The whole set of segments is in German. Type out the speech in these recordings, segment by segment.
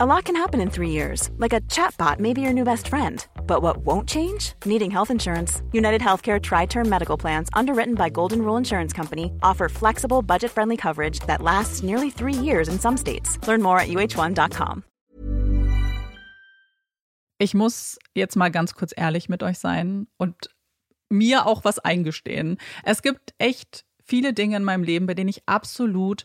A lot can happen in three years, like a chatbot may be your new best friend. But what won't change? Needing health insurance. United Healthcare Tri Term Medical Plans, underwritten by Golden Rule Insurance Company, offer flexible, budget friendly coverage that lasts nearly three years in some states. Learn more at uh1.com. Ich muss jetzt mal ganz kurz ehrlich mit euch sein und mir auch was eingestehen. Es gibt echt viele Dinge in meinem Leben, bei denen ich absolut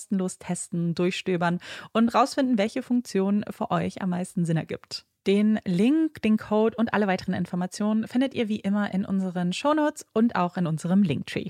kostenlos testen, durchstöbern und rausfinden, welche Funktion für euch am meisten Sinn ergibt. Den Link, den Code und alle weiteren Informationen findet ihr wie immer in unseren Shownotes und auch in unserem Linktree.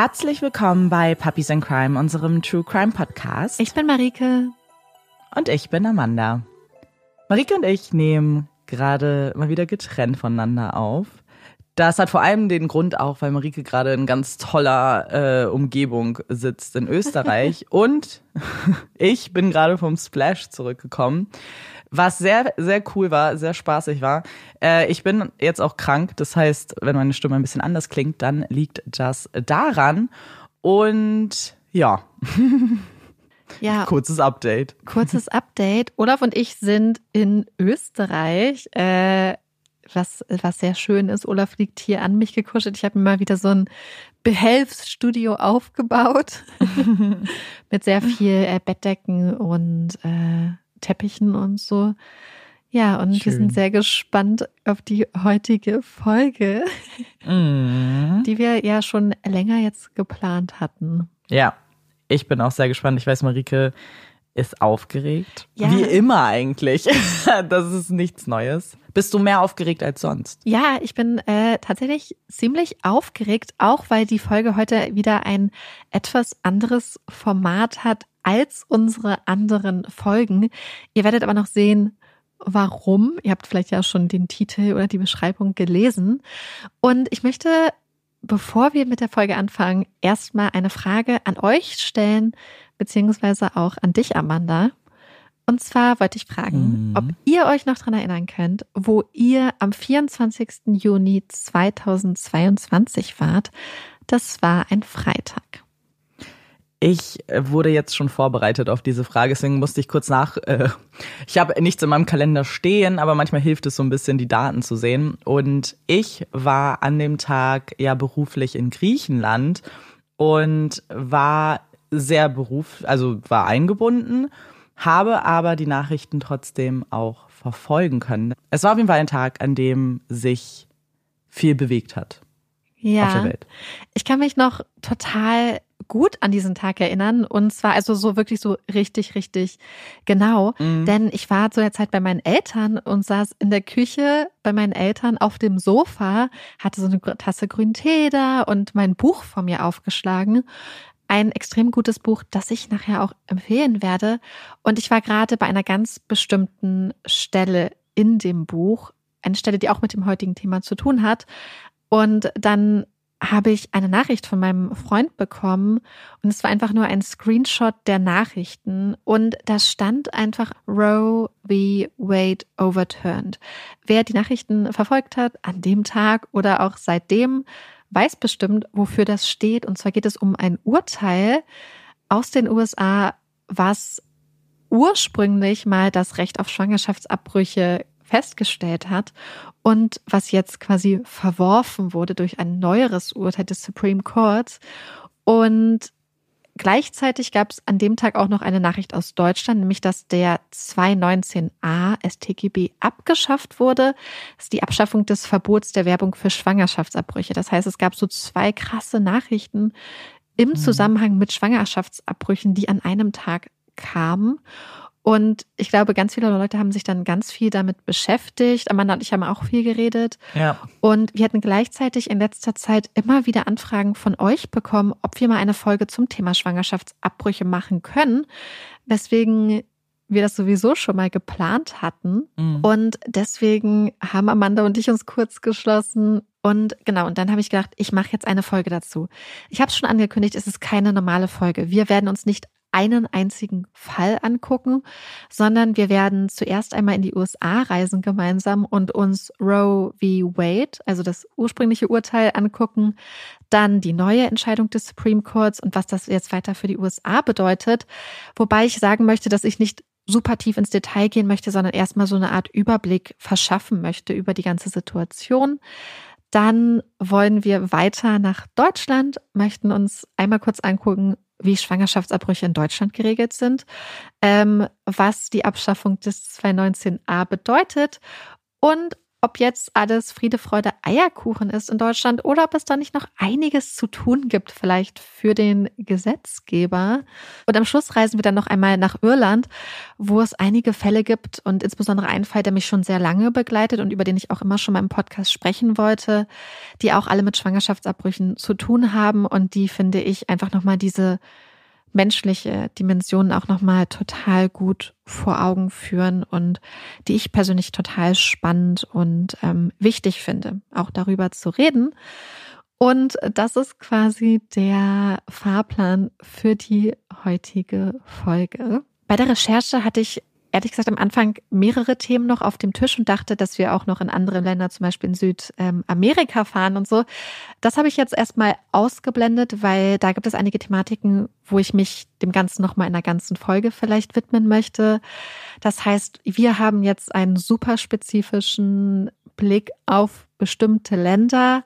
Herzlich willkommen bei Puppies and Crime, unserem True Crime Podcast. Ich bin Marike. Und ich bin Amanda. Marike und ich nehmen gerade mal wieder getrennt voneinander auf. Das hat vor allem den Grund auch, weil Marike gerade in ganz toller äh, Umgebung sitzt in Österreich und ich bin gerade vom Splash zurückgekommen was sehr, sehr cool war, sehr spaßig war. Äh, ich bin jetzt auch krank, das heißt, wenn meine Stimme ein bisschen anders klingt, dann liegt das daran. Und ja. Ja. Kurzes Update. Kurzes Update. Olaf und ich sind in Österreich. Äh, was, was sehr schön ist. Olaf liegt hier an mich gekuschelt. Ich habe mir mal wieder so ein Behelfsstudio aufgebaut mit sehr viel äh, Bettdecken und äh, Teppichen und so. Ja, und Schön. wir sind sehr gespannt auf die heutige Folge, mm. die wir ja schon länger jetzt geplant hatten. Ja, ich bin auch sehr gespannt. Ich weiß, Marike ist aufgeregt. Ja. Wie immer eigentlich. das ist nichts Neues. Bist du mehr aufgeregt als sonst? Ja, ich bin äh, tatsächlich ziemlich aufgeregt, auch weil die Folge heute wieder ein etwas anderes Format hat als unsere anderen Folgen. Ihr werdet aber noch sehen, warum. Ihr habt vielleicht ja schon den Titel oder die Beschreibung gelesen. Und ich möchte, bevor wir mit der Folge anfangen, erstmal eine Frage an euch stellen, beziehungsweise auch an dich, Amanda. Und zwar wollte ich fragen, Mhm. ob ihr euch noch dran erinnern könnt, wo ihr am 24. Juni 2022 wart. Das war ein Freitag. Ich äh, wurde jetzt schon vorbereitet auf diese Frage, deswegen musste ich kurz nach. Äh, ich habe nichts in meinem Kalender stehen, aber manchmal hilft es so ein bisschen, die Daten zu sehen. Und ich war an dem Tag ja beruflich in Griechenland und war sehr beruf, also war eingebunden, habe aber die Nachrichten trotzdem auch verfolgen können. Es war auf jeden Fall ein Tag, an dem sich viel bewegt hat auf der Ja, Welt. ich kann mich noch total gut an diesen Tag erinnern und zwar also so wirklich so richtig, richtig genau. Mhm. Denn ich war zu der Zeit bei meinen Eltern und saß in der Küche bei meinen Eltern auf dem Sofa, hatte so eine Tasse grünen Tee da und mein Buch vor mir aufgeschlagen. Ein extrem gutes Buch, das ich nachher auch empfehlen werde. Und ich war gerade bei einer ganz bestimmten Stelle in dem Buch, eine Stelle, die auch mit dem heutigen Thema zu tun hat. Und dann habe ich eine Nachricht von meinem Freund bekommen und es war einfach nur ein Screenshot der Nachrichten und da stand einfach Roe v. Wade overturned. Wer die Nachrichten verfolgt hat an dem Tag oder auch seitdem, weiß bestimmt, wofür das steht. Und zwar geht es um ein Urteil aus den USA, was ursprünglich mal das Recht auf Schwangerschaftsabbrüche festgestellt hat und was jetzt quasi verworfen wurde durch ein neueres Urteil des Supreme Courts. Und gleichzeitig gab es an dem Tag auch noch eine Nachricht aus Deutschland, nämlich dass der 219a StGB abgeschafft wurde. Das ist die Abschaffung des Verbots der Werbung für Schwangerschaftsabbrüche. Das heißt, es gab so zwei krasse Nachrichten im Zusammenhang mit Schwangerschaftsabbrüchen, die an einem Tag kamen. Und ich glaube, ganz viele Leute haben sich dann ganz viel damit beschäftigt. Amanda und ich haben auch viel geredet. Ja. Und wir hatten gleichzeitig in letzter Zeit immer wieder Anfragen von euch bekommen, ob wir mal eine Folge zum Thema Schwangerschaftsabbrüche machen können. Weswegen wir das sowieso schon mal geplant hatten. Mhm. Und deswegen haben Amanda und ich uns kurz geschlossen. Und genau, und dann habe ich gedacht, ich mache jetzt eine Folge dazu. Ich habe es schon angekündigt, es ist keine normale Folge. Wir werden uns nicht einen einzigen Fall angucken, sondern wir werden zuerst einmal in die USA reisen gemeinsam und uns Roe v. Wade, also das ursprüngliche Urteil angucken, dann die neue Entscheidung des Supreme Courts und was das jetzt weiter für die USA bedeutet. Wobei ich sagen möchte, dass ich nicht super tief ins Detail gehen möchte, sondern erstmal so eine Art Überblick verschaffen möchte über die ganze Situation. Dann wollen wir weiter nach Deutschland, möchten uns einmal kurz angucken, wie Schwangerschaftsabbrüche in Deutschland geregelt sind, ähm, was die Abschaffung des 219a bedeutet und ob jetzt alles Friede, Freude, Eierkuchen ist in Deutschland oder ob es da nicht noch einiges zu tun gibt, vielleicht für den Gesetzgeber. Und am Schluss reisen wir dann noch einmal nach Irland, wo es einige Fälle gibt und insbesondere einen Fall, der mich schon sehr lange begleitet und über den ich auch immer schon mal im Podcast sprechen wollte, die auch alle mit Schwangerschaftsabbrüchen zu tun haben und die finde ich einfach nochmal diese menschliche Dimensionen auch nochmal total gut vor Augen führen und die ich persönlich total spannend und ähm, wichtig finde, auch darüber zu reden. Und das ist quasi der Fahrplan für die heutige Folge. Bei der Recherche hatte ich ehrlich gesagt am Anfang mehrere Themen noch auf dem Tisch und dachte, dass wir auch noch in andere Länder, zum Beispiel in Südamerika fahren und so. Das habe ich jetzt erstmal ausgeblendet, weil da gibt es einige Thematiken, wo ich mich dem Ganzen nochmal in einer ganzen Folge vielleicht widmen möchte. Das heißt, wir haben jetzt einen super spezifischen Blick auf bestimmte Länder.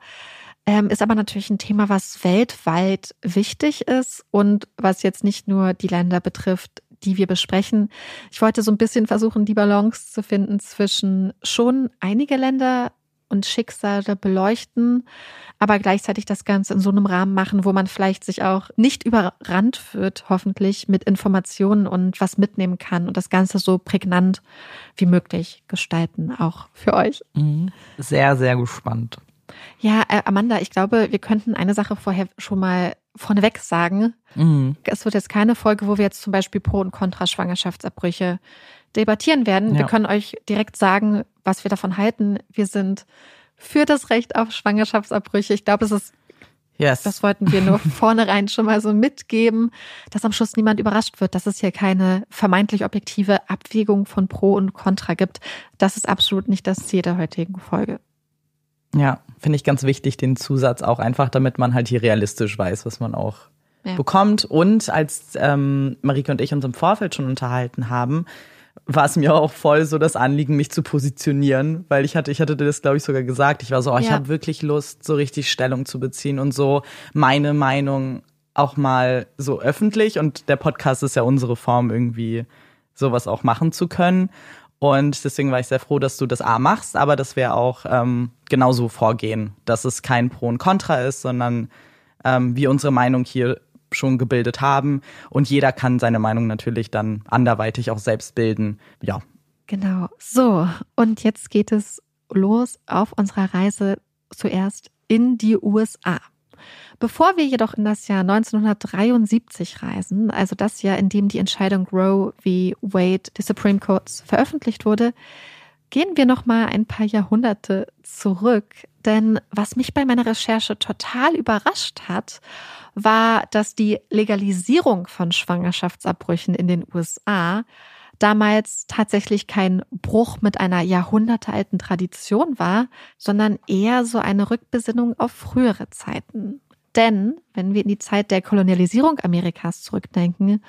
Ähm, ist aber natürlich ein Thema, was weltweit wichtig ist und was jetzt nicht nur die Länder betrifft, die wir besprechen. Ich wollte so ein bisschen versuchen, die Balance zu finden zwischen schon einige Länder und Schicksale beleuchten, aber gleichzeitig das Ganze in so einem Rahmen machen, wo man vielleicht sich auch nicht überrannt wird, hoffentlich mit Informationen und was mitnehmen kann und das Ganze so prägnant wie möglich gestalten, auch für euch. Mhm. Sehr, sehr gespannt. Ja, äh, Amanda, ich glaube, wir könnten eine Sache vorher schon mal vorneweg sagen. Mhm. Es wird jetzt keine Folge, wo wir jetzt zum Beispiel Pro- und Contra-Schwangerschaftsabbrüche debattieren werden. Ja. Wir können euch direkt sagen, was wir davon halten. Wir sind für das Recht auf Schwangerschaftsabbrüche. Ich glaube, es ist Yes. Das wollten wir nur vornherein schon mal so mitgeben, dass am Schluss niemand überrascht wird, dass es hier keine vermeintlich objektive Abwägung von Pro und Contra gibt. Das ist absolut nicht das Ziel der heutigen Folge. Ja, finde ich ganz wichtig, den Zusatz auch einfach, damit man halt hier realistisch weiß, was man auch ja. bekommt. Und als ähm, Marike und ich uns im Vorfeld schon unterhalten haben, war es mir auch voll so das Anliegen, mich zu positionieren, weil ich hatte, ich hatte das, glaube ich, sogar gesagt. Ich war so, oh, ich ja. habe wirklich Lust, so richtig Stellung zu beziehen und so meine Meinung auch mal so öffentlich. Und der Podcast ist ja unsere Form, irgendwie sowas auch machen zu können. Und deswegen war ich sehr froh, dass du das A machst, aber dass wir auch ähm, genauso vorgehen, dass es kein Pro und Contra ist, sondern ähm, wir unsere Meinung hier schon gebildet haben. Und jeder kann seine Meinung natürlich dann anderweitig auch selbst bilden. Ja. Genau. So, und jetzt geht es los auf unserer Reise zuerst in die USA. Bevor wir jedoch in das Jahr 1973 reisen, also das Jahr, in dem die Entscheidung Roe v. Wade des Supreme Courts veröffentlicht wurde, gehen wir noch mal ein paar Jahrhunderte zurück, denn was mich bei meiner Recherche total überrascht hat, war, dass die Legalisierung von Schwangerschaftsabbrüchen in den USA damals tatsächlich kein Bruch mit einer jahrhundertealten Tradition war, sondern eher so eine Rückbesinnung auf frühere Zeiten. Denn wenn wir in die Zeit der Kolonialisierung Amerikas zurückdenken,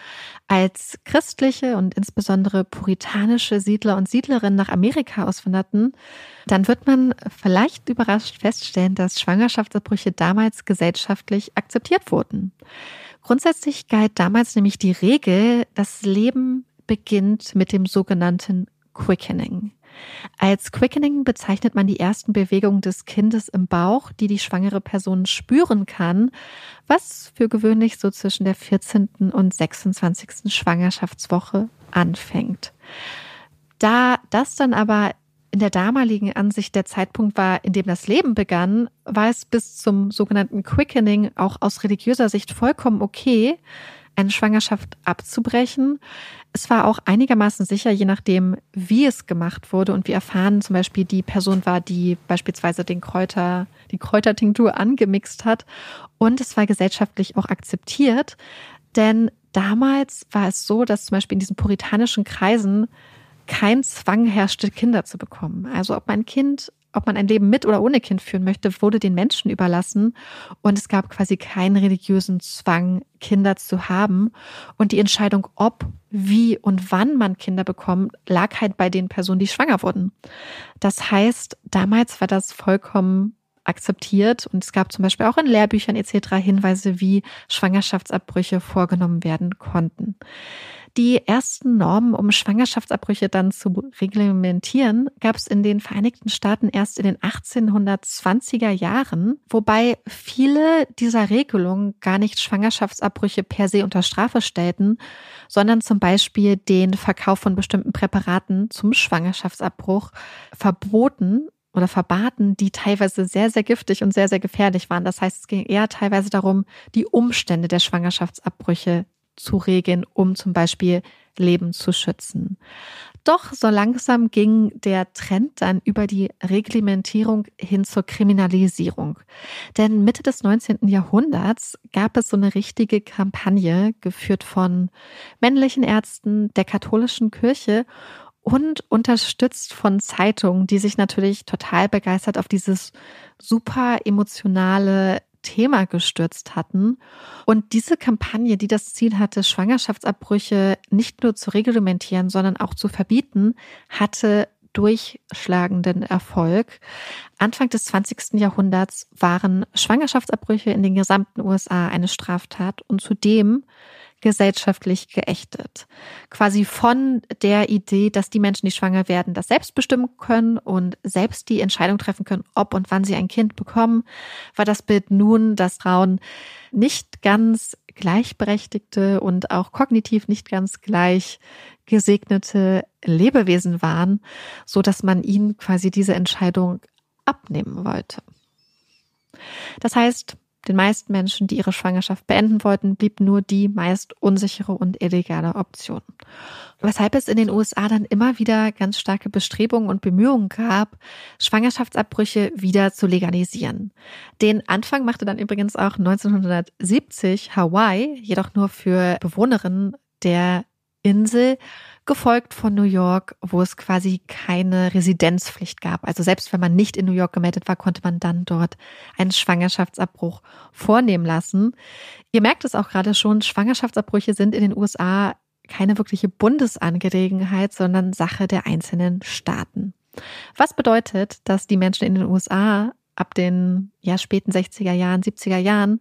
als christliche und insbesondere puritanische Siedler und Siedlerinnen nach Amerika auswanderten, dann wird man vielleicht überrascht feststellen, dass Schwangerschaftsabbrüche damals gesellschaftlich akzeptiert wurden. Grundsätzlich galt damals nämlich die Regel, das Leben beginnt mit dem sogenannten Quickening. Als Quickening bezeichnet man die ersten Bewegungen des Kindes im Bauch, die die schwangere Person spüren kann, was für gewöhnlich so zwischen der 14. und 26. Schwangerschaftswoche anfängt. Da das dann aber in der damaligen Ansicht der Zeitpunkt war, in dem das Leben begann, war es bis zum sogenannten Quickening auch aus religiöser Sicht vollkommen okay, eine Schwangerschaft abzubrechen. Es war auch einigermaßen sicher, je nachdem, wie es gemacht wurde und wie erfahren zum Beispiel die Person war, die beispielsweise den Kräuter, die Kräutertinktur angemixt hat. Und es war gesellschaftlich auch akzeptiert, denn damals war es so, dass zum Beispiel in diesen puritanischen Kreisen kein Zwang herrschte, Kinder zu bekommen. Also ob mein Kind ob man ein Leben mit oder ohne Kind führen möchte, wurde den Menschen überlassen. Und es gab quasi keinen religiösen Zwang, Kinder zu haben. Und die Entscheidung, ob, wie und wann man Kinder bekommt, lag halt bei den Personen, die schwanger wurden. Das heißt, damals war das vollkommen akzeptiert und es gab zum Beispiel auch in Lehrbüchern etc. Hinweise, wie Schwangerschaftsabbrüche vorgenommen werden konnten. Die ersten Normen, um Schwangerschaftsabbrüche dann zu reglementieren, gab es in den Vereinigten Staaten erst in den 1820er Jahren, wobei viele dieser Regelungen gar nicht Schwangerschaftsabbrüche per se unter Strafe stellten, sondern zum Beispiel den Verkauf von bestimmten Präparaten zum Schwangerschaftsabbruch verboten oder verbaten, die teilweise sehr, sehr giftig und sehr, sehr gefährlich waren. Das heißt, es ging eher teilweise darum, die Umstände der Schwangerschaftsabbrüche zu regeln, um zum Beispiel Leben zu schützen. Doch so langsam ging der Trend dann über die Reglementierung hin zur Kriminalisierung. Denn Mitte des 19. Jahrhunderts gab es so eine richtige Kampagne, geführt von männlichen Ärzten, der katholischen Kirche und unterstützt von Zeitungen, die sich natürlich total begeistert auf dieses super emotionale Thema gestürzt hatten. Und diese Kampagne, die das Ziel hatte, Schwangerschaftsabbrüche nicht nur zu reglementieren, sondern auch zu verbieten, hatte durchschlagenden Erfolg. Anfang des 20. Jahrhunderts waren Schwangerschaftsabbrüche in den gesamten USA eine Straftat und zudem gesellschaftlich geächtet. Quasi von der Idee, dass die Menschen, die schwanger werden, das selbst bestimmen können und selbst die Entscheidung treffen können, ob und wann sie ein Kind bekommen, war das Bild nun, dass Frauen nicht ganz gleichberechtigte und auch kognitiv nicht ganz gleich gesegnete Lebewesen waren, so dass man ihnen quasi diese Entscheidung abnehmen wollte. Das heißt, den meisten Menschen, die ihre Schwangerschaft beenden wollten, blieb nur die meist unsichere und illegale Option. Weshalb es in den USA dann immer wieder ganz starke Bestrebungen und Bemühungen gab, Schwangerschaftsabbrüche wieder zu legalisieren. Den Anfang machte dann übrigens auch 1970 Hawaii, jedoch nur für Bewohnerinnen der Insel, gefolgt von New York, wo es quasi keine Residenzpflicht gab. Also selbst wenn man nicht in New York gemeldet war, konnte man dann dort einen Schwangerschaftsabbruch vornehmen lassen. Ihr merkt es auch gerade schon, Schwangerschaftsabbrüche sind in den USA keine wirkliche Bundesangelegenheit, sondern Sache der einzelnen Staaten. Was bedeutet, dass die Menschen in den USA ab den ja, späten 60er Jahren, 70er Jahren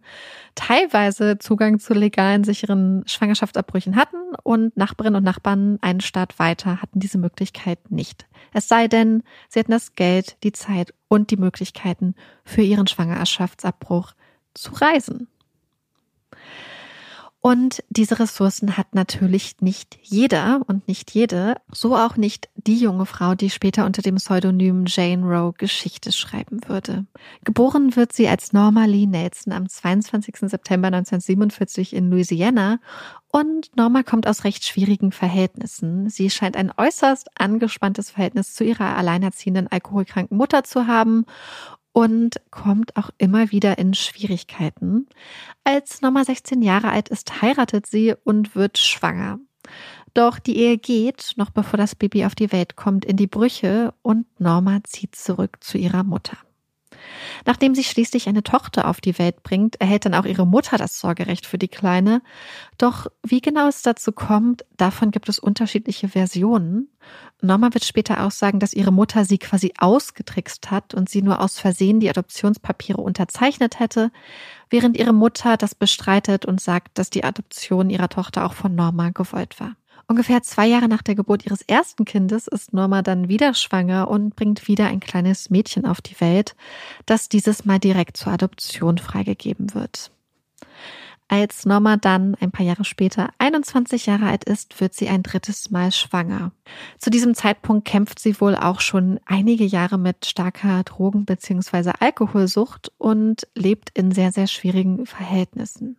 teilweise Zugang zu legalen, sicheren Schwangerschaftsabbrüchen hatten und Nachbarinnen und Nachbarn einen Staat weiter hatten diese Möglichkeit nicht. Es sei denn, sie hatten das Geld, die Zeit und die Möglichkeiten für ihren Schwangerschaftsabbruch zu reisen. Und diese Ressourcen hat natürlich nicht jeder und nicht jede, so auch nicht die junge Frau, die später unter dem Pseudonym Jane Roe Geschichte schreiben würde. Geboren wird sie als Norma Lee Nelson am 22. September 1947 in Louisiana und Norma kommt aus recht schwierigen Verhältnissen. Sie scheint ein äußerst angespanntes Verhältnis zu ihrer alleinerziehenden alkoholkranken Mutter zu haben und kommt auch immer wieder in Schwierigkeiten. Als Norma 16 Jahre alt ist, heiratet sie und wird schwanger. Doch die Ehe geht, noch bevor das Baby auf die Welt kommt, in die Brüche und Norma zieht zurück zu ihrer Mutter. Nachdem sie schließlich eine Tochter auf die Welt bringt, erhält dann auch ihre Mutter das Sorgerecht für die Kleine. Doch wie genau es dazu kommt, davon gibt es unterschiedliche Versionen. Norma wird später auch sagen, dass ihre Mutter sie quasi ausgetrickst hat und sie nur aus Versehen die Adoptionspapiere unterzeichnet hätte, während ihre Mutter das bestreitet und sagt, dass die Adoption ihrer Tochter auch von Norma gewollt war. Ungefähr zwei Jahre nach der Geburt ihres ersten Kindes ist Norma dann wieder schwanger und bringt wieder ein kleines Mädchen auf die Welt, das dieses Mal direkt zur Adoption freigegeben wird. Als Norma dann ein paar Jahre später 21 Jahre alt ist, wird sie ein drittes Mal schwanger. Zu diesem Zeitpunkt kämpft sie wohl auch schon einige Jahre mit starker Drogen- bzw. Alkoholsucht und lebt in sehr, sehr schwierigen Verhältnissen.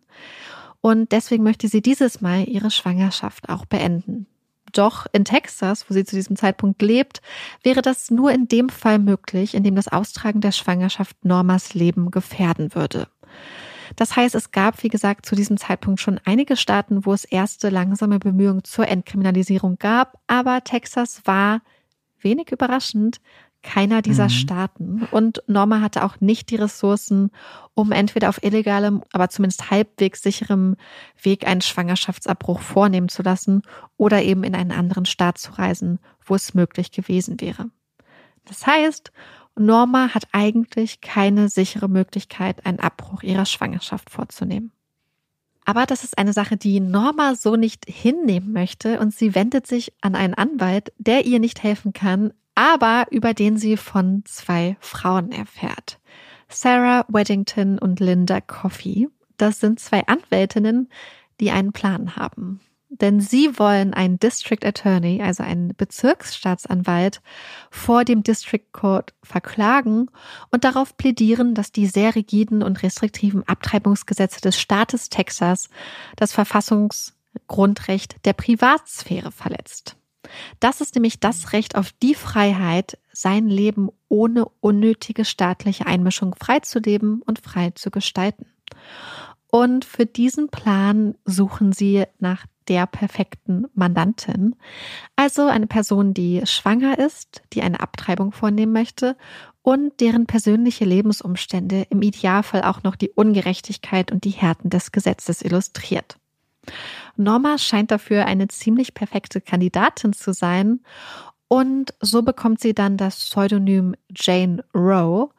Und deswegen möchte sie dieses Mal ihre Schwangerschaft auch beenden. Doch in Texas, wo sie zu diesem Zeitpunkt lebt, wäre das nur in dem Fall möglich, in dem das Austragen der Schwangerschaft Normas Leben gefährden würde. Das heißt, es gab, wie gesagt, zu diesem Zeitpunkt schon einige Staaten, wo es erste langsame Bemühungen zur Entkriminalisierung gab, aber Texas war wenig überraschend keiner dieser mhm. Staaten. Und Norma hatte auch nicht die Ressourcen, um entweder auf illegalem, aber zumindest halbwegs sicherem Weg einen Schwangerschaftsabbruch vornehmen zu lassen oder eben in einen anderen Staat zu reisen, wo es möglich gewesen wäre. Das heißt, Norma hat eigentlich keine sichere Möglichkeit, einen Abbruch ihrer Schwangerschaft vorzunehmen. Aber das ist eine Sache, die Norma so nicht hinnehmen möchte und sie wendet sich an einen Anwalt, der ihr nicht helfen kann, aber über den sie von zwei Frauen erfährt. Sarah Weddington und Linda Coffey. Das sind zwei Anwältinnen, die einen Plan haben. Denn sie wollen einen District Attorney, also einen Bezirksstaatsanwalt, vor dem District Court verklagen und darauf plädieren, dass die sehr rigiden und restriktiven Abtreibungsgesetze des Staates Texas das Verfassungsgrundrecht der Privatsphäre verletzt. Das ist nämlich das Recht auf die Freiheit, sein Leben ohne unnötige staatliche Einmischung frei zu leben und frei zu gestalten. Und für diesen Plan suchen sie nach der perfekten Mandantin. Also eine Person, die schwanger ist, die eine Abtreibung vornehmen möchte und deren persönliche Lebensumstände im Idealfall auch noch die Ungerechtigkeit und die Härten des Gesetzes illustriert. Norma scheint dafür eine ziemlich perfekte Kandidatin zu sein und so bekommt sie dann das Pseudonym Jane Roe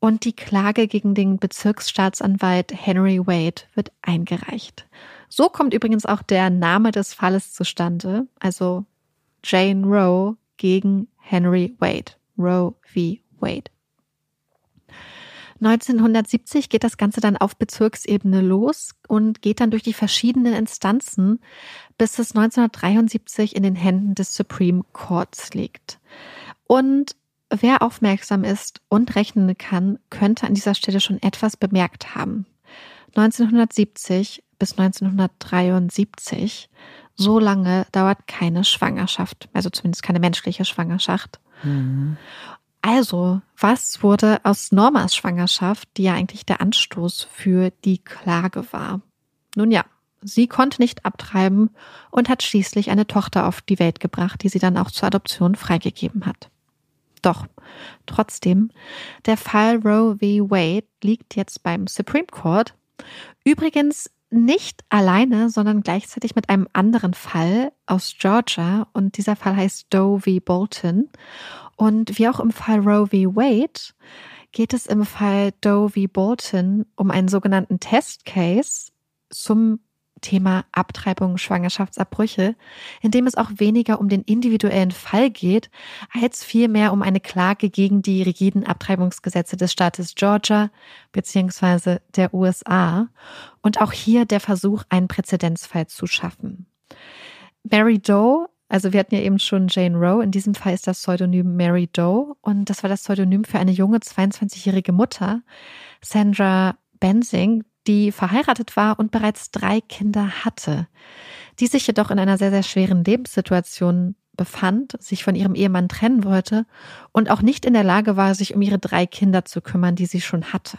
und die Klage gegen den Bezirksstaatsanwalt Henry Wade wird eingereicht. So kommt übrigens auch der Name des Falles zustande, also Jane Roe gegen Henry Wade. Roe v. Wade. 1970 geht das Ganze dann auf Bezirksebene los und geht dann durch die verschiedenen Instanzen, bis es 1973 in den Händen des Supreme Courts liegt. Und wer aufmerksam ist und rechnen kann, könnte an dieser Stelle schon etwas bemerkt haben. 1970 bis 1973, so lange dauert keine Schwangerschaft, also zumindest keine menschliche Schwangerschaft. Mhm. Also, was wurde aus Normas Schwangerschaft, die ja eigentlich der Anstoß für die Klage war? Nun ja, sie konnte nicht abtreiben und hat schließlich eine Tochter auf die Welt gebracht, die sie dann auch zur Adoption freigegeben hat. Doch, trotzdem, der Fall Roe v. Wade liegt jetzt beim Supreme Court. Übrigens nicht alleine, sondern gleichzeitig mit einem anderen Fall aus Georgia. Und dieser Fall heißt Doe v. Bolton. Und wie auch im Fall Roe v. Wade geht es im Fall Doe v. Bolton um einen sogenannten Test Case zum Thema Abtreibung, Schwangerschaftsabbrüche, in dem es auch weniger um den individuellen Fall geht, als vielmehr um eine Klage gegen die rigiden Abtreibungsgesetze des Staates Georgia bzw. der USA und auch hier der Versuch, einen Präzedenzfall zu schaffen. Mary Doe also wir hatten ja eben schon Jane Roe. In diesem Fall ist das Pseudonym Mary Doe. Und das war das Pseudonym für eine junge 22-jährige Mutter, Sandra Bensing, die verheiratet war und bereits drei Kinder hatte, die sich jedoch in einer sehr, sehr schweren Lebenssituation befand, sich von ihrem Ehemann trennen wollte und auch nicht in der Lage war, sich um ihre drei Kinder zu kümmern, die sie schon hatte.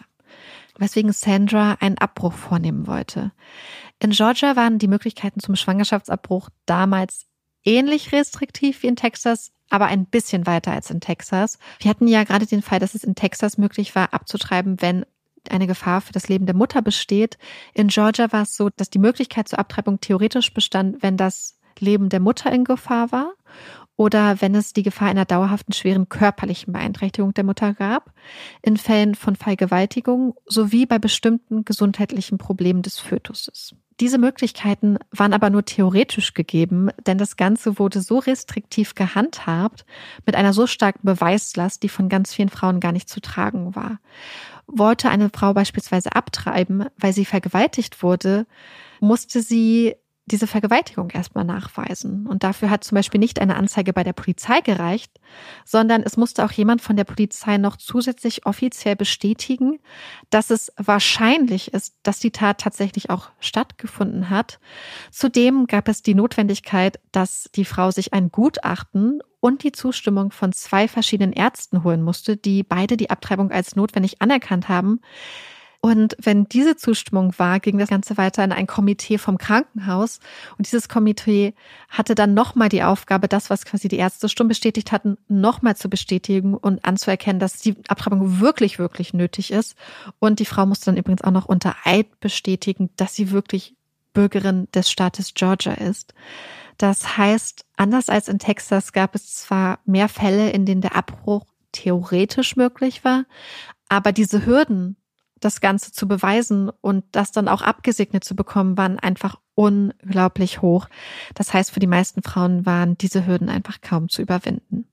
Weswegen Sandra einen Abbruch vornehmen wollte. In Georgia waren die Möglichkeiten zum Schwangerschaftsabbruch damals ähnlich restriktiv wie in Texas, aber ein bisschen weiter als in Texas. Wir hatten ja gerade den Fall, dass es in Texas möglich war, abzutreiben, wenn eine Gefahr für das Leben der Mutter besteht. In Georgia war es so, dass die Möglichkeit zur Abtreibung theoretisch bestand, wenn das Leben der Mutter in Gefahr war oder wenn es die Gefahr einer dauerhaften schweren körperlichen Beeinträchtigung der Mutter gab, in Fällen von Vergewaltigung sowie bei bestimmten gesundheitlichen Problemen des Fötuses. Diese Möglichkeiten waren aber nur theoretisch gegeben, denn das Ganze wurde so restriktiv gehandhabt, mit einer so starken Beweislast, die von ganz vielen Frauen gar nicht zu tragen war. Wollte eine Frau beispielsweise abtreiben, weil sie vergewaltigt wurde, musste sie diese Vergewaltigung erstmal nachweisen. Und dafür hat zum Beispiel nicht eine Anzeige bei der Polizei gereicht, sondern es musste auch jemand von der Polizei noch zusätzlich offiziell bestätigen, dass es wahrscheinlich ist, dass die Tat tatsächlich auch stattgefunden hat. Zudem gab es die Notwendigkeit, dass die Frau sich ein Gutachten und die Zustimmung von zwei verschiedenen Ärzten holen musste, die beide die Abtreibung als notwendig anerkannt haben. Und wenn diese Zustimmung war, ging das Ganze weiter in ein Komitee vom Krankenhaus. Und dieses Komitee hatte dann nochmal die Aufgabe, das, was quasi die Ärzte schon bestätigt hatten, nochmal zu bestätigen und anzuerkennen, dass die Abtreibung wirklich, wirklich nötig ist. Und die Frau musste dann übrigens auch noch unter Eid bestätigen, dass sie wirklich Bürgerin des Staates Georgia ist. Das heißt, anders als in Texas gab es zwar mehr Fälle, in denen der Abbruch theoretisch möglich war, aber diese Hürden, das Ganze zu beweisen und das dann auch abgesegnet zu bekommen, waren einfach unglaublich hoch. Das heißt, für die meisten Frauen waren diese Hürden einfach kaum zu überwinden.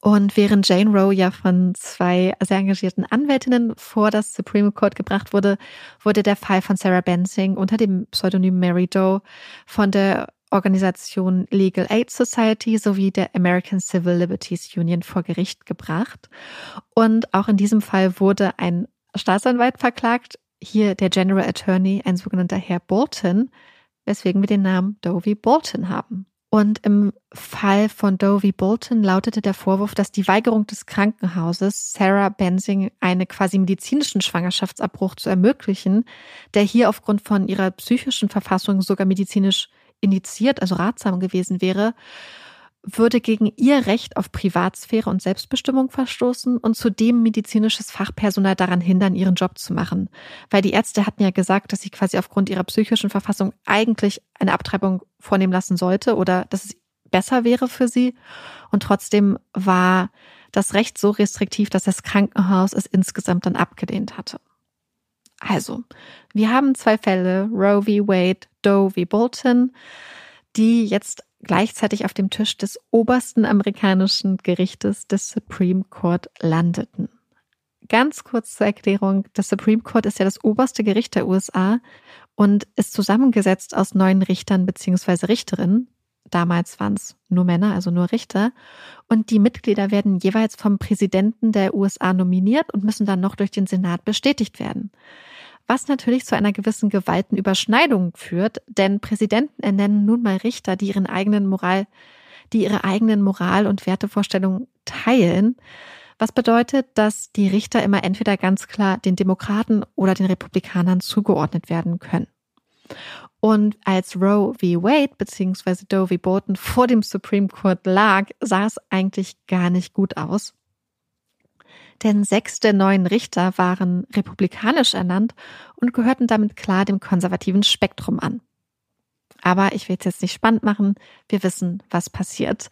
Und während Jane Roe ja von zwei sehr engagierten Anwältinnen vor das Supreme Court gebracht wurde, wurde der Fall von Sarah Bensing unter dem Pseudonym Mary Doe von der Organisation Legal Aid Society sowie der American Civil Liberties Union vor Gericht gebracht. Und auch in diesem Fall wurde ein Staatsanwalt verklagt, hier der General Attorney, ein sogenannter Herr Bolton, weswegen wir den Namen Dovey Bolton haben. Und im Fall von Dovey Bolton lautete der Vorwurf, dass die Weigerung des Krankenhauses, Sarah Bensing einen quasi medizinischen Schwangerschaftsabbruch zu ermöglichen, der hier aufgrund von ihrer psychischen Verfassung sogar medizinisch indiziert, also ratsam gewesen wäre, würde gegen ihr Recht auf Privatsphäre und Selbstbestimmung verstoßen und zudem medizinisches Fachpersonal daran hindern, ihren Job zu machen. Weil die Ärzte hatten ja gesagt, dass sie quasi aufgrund ihrer psychischen Verfassung eigentlich eine Abtreibung vornehmen lassen sollte oder dass es besser wäre für sie. Und trotzdem war das Recht so restriktiv, dass das Krankenhaus es insgesamt dann abgelehnt hatte. Also, wir haben zwei Fälle, Roe v. Wade, Doe v. Bolton, die jetzt gleichzeitig auf dem Tisch des obersten amerikanischen Gerichtes des Supreme Court landeten. Ganz kurz zur Erklärung, das Supreme Court ist ja das oberste Gericht der USA und ist zusammengesetzt aus neun Richtern bzw. Richterinnen. Damals waren es nur Männer, also nur Richter. Und die Mitglieder werden jeweils vom Präsidenten der USA nominiert und müssen dann noch durch den Senat bestätigt werden was natürlich zu einer gewissen Gewaltenüberschneidung führt, denn Präsidenten ernennen nun mal Richter, die ihren eigenen Moral, die ihre eigenen Moral- und Wertevorstellungen teilen, was bedeutet, dass die Richter immer entweder ganz klar den Demokraten oder den Republikanern zugeordnet werden können. Und als Roe v. Wade bzw. Doe v. Bolton vor dem Supreme Court lag, sah es eigentlich gar nicht gut aus denn sechs der neuen Richter waren republikanisch ernannt und gehörten damit klar dem konservativen Spektrum an. Aber ich will es jetzt nicht spannend machen. Wir wissen, was passiert.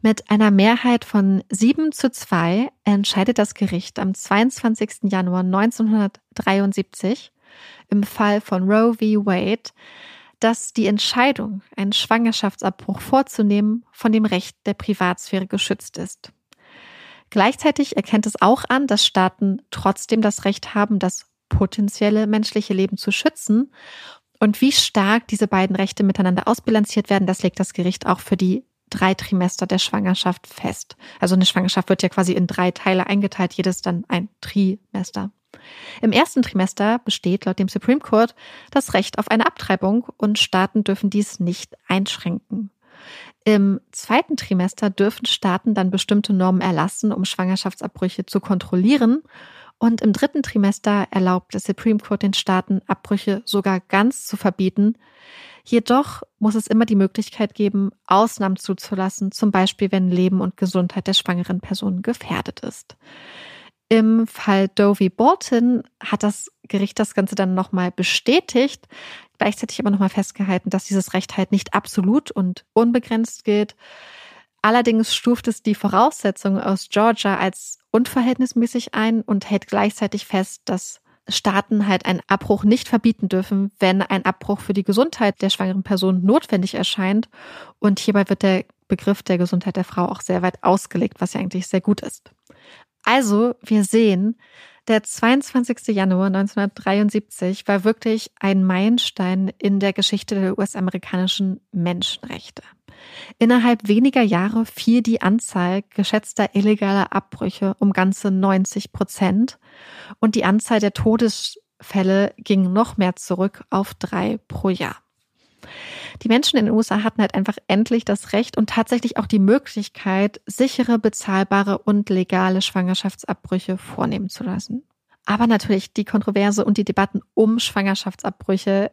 Mit einer Mehrheit von sieben zu zwei entscheidet das Gericht am 22. Januar 1973 im Fall von Roe v. Wade, dass die Entscheidung, einen Schwangerschaftsabbruch vorzunehmen, von dem Recht der Privatsphäre geschützt ist. Gleichzeitig erkennt es auch an, dass Staaten trotzdem das Recht haben, das potenzielle menschliche Leben zu schützen. Und wie stark diese beiden Rechte miteinander ausbilanziert werden, das legt das Gericht auch für die drei Trimester der Schwangerschaft fest. Also eine Schwangerschaft wird ja quasi in drei Teile eingeteilt, jedes dann ein Trimester. Im ersten Trimester besteht laut dem Supreme Court das Recht auf eine Abtreibung und Staaten dürfen dies nicht einschränken. Im zweiten Trimester dürfen Staaten dann bestimmte Normen erlassen, um Schwangerschaftsabbrüche zu kontrollieren. Und im dritten Trimester erlaubt der Supreme Court den Staaten, Abbrüche sogar ganz zu verbieten. Jedoch muss es immer die Möglichkeit geben, Ausnahmen zuzulassen, zum Beispiel wenn Leben und Gesundheit der schwangeren Person gefährdet ist. Im Fall Doe Bolton hat das Gericht das Ganze dann nochmal bestätigt, gleichzeitig aber nochmal festgehalten, dass dieses Recht halt nicht absolut und unbegrenzt gilt. Allerdings stuft es die Voraussetzungen aus Georgia als unverhältnismäßig ein und hält gleichzeitig fest, dass Staaten halt einen Abbruch nicht verbieten dürfen, wenn ein Abbruch für die Gesundheit der schwangeren Person notwendig erscheint. Und hierbei wird der Begriff der Gesundheit der Frau auch sehr weit ausgelegt, was ja eigentlich sehr gut ist. Also, wir sehen, der 22. Januar 1973 war wirklich ein Meilenstein in der Geschichte der US-amerikanischen Menschenrechte. Innerhalb weniger Jahre fiel die Anzahl geschätzter illegaler Abbrüche um ganze 90 Prozent und die Anzahl der Todesfälle ging noch mehr zurück auf drei pro Jahr. Die Menschen in den USA hatten halt einfach endlich das Recht und tatsächlich auch die Möglichkeit, sichere, bezahlbare und legale Schwangerschaftsabbrüche vornehmen zu lassen. Aber natürlich die Kontroverse und die Debatten um Schwangerschaftsabbrüche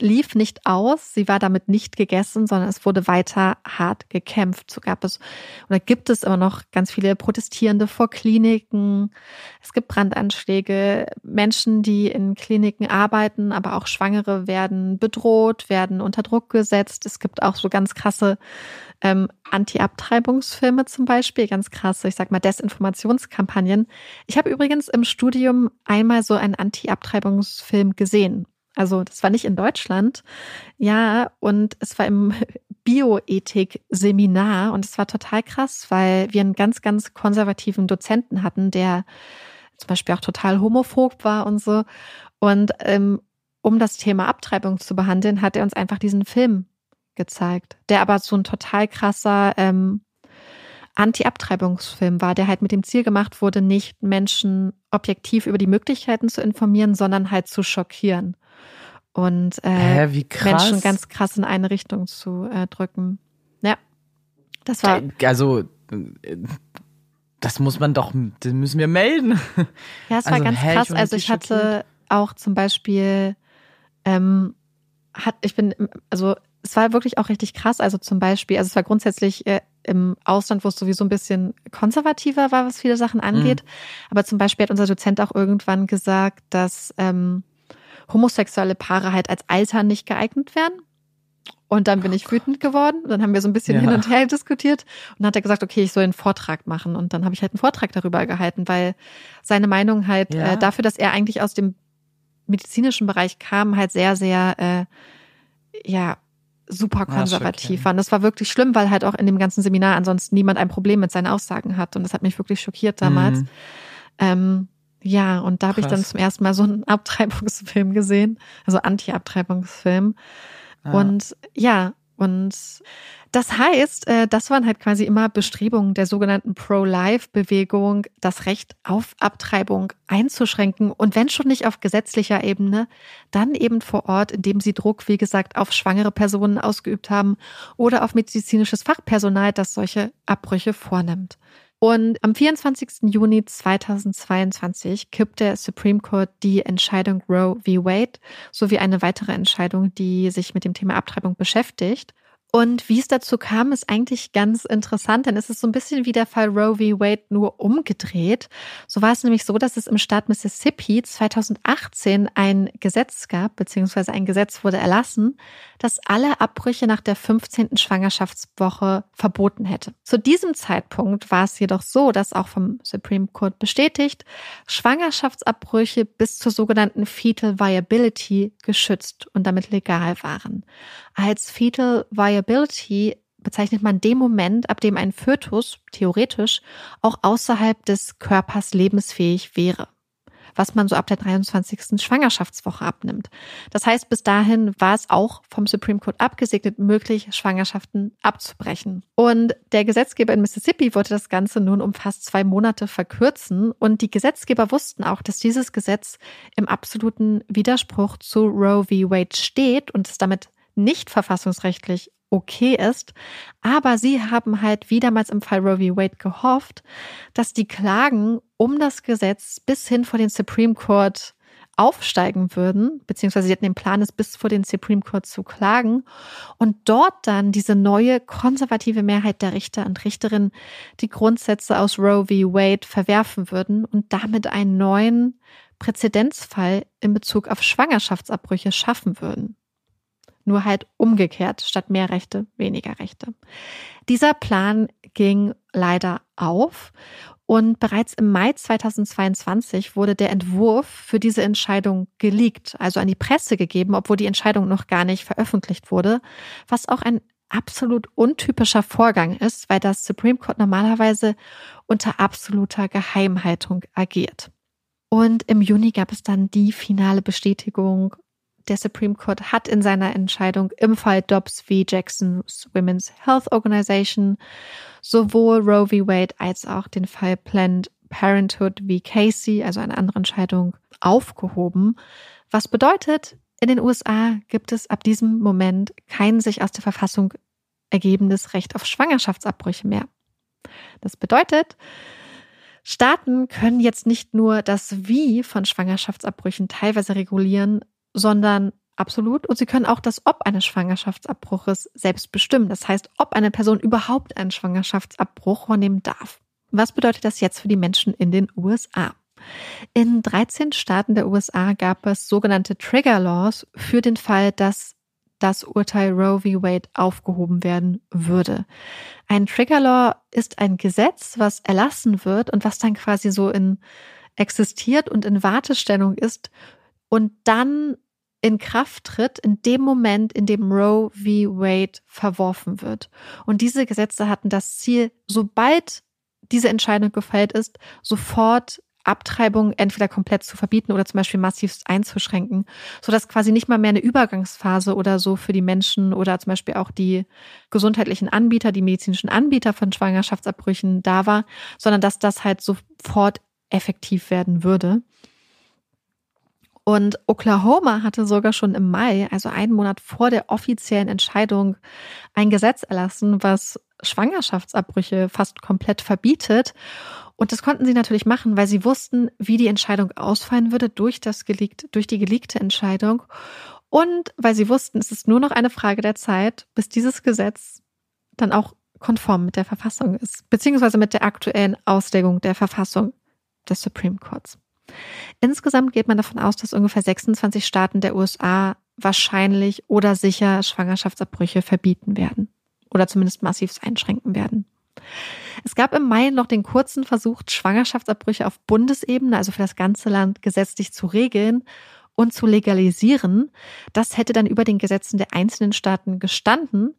lief nicht aus, sie war damit nicht gegessen, sondern es wurde weiter hart gekämpft. So gab es oder gibt es immer noch ganz viele Protestierende vor Kliniken. Es gibt Brandanschläge, Menschen, die in Kliniken arbeiten, aber auch Schwangere werden bedroht, werden unter Druck gesetzt. Es gibt auch so ganz krasse ähm, Anti-Abtreibungsfilme zum Beispiel, ganz krasse, ich sag mal, Desinformationskampagnen. Ich habe übrigens im Studium einmal so einen Anti-Abtreibungsfilm gesehen also das war nicht in Deutschland. Ja, und es war im Bioethik-Seminar und es war total krass, weil wir einen ganz, ganz konservativen Dozenten hatten, der zum Beispiel auch total homophob war und so. Und ähm, um das Thema Abtreibung zu behandeln, hat er uns einfach diesen Film gezeigt, der aber so ein total krasser ähm, Anti-Abtreibungsfilm war, der halt mit dem Ziel gemacht wurde, nicht Menschen objektiv über die Möglichkeiten zu informieren, sondern halt zu schockieren und äh, Hä, Menschen ganz krass in eine Richtung zu äh, drücken. Ja, das war. Also, das muss man doch, das müssen wir melden. Ja, es war also, ganz hä, krass. Ich also ich hatte auch zum Beispiel, ähm, hat, ich bin, also es war wirklich auch richtig krass. Also zum Beispiel, also es war grundsätzlich äh, im Ausland, wo es sowieso ein bisschen konservativer war, was viele Sachen angeht. Mhm. Aber zum Beispiel hat unser Dozent auch irgendwann gesagt, dass ähm, homosexuelle Paare halt als Alter nicht geeignet wären. Und dann bin ich wütend geworden. Dann haben wir so ein bisschen ja. hin und her diskutiert. Und dann hat er gesagt, okay, ich soll einen Vortrag machen. Und dann habe ich halt einen Vortrag darüber gehalten, weil seine Meinung halt ja. äh, dafür, dass er eigentlich aus dem medizinischen Bereich kamen, halt sehr, sehr, äh, ja, super konservativ waren. Das war wirklich schlimm, weil halt auch in dem ganzen Seminar ansonsten niemand ein Problem mit seinen Aussagen hat. Und das hat mich wirklich schockiert damals. Mhm. Ähm, ja, und da habe ich dann zum ersten Mal so einen Abtreibungsfilm gesehen, also Anti-Abtreibungsfilm. Ja. Und ja, und das heißt, äh, das waren halt quasi immer Bestrebungen der sogenannten Pro-Life-Bewegung, das Recht auf Abtreibung einzuschränken und wenn schon nicht auf gesetzlicher Ebene, dann eben vor Ort, indem sie Druck, wie gesagt, auf schwangere Personen ausgeübt haben oder auf medizinisches Fachpersonal, das solche Abbrüche vornimmt. Und am 24. Juni 2022 kippt der Supreme Court die Entscheidung Roe v. Wade sowie eine weitere Entscheidung, die sich mit dem Thema Abtreibung beschäftigt. Und wie es dazu kam, ist eigentlich ganz interessant, denn es ist so ein bisschen wie der Fall Roe v. Wade nur umgedreht. So war es nämlich so, dass es im Staat Mississippi 2018 ein Gesetz gab, beziehungsweise ein Gesetz wurde erlassen, das alle Abbrüche nach der 15. Schwangerschaftswoche verboten hätte. Zu diesem Zeitpunkt war es jedoch so, dass auch vom Supreme Court bestätigt, Schwangerschaftsabbrüche bis zur sogenannten Fetal Viability geschützt und damit legal waren. Als Fetal Viability bezeichnet man den Moment, ab dem ein Fötus theoretisch auch außerhalb des Körpers lebensfähig wäre, was man so ab der 23. Schwangerschaftswoche abnimmt. Das heißt, bis dahin war es auch vom Supreme Court abgesegnet möglich, Schwangerschaften abzubrechen. Und der Gesetzgeber in Mississippi wollte das Ganze nun um fast zwei Monate verkürzen. Und die Gesetzgeber wussten auch, dass dieses Gesetz im absoluten Widerspruch zu Roe v. Wade steht und es damit nicht verfassungsrechtlich okay ist. Aber sie haben halt wie damals im Fall Roe v. Wade gehofft, dass die Klagen um das Gesetz bis hin vor den Supreme Court aufsteigen würden, beziehungsweise sie hatten den Plan, es bis vor den Supreme Court zu klagen und dort dann diese neue konservative Mehrheit der Richter und Richterinnen die Grundsätze aus Roe v. Wade verwerfen würden und damit einen neuen Präzedenzfall in Bezug auf Schwangerschaftsabbrüche schaffen würden nur halt umgekehrt, statt mehr Rechte, weniger Rechte. Dieser Plan ging leider auf und bereits im Mai 2022 wurde der Entwurf für diese Entscheidung geleakt, also an die Presse gegeben, obwohl die Entscheidung noch gar nicht veröffentlicht wurde, was auch ein absolut untypischer Vorgang ist, weil das Supreme Court normalerweise unter absoluter Geheimhaltung agiert. Und im Juni gab es dann die finale Bestätigung der Supreme Court hat in seiner Entscheidung im Fall Dobbs v. Jackson's Women's Health Organization sowohl Roe v. Wade als auch den Fall Planned Parenthood v. Casey, also eine andere Entscheidung, aufgehoben. Was bedeutet, in den USA gibt es ab diesem Moment kein sich aus der Verfassung ergebendes Recht auf Schwangerschaftsabbrüche mehr. Das bedeutet, Staaten können jetzt nicht nur das Wie von Schwangerschaftsabbrüchen teilweise regulieren, sondern absolut. Und sie können auch das Ob eines Schwangerschaftsabbruches selbst bestimmen. Das heißt, ob eine Person überhaupt einen Schwangerschaftsabbruch vornehmen darf. Was bedeutet das jetzt für die Menschen in den USA? In 13 Staaten der USA gab es sogenannte Trigger Laws für den Fall, dass das Urteil Roe v. Wade aufgehoben werden würde. Ein Trigger Law ist ein Gesetz, was erlassen wird und was dann quasi so in existiert und in Wartestellung ist und dann in Kraft tritt in dem Moment, in dem Roe v. Wade verworfen wird. Und diese Gesetze hatten das Ziel, sobald diese Entscheidung gefällt ist, sofort Abtreibung entweder komplett zu verbieten oder zum Beispiel massiv einzuschränken, sodass quasi nicht mal mehr eine Übergangsphase oder so für die Menschen oder zum Beispiel auch die gesundheitlichen Anbieter, die medizinischen Anbieter von Schwangerschaftsabbrüchen da war, sondern dass das halt sofort effektiv werden würde. Und Oklahoma hatte sogar schon im Mai, also einen Monat vor der offiziellen Entscheidung, ein Gesetz erlassen, was Schwangerschaftsabbrüche fast komplett verbietet. Und das konnten sie natürlich machen, weil sie wussten, wie die Entscheidung ausfallen würde durch das geleakt, durch die geleakte Entscheidung. Und weil sie wussten, es ist nur noch eine Frage der Zeit, bis dieses Gesetz dann auch konform mit der Verfassung ist, beziehungsweise mit der aktuellen Auslegung der Verfassung des Supreme Courts. Insgesamt geht man davon aus, dass ungefähr 26 Staaten der USA wahrscheinlich oder sicher Schwangerschaftsabbrüche verbieten werden oder zumindest massiv einschränken werden. Es gab im Mai noch den kurzen Versuch, Schwangerschaftsabbrüche auf Bundesebene, also für das ganze Land, gesetzlich zu regeln. und zu legalisieren. Das hätte dann über den Gesetzen der einzelnen Staaten gestanden.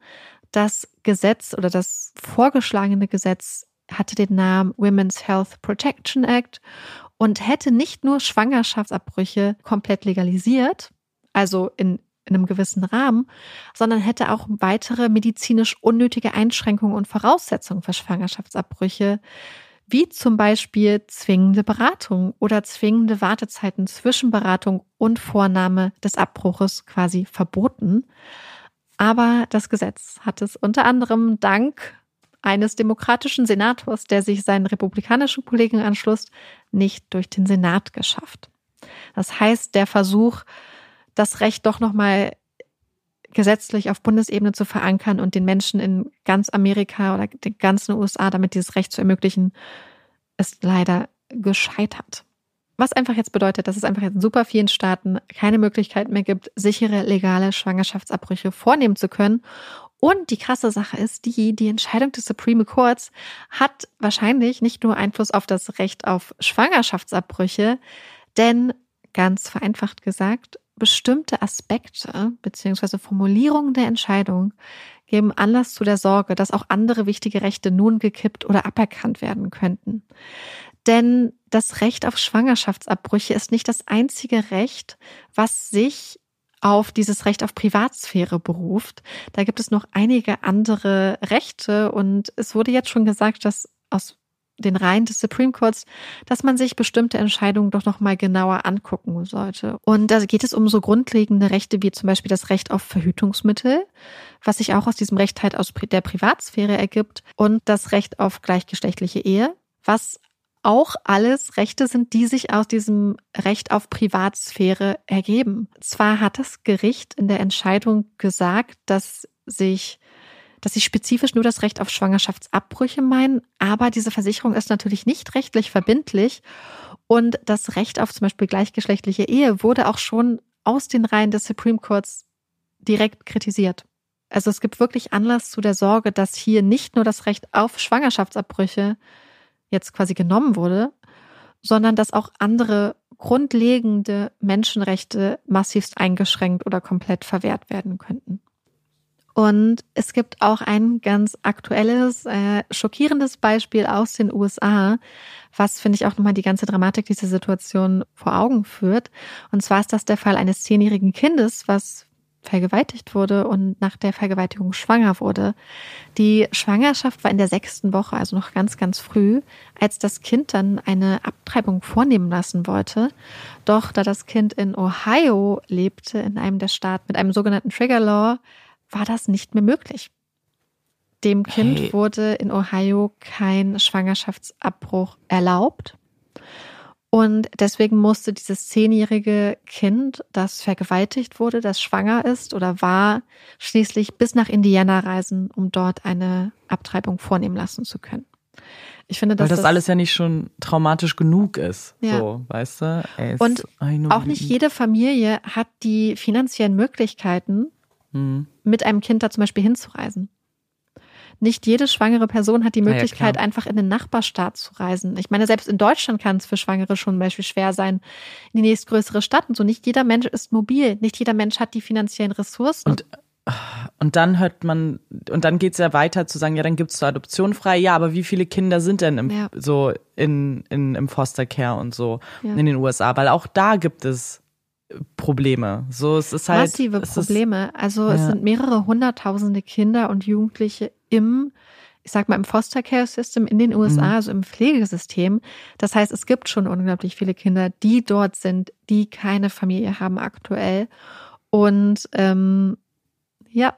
Das Gesetz oder das vorgeschlagene Gesetz hatte den Namen Women's Health Protection Act und hätte nicht nur Schwangerschaftsabbrüche komplett legalisiert, also in, in einem gewissen Rahmen, sondern hätte auch weitere medizinisch unnötige Einschränkungen und Voraussetzungen für Schwangerschaftsabbrüche, wie zum Beispiel zwingende Beratung oder zwingende Wartezeiten zwischen Beratung und Vornahme des Abbruches quasi verboten. Aber das Gesetz hat es unter anderem dank eines demokratischen Senators, der sich seinen republikanischen Kollegen anschloss, nicht durch den Senat geschafft. Das heißt, der Versuch, das Recht doch nochmal gesetzlich auf Bundesebene zu verankern und den Menschen in ganz Amerika oder den ganzen USA damit dieses Recht zu ermöglichen, ist leider gescheitert. Was einfach jetzt bedeutet, dass es einfach in super vielen Staaten keine Möglichkeit mehr gibt, sichere, legale Schwangerschaftsabbrüche vornehmen zu können. Und die krasse Sache ist die, die Entscheidung des Supreme Courts hat wahrscheinlich nicht nur Einfluss auf das Recht auf Schwangerschaftsabbrüche, denn ganz vereinfacht gesagt, bestimmte Aspekte bzw. Formulierungen der Entscheidung geben Anlass zu der Sorge, dass auch andere wichtige Rechte nun gekippt oder aberkannt werden könnten. Denn das Recht auf Schwangerschaftsabbrüche ist nicht das einzige Recht, was sich auf dieses Recht auf Privatsphäre beruft. Da gibt es noch einige andere Rechte und es wurde jetzt schon gesagt, dass aus den Reihen des Supreme Courts, dass man sich bestimmte Entscheidungen doch noch mal genauer angucken sollte. Und da geht es um so grundlegende Rechte wie zum Beispiel das Recht auf Verhütungsmittel, was sich auch aus diesem Recht halt aus der Privatsphäre ergibt und das Recht auf gleichgeschlechtliche Ehe, was auch alles Rechte sind, die sich aus diesem Recht auf Privatsphäre ergeben. Zwar hat das Gericht in der Entscheidung gesagt, dass sich dass sie spezifisch nur das Recht auf Schwangerschaftsabbrüche meinen, aber diese Versicherung ist natürlich nicht rechtlich verbindlich und das Recht auf zum Beispiel gleichgeschlechtliche Ehe wurde auch schon aus den Reihen des Supreme Courts direkt kritisiert. Also es gibt wirklich Anlass zu der Sorge, dass hier nicht nur das Recht auf Schwangerschaftsabbrüche jetzt quasi genommen wurde, sondern dass auch andere grundlegende Menschenrechte massivst eingeschränkt oder komplett verwehrt werden könnten. Und es gibt auch ein ganz aktuelles, äh, schockierendes Beispiel aus den USA, was, finde ich, auch nochmal die ganze Dramatik dieser Situation vor Augen führt. Und zwar ist das der Fall eines zehnjährigen Kindes, was vergewaltigt wurde und nach der Vergewaltigung schwanger wurde. Die Schwangerschaft war in der sechsten Woche, also noch ganz, ganz früh, als das Kind dann eine Abtreibung vornehmen lassen wollte. Doch da das Kind in Ohio lebte, in einem der Staaten mit einem sogenannten Trigger Law, war das nicht mehr möglich. Dem Kind hey. wurde in Ohio kein Schwangerschaftsabbruch erlaubt. Und deswegen musste dieses zehnjährige Kind, das vergewaltigt wurde, das schwanger ist oder war, schließlich bis nach Indiana reisen, um dort eine Abtreibung vornehmen lassen zu können. Ich finde, dass Weil das, das alles ja nicht schon traumatisch genug ist. Ja. So, weißt du? Ey, Und auch nicht jede Familie hat die finanziellen Möglichkeiten, mhm. mit einem Kind da zum Beispiel hinzureisen. Nicht jede schwangere Person hat die Möglichkeit, ja, einfach in den Nachbarstaat zu reisen. Ich meine, selbst in Deutschland kann es für Schwangere schon zum Beispiel schwer sein, in die nächstgrößere Stadt und so. Nicht jeder Mensch ist mobil. Nicht jeder Mensch hat die finanziellen Ressourcen. Und und dann hört man, und dann geht es ja weiter zu sagen, ja, dann gibt es zur Adoption frei. Ja, aber wie viele Kinder sind denn im, ja. so in, in, im Foster Care und so ja. in den USA? Weil auch da gibt es Probleme. So, es ist halt. Massive Probleme. Ist, also ja. es sind mehrere hunderttausende Kinder und Jugendliche im, ich sag mal, im Foster Care System in den USA, mhm. also im Pflegesystem. Das heißt, es gibt schon unglaublich viele Kinder, die dort sind, die keine Familie haben aktuell. Und ähm, ja,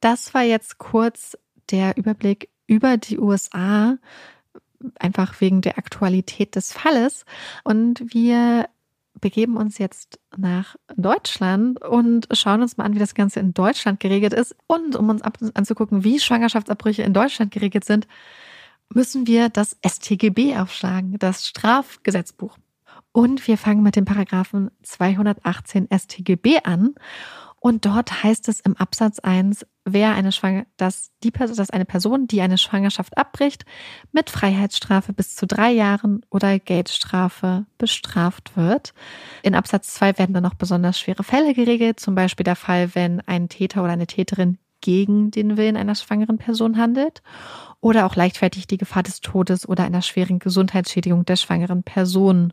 das war jetzt kurz der Überblick über die USA, einfach wegen der Aktualität des Falles. Und wir begeben uns jetzt nach Deutschland und schauen uns mal an, wie das Ganze in Deutschland geregelt ist. Und um uns anzugucken, wie Schwangerschaftsabbrüche in Deutschland geregelt sind, müssen wir das StGB aufschlagen, das Strafgesetzbuch. Und wir fangen mit dem Paragraphen 218 StGB an. Und dort heißt es im Absatz 1, wer eine Schwanger, dass die dass eine Person, die eine Schwangerschaft abbricht, mit Freiheitsstrafe bis zu drei Jahren oder Geldstrafe bestraft wird. In Absatz 2 werden dann noch besonders schwere Fälle geregelt, zum Beispiel der Fall, wenn ein Täter oder eine Täterin gegen den Willen einer schwangeren Person handelt oder auch leichtfertig die Gefahr des Todes oder einer schweren Gesundheitsschädigung der schwangeren Person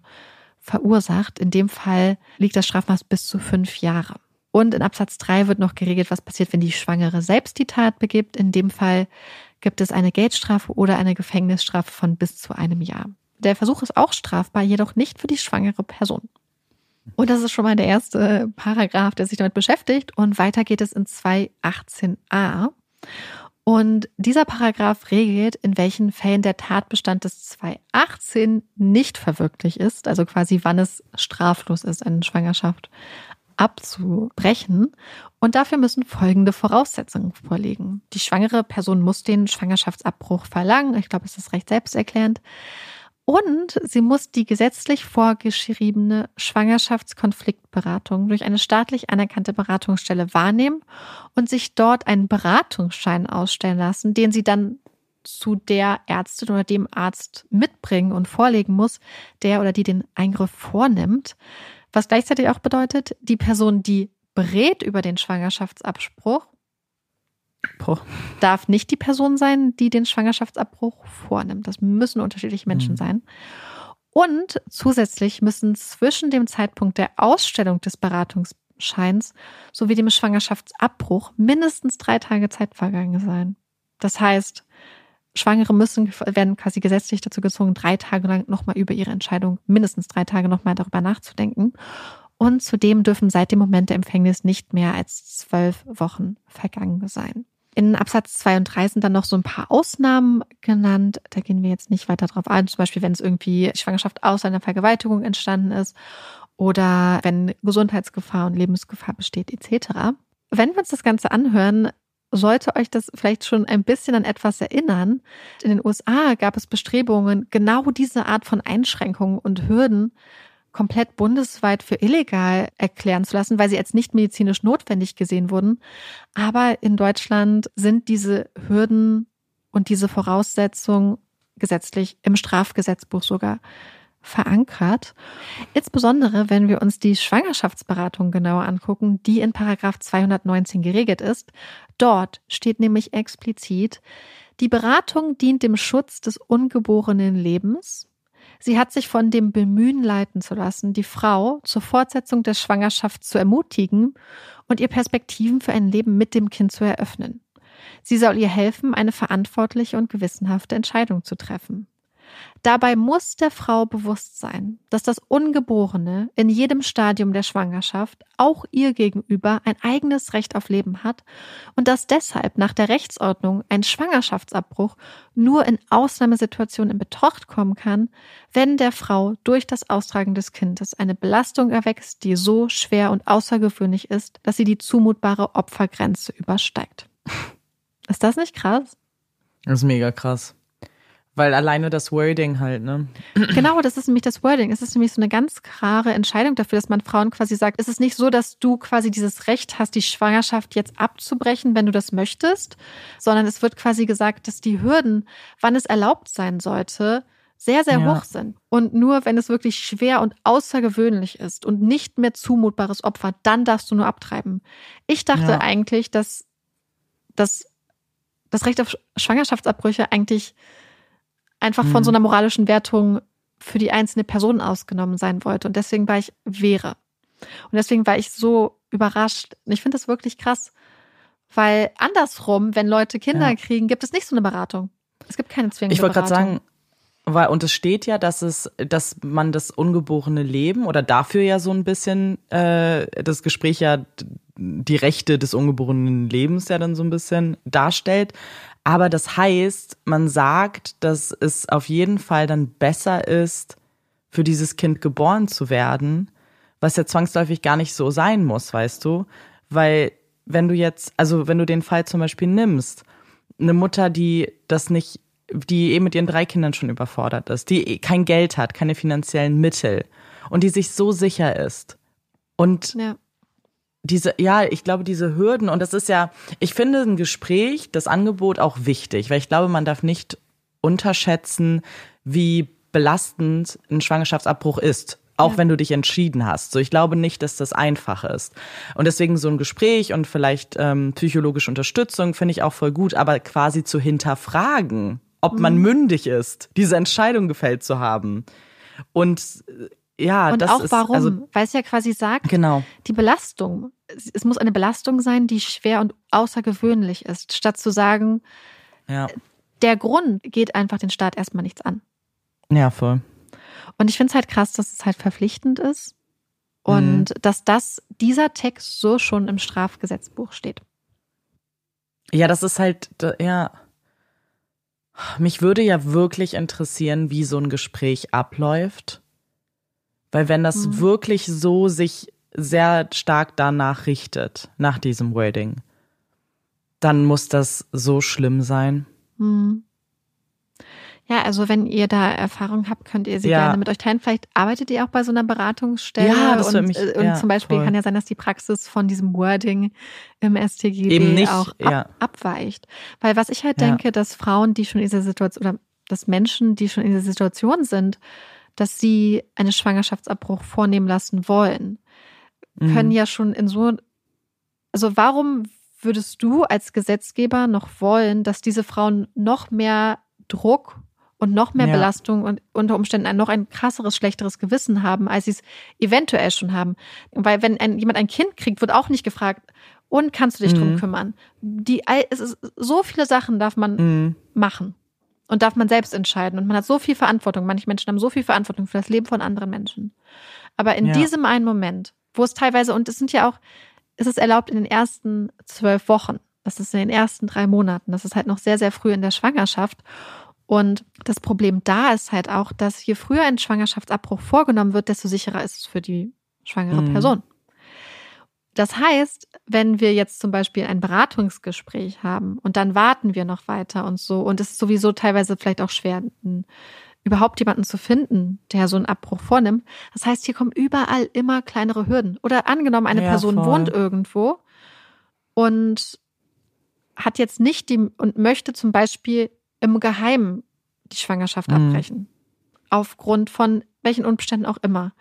verursacht. In dem Fall liegt das Strafmaß bis zu fünf Jahre. Und in Absatz 3 wird noch geregelt, was passiert, wenn die Schwangere selbst die Tat begibt. In dem Fall gibt es eine Geldstrafe oder eine Gefängnisstrafe von bis zu einem Jahr. Der Versuch ist auch strafbar, jedoch nicht für die schwangere Person. Und das ist schon mal der erste Paragraph, der sich damit beschäftigt. Und weiter geht es in 218a. Und dieser Paragraph regelt, in welchen Fällen der Tatbestand des 218 nicht verwirklich ist, also quasi wann es straflos ist, eine Schwangerschaft abzubrechen. Und dafür müssen folgende Voraussetzungen vorliegen. Die schwangere Person muss den Schwangerschaftsabbruch verlangen. Ich glaube, es ist recht selbsterklärend. Und sie muss die gesetzlich vorgeschriebene Schwangerschaftskonfliktberatung durch eine staatlich anerkannte Beratungsstelle wahrnehmen und sich dort einen Beratungsschein ausstellen lassen, den sie dann zu der Ärztin oder dem Arzt mitbringen und vorlegen muss, der oder die den Eingriff vornimmt. Was gleichzeitig auch bedeutet, die Person, die berät über den Schwangerschaftsabspruch, Boah. darf nicht die Person sein, die den Schwangerschaftsabbruch vornimmt. Das müssen unterschiedliche Menschen mhm. sein. Und zusätzlich müssen zwischen dem Zeitpunkt der Ausstellung des Beratungsscheins sowie dem Schwangerschaftsabbruch mindestens drei Tage Zeit vergangen sein. Das heißt, Schwangere müssen, werden quasi gesetzlich dazu gezwungen, drei Tage lang nochmal über ihre Entscheidung, mindestens drei Tage nochmal darüber nachzudenken. Und zudem dürfen seit dem Moment der Empfängnis nicht mehr als zwölf Wochen vergangen sein. In Absatz 2 und 3 sind dann noch so ein paar Ausnahmen genannt. Da gehen wir jetzt nicht weiter drauf ein. Zum Beispiel, wenn es irgendwie Schwangerschaft aus einer Vergewaltigung entstanden ist oder wenn Gesundheitsgefahr und Lebensgefahr besteht etc. Wenn wir uns das Ganze anhören, sollte euch das vielleicht schon ein bisschen an etwas erinnern. In den USA gab es Bestrebungen, genau diese Art von Einschränkungen und Hürden komplett bundesweit für illegal erklären zu lassen, weil sie als nicht medizinisch notwendig gesehen wurden. Aber in Deutschland sind diese Hürden und diese Voraussetzungen gesetzlich im Strafgesetzbuch sogar verankert. Insbesondere, wenn wir uns die Schwangerschaftsberatung genauer angucken, die in Paragraph 219 geregelt ist. Dort steht nämlich explizit, die Beratung dient dem Schutz des ungeborenen Lebens Sie hat sich von dem Bemühen leiten zu lassen, die Frau zur Fortsetzung der Schwangerschaft zu ermutigen und ihr Perspektiven für ein Leben mit dem Kind zu eröffnen. Sie soll ihr helfen, eine verantwortliche und gewissenhafte Entscheidung zu treffen. Dabei muss der Frau bewusst sein, dass das Ungeborene in jedem Stadium der Schwangerschaft auch ihr gegenüber ein eigenes Recht auf Leben hat und dass deshalb nach der Rechtsordnung ein Schwangerschaftsabbruch nur in Ausnahmesituationen in Betracht kommen kann, wenn der Frau durch das Austragen des Kindes eine Belastung erwächst, die so schwer und außergewöhnlich ist, dass sie die zumutbare Opfergrenze übersteigt. Ist das nicht krass? Das ist mega krass. Weil alleine das Wording halt, ne? Genau, das ist nämlich das Wording. Es ist nämlich so eine ganz klare Entscheidung dafür, dass man Frauen quasi sagt, es ist nicht so, dass du quasi dieses Recht hast, die Schwangerschaft jetzt abzubrechen, wenn du das möchtest, sondern es wird quasi gesagt, dass die Hürden, wann es erlaubt sein sollte, sehr, sehr ja. hoch sind. Und nur wenn es wirklich schwer und außergewöhnlich ist und nicht mehr zumutbares Opfer, dann darfst du nur abtreiben. Ich dachte ja. eigentlich, dass das, das Recht auf Schwangerschaftsabbrüche eigentlich einfach von so mhm. einer moralischen Wertung für die einzelne Person ausgenommen sein wollte. Und deswegen war ich wäre. Und deswegen war ich so überrascht. Und ich finde das wirklich krass. Weil andersrum, wenn Leute Kinder ja. kriegen, gibt es nicht so eine Beratung. Es gibt keine zwingende Ich wollte gerade sagen, weil, und es steht ja, dass es, dass man das ungeborene Leben oder dafür ja so ein bisschen äh, das Gespräch ja die Rechte des ungeborenen Lebens ja dann so ein bisschen darstellt. Aber das heißt, man sagt, dass es auf jeden Fall dann besser ist, für dieses Kind geboren zu werden, was ja zwangsläufig gar nicht so sein muss, weißt du? Weil wenn du jetzt, also wenn du den Fall zum Beispiel nimmst, eine Mutter, die das nicht, die eben mit ihren drei Kindern schon überfordert ist, die kein Geld hat, keine finanziellen Mittel und die sich so sicher ist und ja diese, ja, ich glaube, diese Hürden, und das ist ja, ich finde ein Gespräch, das Angebot auch wichtig, weil ich glaube, man darf nicht unterschätzen, wie belastend ein Schwangerschaftsabbruch ist. Auch ja. wenn du dich entschieden hast. So, ich glaube nicht, dass das einfach ist. Und deswegen so ein Gespräch und vielleicht ähm, psychologische Unterstützung finde ich auch voll gut, aber quasi zu hinterfragen, ob man mhm. mündig ist, diese Entscheidung gefällt zu haben. Und äh, ja, und das auch ist, warum, also, weil es ja quasi sagt, genau. die Belastung. Es muss eine Belastung sein, die schwer und außergewöhnlich ist, statt zu sagen, ja. der Grund geht einfach den Staat erstmal nichts an. Ja, voll. Und ich finde es halt krass, dass es halt verpflichtend ist und mhm. dass das, dieser Text so schon im Strafgesetzbuch steht. Ja, das ist halt, ja. Mich würde ja wirklich interessieren, wie so ein Gespräch abläuft. Weil wenn das mhm. wirklich so sich sehr stark danach richtet, nach diesem Wording, dann muss das so schlimm sein. Mhm. Ja, also wenn ihr da Erfahrung habt, könnt ihr sie ja. gerne mit euch teilen. Vielleicht arbeitet ihr auch bei so einer Beratungsstelle. Ja, das und, mich, äh, und ja, zum Beispiel voll. kann ja sein, dass die Praxis von diesem Wording im STGB Eben nicht, auch ab, ja. abweicht. Weil was ich halt denke, dass Frauen, die schon in dieser Situation oder dass Menschen, die schon in dieser Situation sind, dass sie einen Schwangerschaftsabbruch vornehmen lassen wollen, mhm. können ja schon in so also warum würdest du als Gesetzgeber noch wollen, dass diese Frauen noch mehr Druck und noch mehr ja. Belastung und unter Umständen ein, noch ein krasseres, schlechteres Gewissen haben, als sie es eventuell schon haben. Weil wenn ein, jemand ein Kind kriegt, wird auch nicht gefragt, und kannst du dich mhm. drum kümmern? Die, es ist, so viele Sachen darf man mhm. machen und darf man selbst entscheiden. Und man hat so viel Verantwortung. Manche Menschen haben so viel Verantwortung für das Leben von anderen Menschen. Aber in ja. diesem einen Moment, wo es teilweise, und es sind ja auch, es ist erlaubt in den ersten zwölf Wochen, das ist in den ersten drei Monaten, das ist halt noch sehr, sehr früh in der Schwangerschaft. Und das Problem da ist halt auch, dass je früher ein Schwangerschaftsabbruch vorgenommen wird, desto sicherer ist es für die schwangere mhm. Person. Das heißt, wenn wir jetzt zum Beispiel ein Beratungsgespräch haben und dann warten wir noch weiter und so, und es ist sowieso teilweise vielleicht auch schwer, überhaupt jemanden zu finden, der so einen Abbruch vornimmt. Das heißt, hier kommen überall immer kleinere Hürden. Oder angenommen, eine ja, Person voll. wohnt irgendwo und hat jetzt nicht die und möchte zum Beispiel im Geheimen die Schwangerschaft mhm. abbrechen. Aufgrund von welchen Umständen auch immer.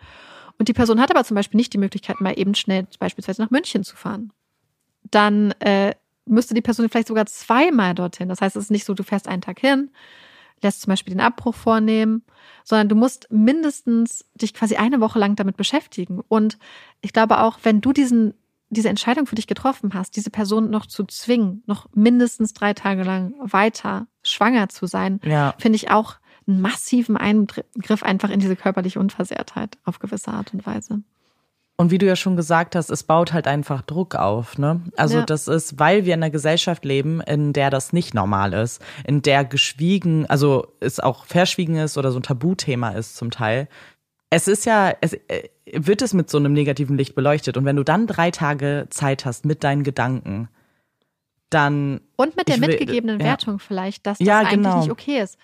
Und die Person hat aber zum Beispiel nicht die Möglichkeit, mal eben schnell beispielsweise nach München zu fahren. Dann äh, müsste die Person vielleicht sogar zweimal dorthin. Das heißt, es ist nicht so, du fährst einen Tag hin, lässt zum Beispiel den Abbruch vornehmen, sondern du musst mindestens dich quasi eine Woche lang damit beschäftigen. Und ich glaube auch, wenn du diesen diese Entscheidung für dich getroffen hast, diese Person noch zu zwingen, noch mindestens drei Tage lang weiter schwanger zu sein, ja. finde ich auch einen massiven Eingriff einfach in diese körperliche Unversehrtheit auf gewisse Art und Weise. Und wie du ja schon gesagt hast, es baut halt einfach Druck auf, ne? Also ja. das ist, weil wir in einer Gesellschaft leben, in der das nicht normal ist, in der geschwiegen, also es auch verschwiegen ist oder so ein Tabuthema ist zum Teil. Es ist ja, es, äh, wird es mit so einem negativen Licht beleuchtet. Und wenn du dann drei Tage Zeit hast mit deinen Gedanken, dann. Und mit der will, mitgegebenen ja. Wertung vielleicht, dass das ja, eigentlich genau. nicht okay ist.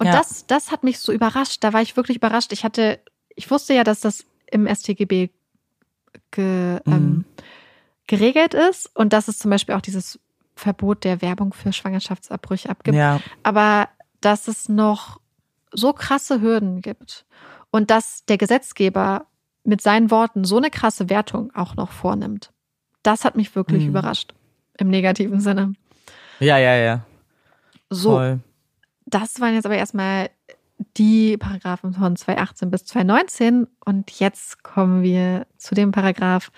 Und Ja. das, das hat mich so überrascht. Da war ich wirklich überrascht. Ich hatte, ich wusste ja, dass das im StGB ge, ähm, Mhm. geregelt ist und dass es zum Beispiel auch dieses Verbot der Werbung für Schwangerschaftsabbrüche abgibt. Ja, Aber dass es noch so krasse Hürden gibt und dass der Gesetzgeber mit seinen Worten so eine krasse Wertung auch noch vornimmt, das hat mich wirklich Mhm. überrascht. Im negativen Sinne. ja, ja, ja. So, Voll. Das waren jetzt aber erstmal die Paragraphen von 218 bis 219 und jetzt kommen wir zu dem Paragraph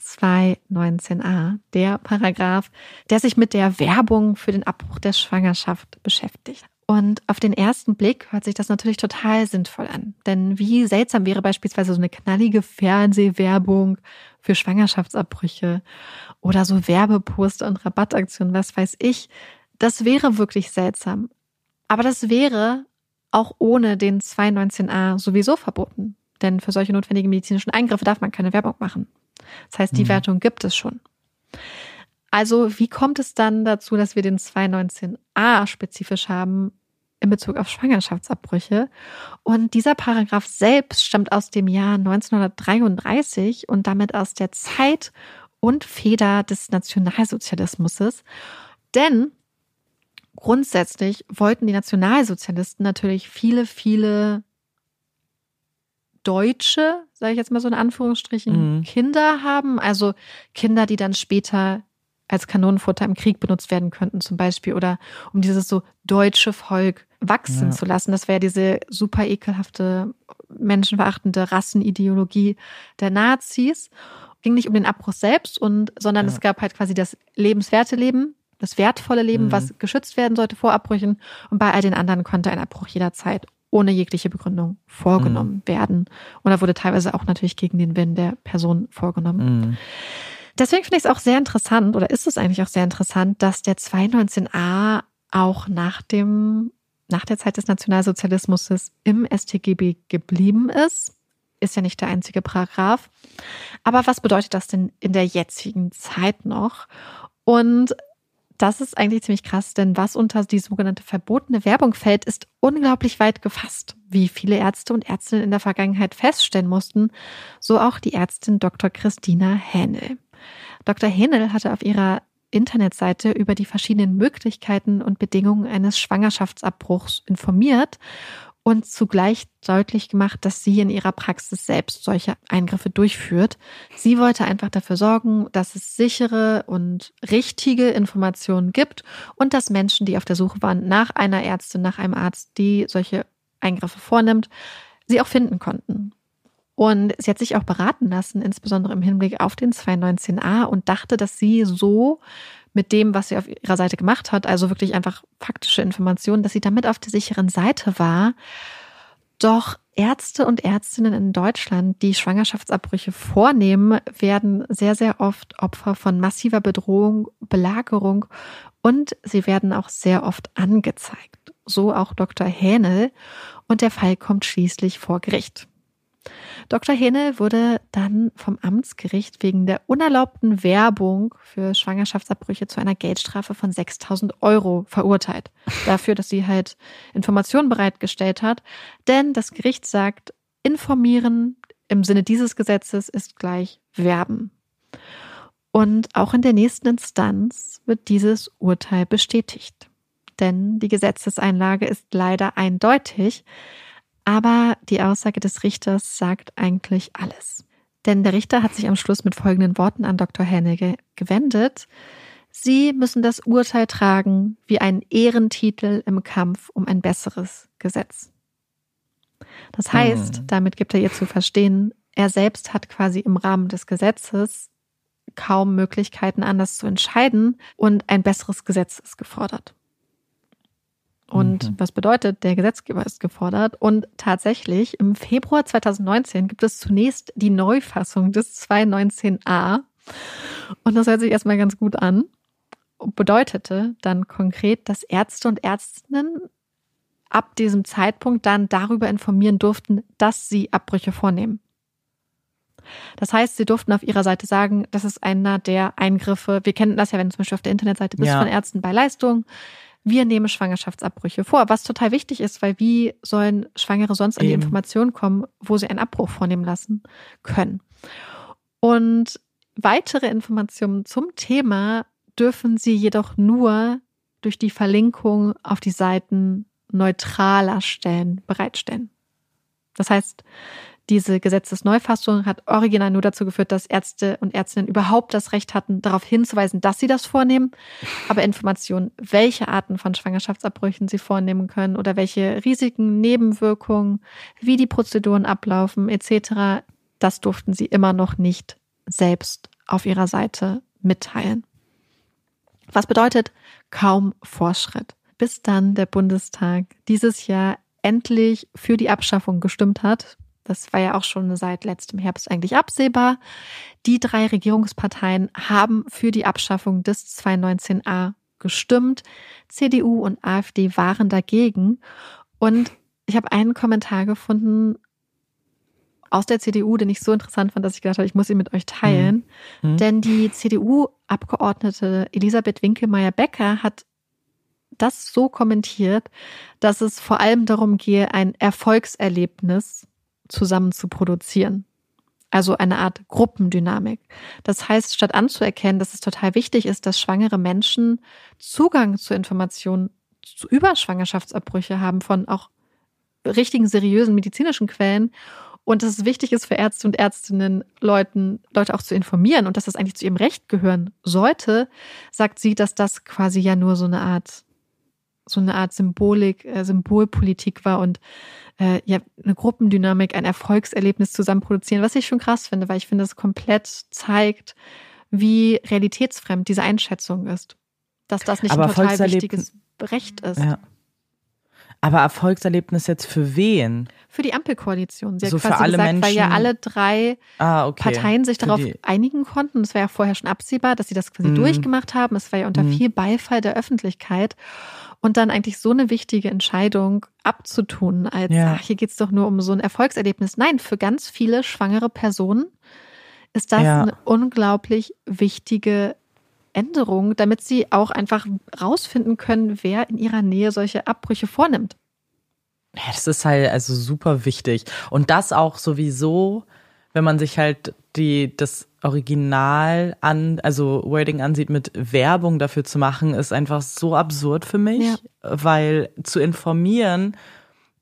219a, der Paragraph, der sich mit der Werbung für den Abbruch der Schwangerschaft beschäftigt. Und auf den ersten Blick hört sich das natürlich total sinnvoll an. Denn wie seltsam wäre beispielsweise so eine knallige Fernsehwerbung für Schwangerschaftsabbrüche oder so Werbeposter und Rabattaktionen, was weiß ich. Das wäre wirklich seltsam. Aber das wäre auch ohne den 219a sowieso verboten. Denn für solche notwendigen medizinischen Eingriffe darf man keine Werbung machen. Das heißt, die Mhm. Wertung gibt es schon. Also, wie kommt es dann dazu, dass wir den 219a spezifisch haben in Bezug auf Schwangerschaftsabbrüche? Und dieser Paragraph selbst stammt aus dem Jahr 1933 und damit aus der Zeit und Feder des Nationalsozialismus. Denn grundsätzlich wollten die Nationalsozialisten natürlich viele, viele Deutsche, sage ich jetzt mal so in Anführungsstrichen, mhm. Kinder haben. Also Kinder, die dann später als Kanonenfutter im Krieg benutzt werden könnten, zum Beispiel, oder um dieses so deutsche Volk wachsen ja. zu lassen. Das wäre diese super ekelhafte, menschenverachtende Rassenideologie der Nazis. Ging nicht um den Abbruch selbst und, sondern ja. es gab halt quasi das lebenswerte Leben, das wertvolle Leben, mhm. was geschützt werden sollte vor Abbrüchen. Und bei all den anderen konnte ein Abbruch jederzeit ohne jegliche Begründung vorgenommen mhm. werden. Und da wurde teilweise auch natürlich gegen den Willen der Person vorgenommen. Mhm. Deswegen finde ich es auch sehr interessant, oder ist es eigentlich auch sehr interessant, dass der 219a auch nach dem, nach der Zeit des Nationalsozialismus im StGB geblieben ist. Ist ja nicht der einzige Paragraph. Aber was bedeutet das denn in der jetzigen Zeit noch? Und das ist eigentlich ziemlich krass, denn was unter die sogenannte verbotene Werbung fällt, ist unglaublich weit gefasst, wie viele Ärzte und Ärztinnen in der Vergangenheit feststellen mussten, so auch die Ärztin Dr. Christina Hähnel. Dr. Hähnel hatte auf ihrer Internetseite über die verschiedenen Möglichkeiten und Bedingungen eines Schwangerschaftsabbruchs informiert und zugleich deutlich gemacht, dass sie in ihrer Praxis selbst solche Eingriffe durchführt. Sie wollte einfach dafür sorgen, dass es sichere und richtige Informationen gibt und dass Menschen, die auf der Suche waren nach einer Ärztin, nach einem Arzt, die solche Eingriffe vornimmt, sie auch finden konnten. Und sie hat sich auch beraten lassen, insbesondere im Hinblick auf den 219a und dachte, dass sie so mit dem, was sie auf ihrer Seite gemacht hat, also wirklich einfach faktische Informationen, dass sie damit auf der sicheren Seite war. Doch Ärzte und Ärztinnen in Deutschland, die Schwangerschaftsabbrüche vornehmen, werden sehr, sehr oft Opfer von massiver Bedrohung, Belagerung und sie werden auch sehr oft angezeigt. So auch Dr. Hähnel. Und der Fall kommt schließlich vor Gericht. Dr. Hene wurde dann vom Amtsgericht wegen der unerlaubten Werbung für Schwangerschaftsabbrüche zu einer Geldstrafe von 6000 Euro verurteilt. Dafür, dass sie halt Informationen bereitgestellt hat. Denn das Gericht sagt, informieren im Sinne dieses Gesetzes ist gleich werben. Und auch in der nächsten Instanz wird dieses Urteil bestätigt. Denn die Gesetzeseinlage ist leider eindeutig. Aber die Aussage des Richters sagt eigentlich alles. Denn der Richter hat sich am Schluss mit folgenden Worten an Dr. Hennege gewendet. Sie müssen das Urteil tragen wie einen Ehrentitel im Kampf um ein besseres Gesetz. Das heißt, mhm. damit gibt er ihr zu verstehen, er selbst hat quasi im Rahmen des Gesetzes kaum Möglichkeiten anders zu entscheiden und ein besseres Gesetz ist gefordert. Und mhm. was bedeutet, der Gesetzgeber ist gefordert. Und tatsächlich, im Februar 2019 gibt es zunächst die Neufassung des 219a. Und das hört sich erstmal ganz gut an. Bedeutete dann konkret, dass Ärzte und Ärztinnen ab diesem Zeitpunkt dann darüber informieren durften, dass sie Abbrüche vornehmen. Das heißt, sie durften auf ihrer Seite sagen, das ist einer der Eingriffe. Wir kennen das ja, wenn du zum Beispiel auf der Internetseite bist ja. von Ärzten bei Leistung wir nehmen Schwangerschaftsabbrüche vor, was total wichtig ist, weil wie sollen Schwangere sonst an die Information kommen, wo sie einen Abbruch vornehmen lassen können. Und weitere Informationen zum Thema dürfen Sie jedoch nur durch die Verlinkung auf die Seiten neutraler Stellen bereitstellen. Das heißt, diese Gesetzesneufassung hat original nur dazu geführt, dass Ärzte und Ärztinnen überhaupt das Recht hatten, darauf hinzuweisen, dass sie das vornehmen. Aber Informationen, welche Arten von Schwangerschaftsabbrüchen sie vornehmen können oder welche Risiken, Nebenwirkungen, wie die Prozeduren ablaufen etc., das durften sie immer noch nicht selbst auf ihrer Seite mitteilen. Was bedeutet kaum Fortschritt, bis dann der Bundestag dieses Jahr endlich für die Abschaffung gestimmt hat, das war ja auch schon seit letztem Herbst eigentlich absehbar. Die drei Regierungsparteien haben für die Abschaffung des 219a gestimmt. CDU und AfD waren dagegen. Und ich habe einen Kommentar gefunden aus der CDU, den ich so interessant fand, dass ich gedacht habe, ich muss ihn mit euch teilen. Mhm. mhm. Denn die CDU-Abgeordnete Elisabeth Winkelmeier-Becker hat das so kommentiert, dass es vor allem darum gehe, ein Erfolgserlebnis zusammen zu produzieren. Also eine Art Gruppendynamik. Das heißt, statt anzuerkennen, dass es total wichtig ist, dass schwangere Menschen Zugang zu Informationen über Schwangerschaftsabbrüche haben von auch richtigen, seriösen medizinischen Quellen und dass es wichtig ist für Ärzte und Ärztinnen, Leuten, Leute auch zu informieren und dass das eigentlich zu ihrem Recht gehören sollte, sagt sie, dass das quasi ja nur so eine Art, so eine Art Symbolik, äh, Symbolpolitik war und äh, ja, eine Gruppendynamik, ein Erfolgserlebnis zusammen produzieren, was ich schon krass finde, weil ich finde, es komplett zeigt, wie realitätsfremd diese Einschätzung ist. Dass das nicht Aber ein total wichtiges Recht ist. Ja. Aber Erfolgserlebnis jetzt für wen? Für die Ampelkoalition. Sie hat So für quasi alle gesagt, weil ja Menschen- alle drei Ah, okay. Parteien sich Für darauf die- einigen konnten. Es war ja vorher schon absehbar, dass sie das quasi Mhm. durchgemacht haben. Es war ja unter Mhm. viel Beifall der Öffentlichkeit. Und dann eigentlich so eine wichtige Entscheidung abzutun, als Ja. ach, hier geht's doch nur um so ein Erfolgserlebnis. Nein, für ganz viele schwangere Personen ist das Ja. eine unglaublich wichtige Änderung, damit sie auch einfach rausfinden können, wer in ihrer Nähe solche Abbrüche vornimmt. Ja, das ist halt also super wichtig. Und das auch sowieso, wenn man sich halt die, das Original an, also Wording ansieht, mit Werbung dafür zu machen, ist einfach so absurd für mich, Ja. weil zu informieren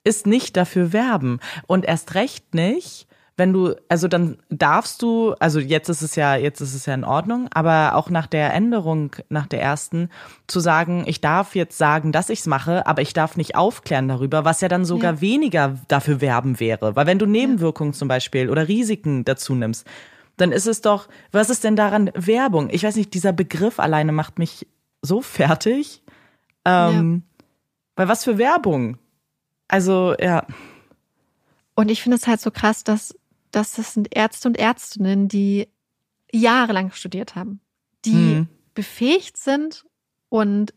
ist nicht dafür werben. Und erst recht nicht, wenn du, also dann darfst du, also jetzt ist es ja, jetzt ist es ja in Ordnung, aber auch nach der Änderung, nach der ersten, zu sagen, ich darf jetzt sagen, dass ich es mache, aber ich darf nicht aufklären darüber, was ja dann sogar Ja. weniger dafür werben wäre. Weil wenn du Nebenwirkungen zum Beispiel oder Risiken dazu nimmst, dann ist es doch, was ist denn daran Werbung? Ich weiß nicht, dieser Begriff alleine macht mich so fertig. Ähm, Weil was für Werbung? Also, ja. Und ich finde es halt so krass, dass, dass das sind Ärzte und Ärztinnen, die jahrelang studiert haben, die Hm. befähigt sind und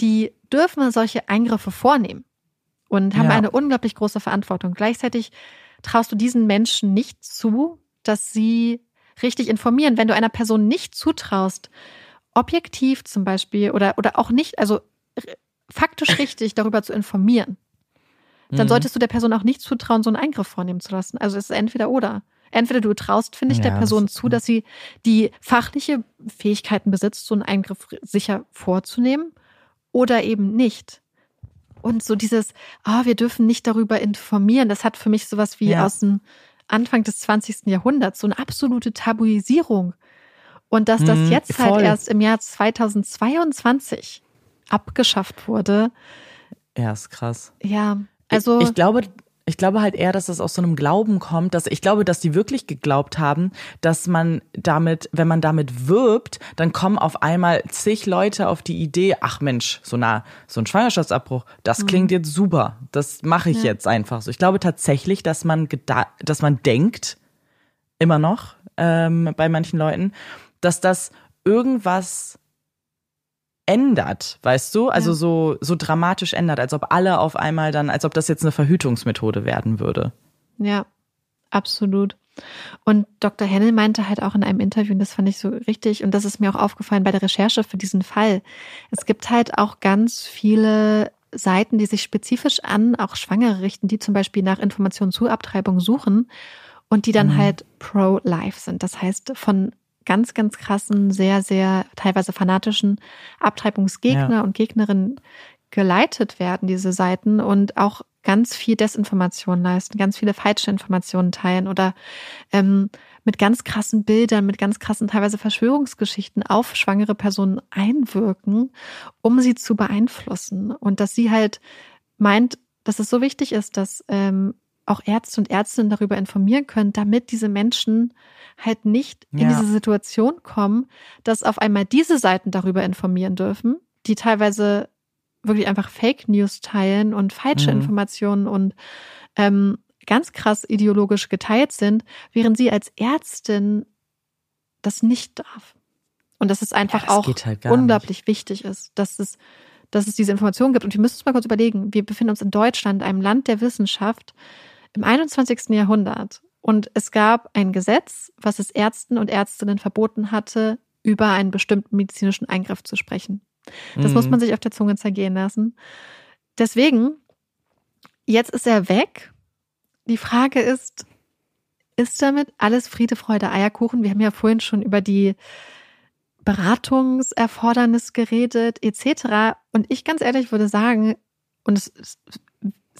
die dürfen solche Eingriffe vornehmen und haben Ja. eine unglaublich große Verantwortung. Gleichzeitig traust du diesen Menschen nicht zu, dass sie richtig informieren. Wenn du einer Person nicht zutraust, objektiv zum Beispiel oder, oder auch nicht, also faktisch richtig darüber zu informieren, dann Mhm. solltest du der Person auch nicht zutrauen, so einen Eingriff vornehmen zu lassen. Also es ist entweder oder. Entweder du traust, finde ich, der Ja, Person das- zu, dass sie die fachliche Fähigkeiten besitzt, so einen Eingriff sicher vorzunehmen, oder eben nicht. Und so dieses, ah, wir dürfen nicht darüber informieren, das hat für mich sowas wie Ja. aus dem Anfang des 20. Jahrhunderts, so eine absolute Tabuisierung. Und dass das Mhm, jetzt halt voll. erst im Jahr 2022 abgeschafft wurde, Ja, ist krass. ja, also. ich, ich glaube, ich glaube halt eher, dass das aus so einem Glauben kommt, dass ich glaube, dass die wirklich geglaubt haben, dass man damit, wenn man damit wirbt, dann kommen auf einmal zig Leute auf die Idee, ach Mensch, so na, so ein Schwangerschaftsabbruch, das klingt jetzt super, das mache ich Mhm. Ja. jetzt einfach so. Ich glaube tatsächlich, dass man dass man denkt, immer noch ähm, bei manchen Leuten, dass das irgendwas ändert, weißt du? Also Ja. so, so dramatisch ändert, als ob alle auf einmal dann, als ob das jetzt eine Verhütungsmethode werden würde. Ja, absolut. Und Dr. Hennel meinte halt auch in einem Interview, und das fand ich so richtig, und das ist mir auch aufgefallen bei der Recherche für diesen Fall. Es gibt halt auch ganz viele Seiten, die sich spezifisch an auch Schwangere richten, die zum Beispiel nach Informationen zu Abtreibung suchen und die dann Mhm. halt pro-life sind. Das heißt, von ganz, ganz krassen, sehr, sehr teilweise fanatischen Abtreibungsgegner Ja. und Gegnerinnen geleitet werden, diese Seiten, und auch ganz viel Desinformation leisten, ganz viele falsche Informationen teilen oder ähm, mit ganz krassen Bildern, mit ganz krassen teilweise Verschwörungsgeschichten auf schwangere Personen einwirken, um sie zu beeinflussen. Und dass sie halt meint, dass es so wichtig ist, dass ähm, auch Ärzte und Ärztinnen darüber informieren können, damit diese Menschen halt nicht in Ja. diese Situation kommen, dass auf einmal diese Seiten darüber informieren dürfen, die teilweise wirklich einfach Fake News teilen und falsche Mhm. Informationen und ähm, ganz krass ideologisch geteilt sind, während sie als Ärztin das nicht darf. Und dass es einfach das auch halt unglaublich wichtig ist, dass es, dass es diese Informationen gibt. Und wir müssen uns mal kurz überlegen, wir befinden uns in Deutschland, einem Land der Wissenschaft, im 21. Jahrhundert. Und es gab ein Gesetz, was es Ärzten und Ärztinnen verboten hatte, über einen bestimmten medizinischen Eingriff zu sprechen. Das muss Mhm. man sich auf der Zunge zergehen lassen. Deswegen, jetzt ist er weg. Die Frage ist, ist damit alles Friede, Freude, Eierkuchen. Wir haben ja vorhin schon über die Beratungserfordernis geredet, etc. Und ich ganz ehrlich würde sagen, und es, es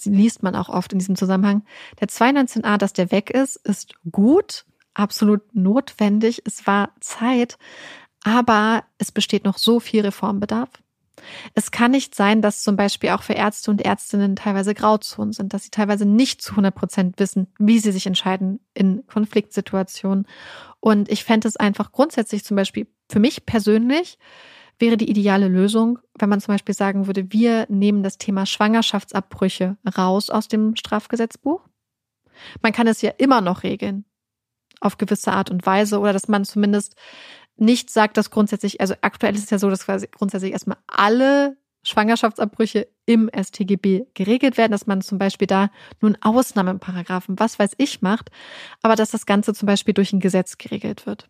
liest man auch oft in diesem Zusammenhang, der 219a, dass der weg ist, ist gut, absolut notwendig. Es war Zeit, aber es besteht noch so viel Reformbedarf. Es kann nicht sein, dass zum Beispiel auch für Ärzte und Ärztinnen teilweise Grauzonen sind, dass sie teilweise nicht zu 100 Prozent wissen, wie sie sich entscheiden in Konfliktsituationen. Und ich fände es einfach grundsätzlich zum Beispiel für mich persönlich wäre die ideale Lösung, wenn man zum Beispiel sagen würde, wir nehmen das Thema Schwangerschaftsabbrüche raus aus dem Strafgesetzbuch. Man kann es ja immer noch regeln, auf gewisse Art und Weise, oder dass man zumindest nicht sagt, dass grundsätzlich, also aktuell ist es ja so, dass quasi grundsätzlich erstmal alle Schwangerschaftsabbrüche im STGB geregelt werden, dass man zum Beispiel da nun Ausnahmeparagraphen, was weiß ich, macht, aber dass das Ganze zum Beispiel durch ein Gesetz geregelt wird.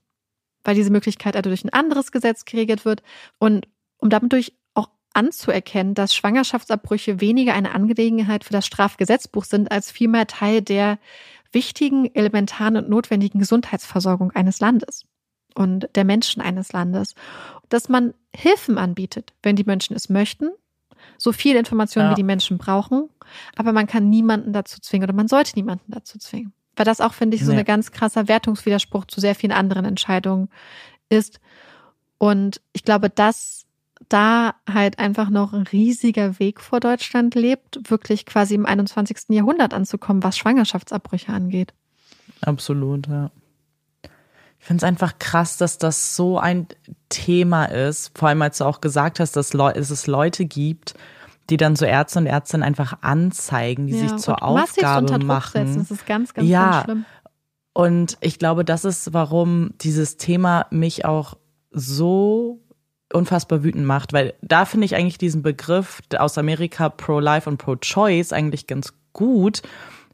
Weil diese Möglichkeit also durch ein anderes Gesetz geregelt wird und um damit auch anzuerkennen, dass Schwangerschaftsabbrüche weniger eine Angelegenheit für das Strafgesetzbuch sind, als vielmehr Teil der wichtigen, elementaren und notwendigen Gesundheitsversorgung eines Landes und der Menschen eines Landes, dass man Hilfen anbietet, wenn die Menschen es möchten, so viel Informationen, ja. wie die Menschen brauchen, aber man kann niemanden dazu zwingen oder man sollte niemanden dazu zwingen. Weil das auch, finde ich, so nee. ein ganz krasser Wertungswiderspruch zu sehr vielen anderen Entscheidungen ist. Und ich glaube, dass da halt einfach noch ein riesiger Weg vor Deutschland lebt, wirklich quasi im 21. Jahrhundert anzukommen, was Schwangerschaftsabbrüche angeht. Absolut, ja. Ich finde es einfach krass, dass das so ein Thema ist. Vor allem, als du auch gesagt hast, dass es Leute gibt, die dann so Ärzte und Ärztinnen einfach anzeigen, die ja, sich zur Aufgabe machen. Setzen. Das ist ganz, ganz, ja. ganz schlimm. Und ich glaube, das ist, warum dieses Thema mich auch so unfassbar wütend macht, weil da finde ich eigentlich diesen Begriff aus Amerika Pro-Life und Pro-Choice eigentlich ganz gut,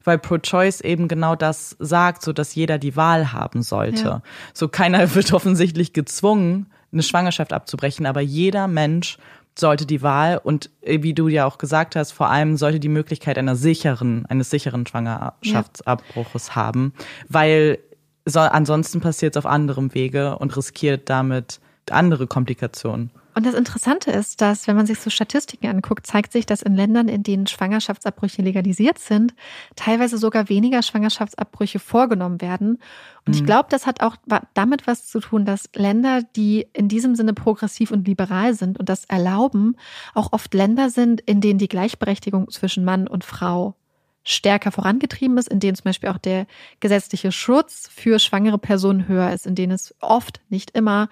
weil Pro-Choice eben genau das sagt, so dass jeder die Wahl haben sollte. Ja. So keiner wird offensichtlich gezwungen, eine Schwangerschaft abzubrechen, aber jeder Mensch sollte die Wahl und äh, wie du ja auch gesagt hast, vor allem sollte die Möglichkeit einer sicheren, eines sicheren Schwangerschaftsabbruches ja. haben, weil so, ansonsten passiert es auf anderem Wege und riskiert damit andere Komplikationen. Und das Interessante ist, dass, wenn man sich so Statistiken anguckt, zeigt sich, dass in Ländern, in denen Schwangerschaftsabbrüche legalisiert sind, teilweise sogar weniger Schwangerschaftsabbrüche vorgenommen werden. Und mhm. ich glaube, das hat auch damit was zu tun, dass Länder, die in diesem Sinne progressiv und liberal sind und das erlauben, auch oft Länder sind, in denen die Gleichberechtigung zwischen Mann und Frau stärker vorangetrieben ist, in denen zum Beispiel auch der gesetzliche Schutz für schwangere Personen höher ist, in denen es oft, nicht immer,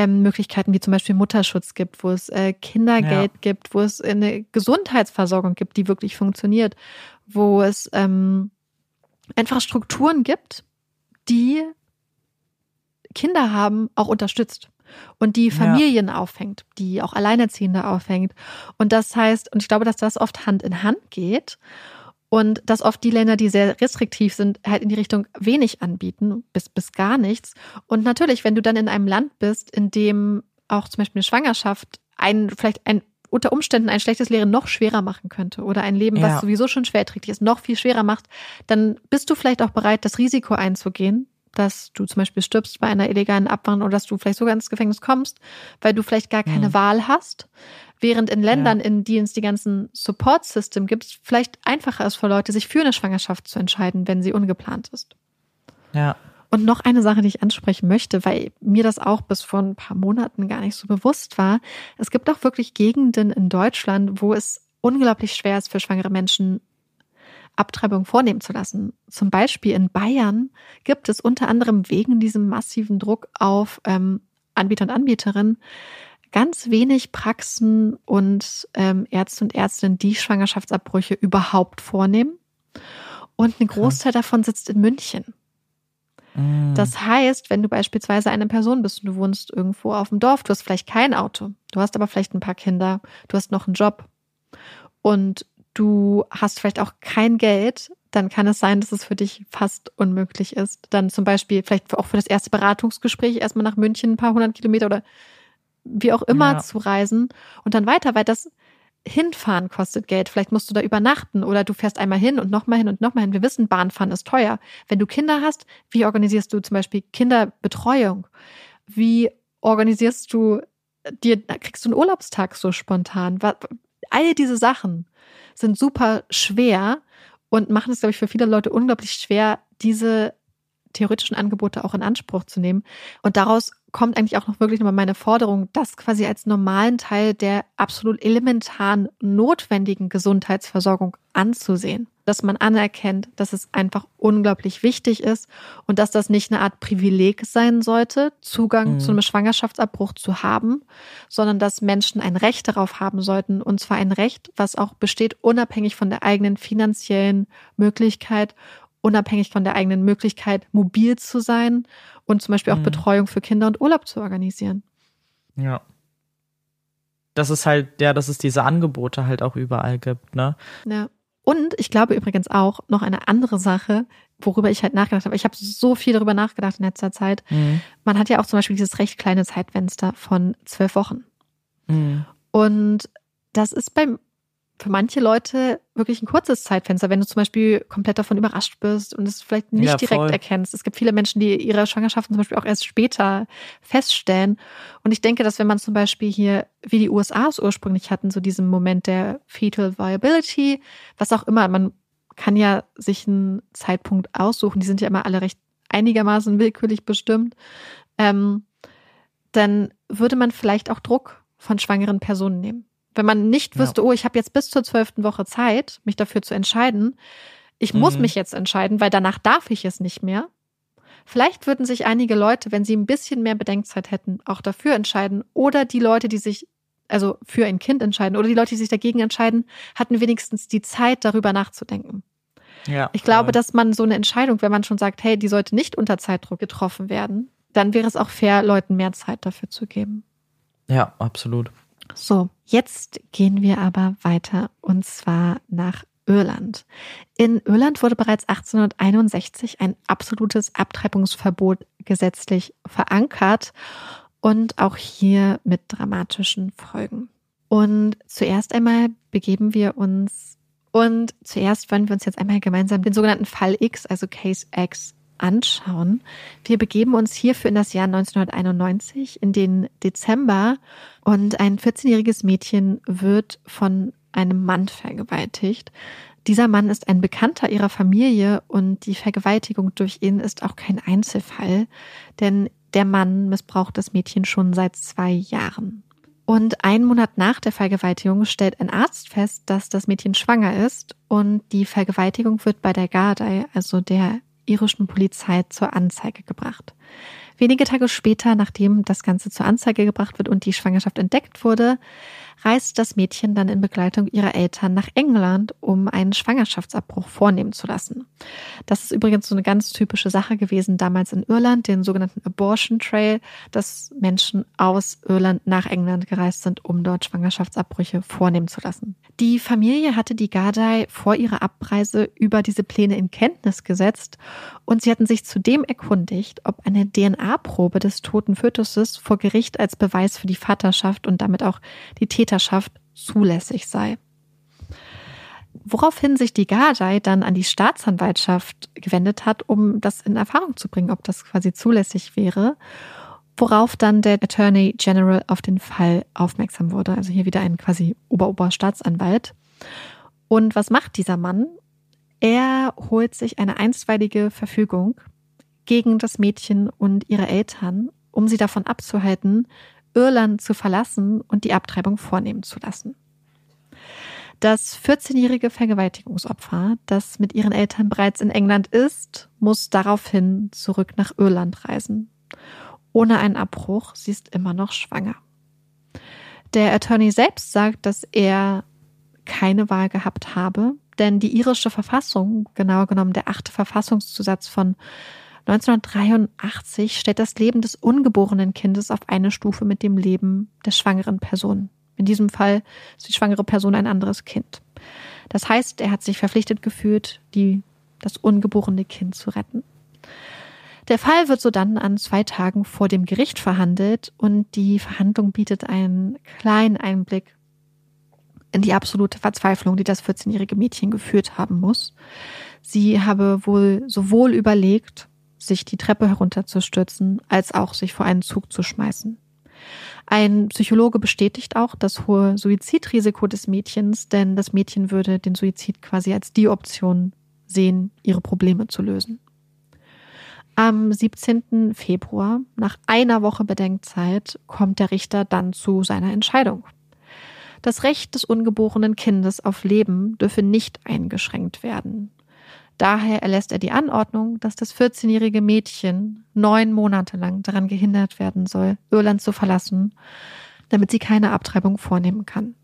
ähm, Möglichkeiten wie zum Beispiel Mutterschutz gibt, wo es äh, Kindergeld ja. gibt, wo es eine Gesundheitsversorgung gibt, die wirklich funktioniert, wo es ähm, einfach Strukturen gibt, die Kinder haben, auch unterstützt und die Familien ja. aufhängt, die auch Alleinerziehende aufhängt. Und das heißt, und ich glaube, dass das oft Hand in Hand geht. Und dass oft die Länder, die sehr restriktiv sind, halt in die Richtung wenig anbieten, bis, bis gar nichts. Und natürlich, wenn du dann in einem Land bist, in dem auch zum Beispiel eine Schwangerschaft ein, vielleicht ein unter Umständen ein schlechtes Lehren noch schwerer machen könnte oder ein Leben, was ja. sowieso schon schwerträglich ist, noch viel schwerer macht, dann bist du vielleicht auch bereit, das Risiko einzugehen, dass du zum Beispiel stirbst bei einer illegalen Abwanderung oder dass du vielleicht sogar ins Gefängnis kommst, weil du vielleicht gar keine mhm. Wahl hast. Während in Ländern, ja. in denen es die ganzen Support-System gibt, vielleicht einfacher ist für Leute, sich für eine Schwangerschaft zu entscheiden, wenn sie ungeplant ist. Ja. Und noch eine Sache, die ich ansprechen möchte, weil mir das auch bis vor ein paar Monaten gar nicht so bewusst war. Es gibt auch wirklich Gegenden in Deutschland, wo es unglaublich schwer ist für schwangere Menschen, Abtreibung vornehmen zu lassen. Zum Beispiel in Bayern gibt es unter anderem wegen diesem massiven Druck auf ähm, Anbieter und Anbieterinnen ganz wenig Praxen und ähm, Ärzte und Ärztinnen, die Schwangerschaftsabbrüche überhaupt vornehmen. Und ein Großteil davon sitzt in München. Mm. Das heißt, wenn du beispielsweise eine Person bist und du wohnst irgendwo auf dem Dorf, du hast vielleicht kein Auto, du hast aber vielleicht ein paar Kinder, du hast noch einen Job und du hast vielleicht auch kein Geld, dann kann es sein, dass es für dich fast unmöglich ist. Dann zum Beispiel vielleicht auch für das erste Beratungsgespräch erstmal nach München ein paar hundert Kilometer oder wie auch immer ja. zu reisen und dann weiter, weil das hinfahren kostet Geld. Vielleicht musst du da übernachten oder du fährst einmal hin und nochmal hin und nochmal hin. Wir wissen, Bahnfahren ist teuer. Wenn du Kinder hast, wie organisierst du zum Beispiel Kinderbetreuung? Wie organisierst du dir, kriegst du einen Urlaubstag so spontan? All diese Sachen sind super schwer und machen es, glaube ich, für viele Leute unglaublich schwer, diese theoretischen Angebote auch in Anspruch zu nehmen. Und daraus kommt eigentlich auch noch wirklich nochmal meine Forderung, das quasi als normalen Teil der absolut elementaren notwendigen Gesundheitsversorgung anzusehen. Dass man anerkennt, dass es einfach unglaublich wichtig ist und dass das nicht eine Art Privileg sein sollte, Zugang mhm. zu einem Schwangerschaftsabbruch zu haben, sondern dass Menschen ein Recht darauf haben sollten und zwar ein Recht, was auch besteht unabhängig von der eigenen finanziellen Möglichkeit unabhängig von der eigenen Möglichkeit, mobil zu sein und zum Beispiel auch mhm. Betreuung für Kinder und Urlaub zu organisieren. Ja. Das ist halt, ja, dass es diese Angebote halt auch überall gibt, ne? Ja. Und ich glaube übrigens auch noch eine andere Sache, worüber ich halt nachgedacht habe. Ich habe so viel darüber nachgedacht in letzter Zeit. Mhm. Man hat ja auch zum Beispiel dieses recht kleine Zeitfenster von zwölf Wochen. Mhm. Und das ist beim für manche Leute wirklich ein kurzes Zeitfenster, wenn du zum Beispiel komplett davon überrascht bist und es vielleicht nicht ja, direkt erkennst. Es gibt viele Menschen, die ihre Schwangerschaften zum Beispiel auch erst später feststellen. Und ich denke, dass wenn man zum Beispiel hier, wie die USA es ursprünglich hatten, so diesen Moment der Fetal Viability, was auch immer, man kann ja sich einen Zeitpunkt aussuchen, die sind ja immer alle recht einigermaßen willkürlich bestimmt, ähm, dann würde man vielleicht auch Druck von schwangeren Personen nehmen. Wenn man nicht wüsste, ja. oh, ich habe jetzt bis zur zwölften Woche Zeit, mich dafür zu entscheiden. Ich mhm. muss mich jetzt entscheiden, weil danach darf ich es nicht mehr. Vielleicht würden sich einige Leute, wenn sie ein bisschen mehr Bedenkzeit hätten, auch dafür entscheiden. Oder die Leute, die sich also für ein Kind entscheiden, oder die Leute, die sich dagegen entscheiden, hatten wenigstens die Zeit, darüber nachzudenken. Ja, ich glaube, dass man so eine Entscheidung, wenn man schon sagt, hey, die sollte nicht unter Zeitdruck getroffen werden, dann wäre es auch fair, Leuten mehr Zeit dafür zu geben. Ja, absolut. So, jetzt gehen wir aber weiter und zwar nach Irland. In Irland wurde bereits 1861 ein absolutes Abtreibungsverbot gesetzlich verankert und auch hier mit dramatischen Folgen. Und zuerst einmal begeben wir uns und zuerst wollen wir uns jetzt einmal gemeinsam den sogenannten Fall X, also Case X, anschauen. Wir begeben uns hierfür in das Jahr 1991, in den Dezember, und ein 14-jähriges Mädchen wird von einem Mann vergewaltigt. Dieser Mann ist ein Bekannter ihrer Familie und die Vergewaltigung durch ihn ist auch kein Einzelfall, denn der Mann missbraucht das Mädchen schon seit zwei Jahren. Und einen Monat nach der Vergewaltigung stellt ein Arzt fest, dass das Mädchen schwanger ist und die Vergewaltigung wird bei der Gardei, also der irischen Polizei zur Anzeige gebracht. Wenige Tage später, nachdem das Ganze zur Anzeige gebracht wird und die Schwangerschaft entdeckt wurde, reist das Mädchen dann in Begleitung ihrer Eltern nach England, um einen Schwangerschaftsabbruch vornehmen zu lassen. Das ist übrigens so eine ganz typische Sache gewesen damals in Irland, den sogenannten Abortion Trail, dass Menschen aus Irland nach England gereist sind, um dort Schwangerschaftsabbrüche vornehmen zu lassen. Die Familie hatte die Gardai vor ihrer Abreise über diese Pläne in Kenntnis gesetzt und sie hatten sich zudem erkundigt, ob eine DNA-Probe des toten Fötuses vor Gericht als Beweis für die Vaterschaft und damit auch die Täterschaft zulässig sei. Woraufhin sich die Gardai dann an die Staatsanwaltschaft gewendet hat, um das in Erfahrung zu bringen, ob das quasi zulässig wäre. Worauf dann der Attorney General auf den Fall aufmerksam wurde. Also hier wieder ein quasi Ober-Ober-Staatsanwalt. Und was macht dieser Mann? Er holt sich eine einstweilige Verfügung gegen das Mädchen und ihre Eltern, um sie davon abzuhalten, Irland zu verlassen und die Abtreibung vornehmen zu lassen. Das 14-jährige Vergewaltigungsopfer, das mit ihren Eltern bereits in England ist, muss daraufhin zurück nach Irland reisen. Ohne einen Abbruch, sie ist immer noch schwanger. Der Attorney selbst sagt, dass er keine Wahl gehabt habe, denn die irische Verfassung, genauer genommen der achte Verfassungszusatz von 1983 stellt das Leben des ungeborenen Kindes auf eine Stufe mit dem Leben der schwangeren Person. In diesem Fall ist die schwangere Person ein anderes Kind. Das heißt, er hat sich verpflichtet gefühlt, die, das ungeborene Kind zu retten. Der Fall wird so dann an zwei Tagen vor dem Gericht verhandelt und die Verhandlung bietet einen kleinen Einblick in die absolute Verzweiflung, die das 14-jährige Mädchen geführt haben muss. Sie habe wohl sowohl überlegt, sich die Treppe herunterzustürzen, als auch sich vor einen Zug zu schmeißen. Ein Psychologe bestätigt auch das hohe Suizidrisiko des Mädchens, denn das Mädchen würde den Suizid quasi als die Option sehen, ihre Probleme zu lösen. Am 17. Februar, nach einer Woche Bedenkzeit, kommt der Richter dann zu seiner Entscheidung. Das Recht des ungeborenen Kindes auf Leben dürfe nicht eingeschränkt werden. Daher erlässt er die Anordnung, dass das 14-jährige Mädchen neun Monate lang daran gehindert werden soll, Irland zu verlassen, damit sie keine Abtreibung vornehmen kann.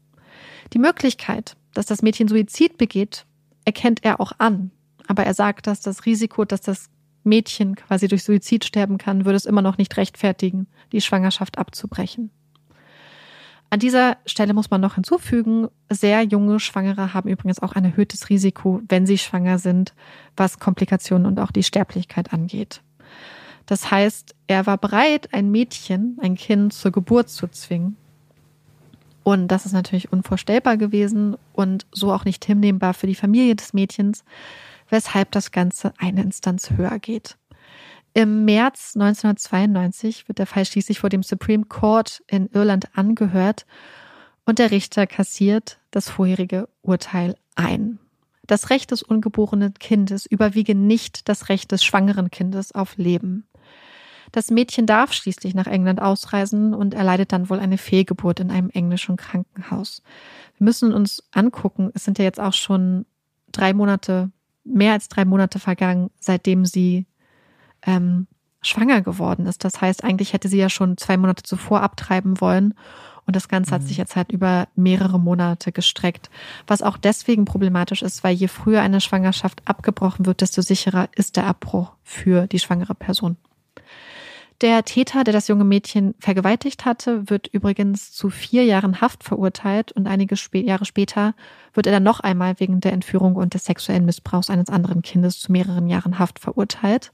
Die Möglichkeit, dass das Mädchen Suizid begeht, erkennt er auch an. Aber er sagt, dass das Risiko, dass das Mädchen quasi durch Suizid sterben kann, würde es immer noch nicht rechtfertigen, die Schwangerschaft abzubrechen. An dieser Stelle muss man noch hinzufügen, sehr junge Schwangere haben übrigens auch ein erhöhtes Risiko, wenn sie schwanger sind, was Komplikationen und auch die Sterblichkeit angeht. Das heißt, er war bereit, ein Mädchen, ein Kind zur Geburt zu zwingen. Und das ist natürlich unvorstellbar gewesen und so auch nicht hinnehmbar für die Familie des Mädchens, weshalb das Ganze eine Instanz höher geht. Im März 1992 wird der Fall schließlich vor dem Supreme Court in Irland angehört und der Richter kassiert das vorherige Urteil ein. Das Recht des ungeborenen Kindes überwiege nicht das Recht des schwangeren Kindes auf Leben. Das Mädchen darf schließlich nach England ausreisen und erleidet dann wohl eine Fehlgeburt in einem englischen Krankenhaus. Wir müssen uns angucken, es sind ja jetzt auch schon drei Monate, mehr als drei Monate vergangen, seitdem sie ähm, schwanger geworden ist. Das heißt, eigentlich hätte sie ja schon zwei Monate zuvor abtreiben wollen. Und das Ganze hat sich mhm. jetzt halt über mehrere Monate gestreckt. Was auch deswegen problematisch ist, weil je früher eine Schwangerschaft abgebrochen wird, desto sicherer ist der Abbruch für die schwangere Person. Der Täter, der das junge Mädchen vergewaltigt hatte, wird übrigens zu vier Jahren Haft verurteilt und einige Jahre später wird er dann noch einmal wegen der Entführung und des sexuellen Missbrauchs eines anderen Kindes zu mehreren Jahren Haft verurteilt.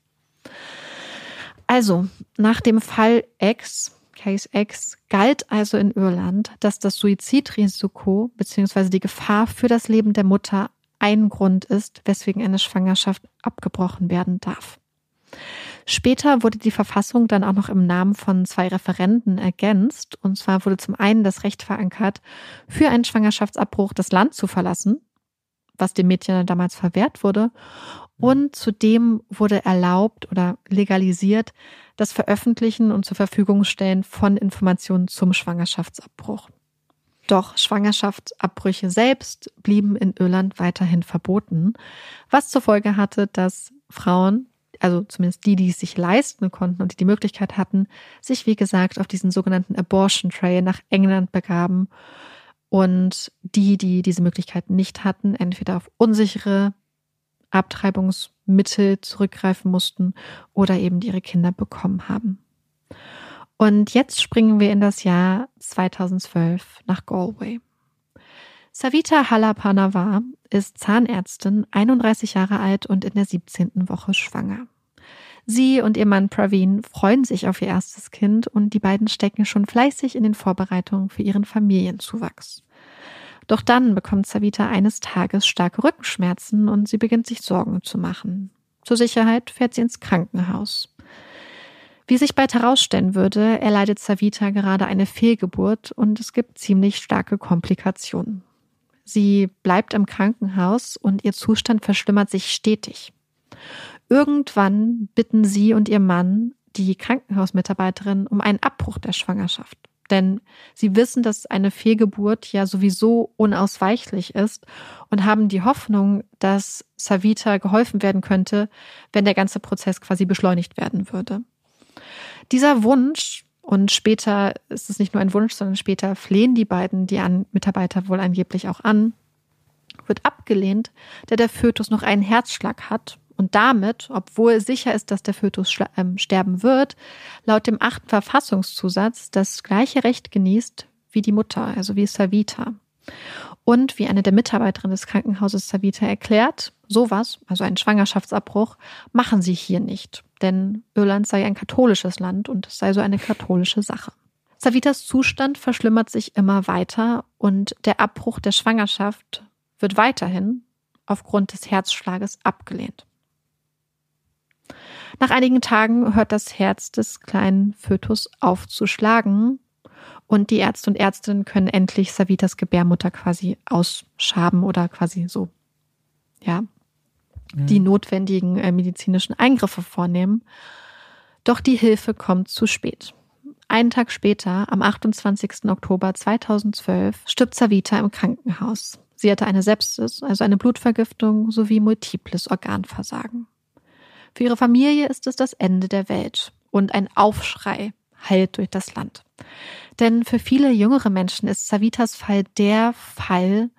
Also, nach dem Fall X, Case X, galt also in Irland, dass das Suizidrisiko bzw. die Gefahr für das Leben der Mutter ein Grund ist, weswegen eine Schwangerschaft abgebrochen werden darf. Später wurde die Verfassung dann auch noch im Namen von zwei Referenden ergänzt. Und zwar wurde zum einen das Recht verankert, für einen Schwangerschaftsabbruch das Land zu verlassen, was dem Mädchen damals verwehrt wurde. Und zudem wurde erlaubt oder legalisiert das Veröffentlichen und zur Verfügung stellen von Informationen zum Schwangerschaftsabbruch. Doch Schwangerschaftsabbrüche selbst blieben in Irland weiterhin verboten, was zur Folge hatte, dass Frauen, also zumindest die, die es sich leisten konnten und die die Möglichkeit hatten, sich wie gesagt auf diesen sogenannten Abortion Trail nach England begaben und die, die diese Möglichkeiten nicht hatten, entweder auf unsichere Abtreibungsmittel zurückgreifen mussten oder eben ihre Kinder bekommen haben. Und jetzt springen wir in das Jahr 2012 nach Galway. Savita Halapanava ist Zahnärztin, 31 Jahre alt und in der 17. Woche schwanger. Sie und ihr Mann Praveen freuen sich auf ihr erstes Kind und die beiden stecken schon fleißig in den Vorbereitungen für ihren Familienzuwachs. Doch dann bekommt Savita eines Tages starke Rückenschmerzen und sie beginnt sich Sorgen zu machen. Zur Sicherheit fährt sie ins Krankenhaus. Wie sich bald herausstellen würde, erleidet Savita gerade eine Fehlgeburt und es gibt ziemlich starke Komplikationen. Sie bleibt im Krankenhaus und ihr Zustand verschlimmert sich stetig. Irgendwann bitten sie und ihr Mann die Krankenhausmitarbeiterin um einen Abbruch der Schwangerschaft. Denn sie wissen, dass eine Fehlgeburt ja sowieso unausweichlich ist und haben die Hoffnung, dass Savita geholfen werden könnte, wenn der ganze Prozess quasi beschleunigt werden würde. Dieser Wunsch, und später ist es nicht nur ein Wunsch, sondern später flehen die beiden die an Mitarbeiter wohl angeblich auch an, wird abgelehnt, da der Fötus noch einen Herzschlag hat und damit, obwohl sicher ist, dass der Fötus ähm, sterben wird, laut dem achten Verfassungszusatz das gleiche Recht genießt wie die Mutter, also wie Savita. Und wie eine der Mitarbeiterinnen des Krankenhauses Savita erklärt, sowas, also einen Schwangerschaftsabbruch, machen sie hier nicht. Denn Irland sei ein katholisches Land und es sei so eine katholische Sache. Savitas Zustand verschlimmert sich immer weiter und der Abbruch der Schwangerschaft wird weiterhin aufgrund des Herzschlages abgelehnt. Nach einigen Tagen hört das Herz des kleinen Fötus auf zu schlagen und die Ärzte und Ärztinnen können endlich Savitas Gebärmutter quasi ausschaben oder quasi so, ja, mhm. die notwendigen äh, medizinischen Eingriffe vornehmen. Doch die Hilfe kommt zu spät. Einen Tag später, am 28. Oktober 2012, stirbt Savita im Krankenhaus. Sie hatte eine Sepsis, also eine Blutvergiftung sowie multiples Organversagen. Für ihre Familie ist es das Ende der Welt und ein Aufschrei heilt durch das Land. Denn für viele jüngere Menschen ist Savitas Fall der Fall,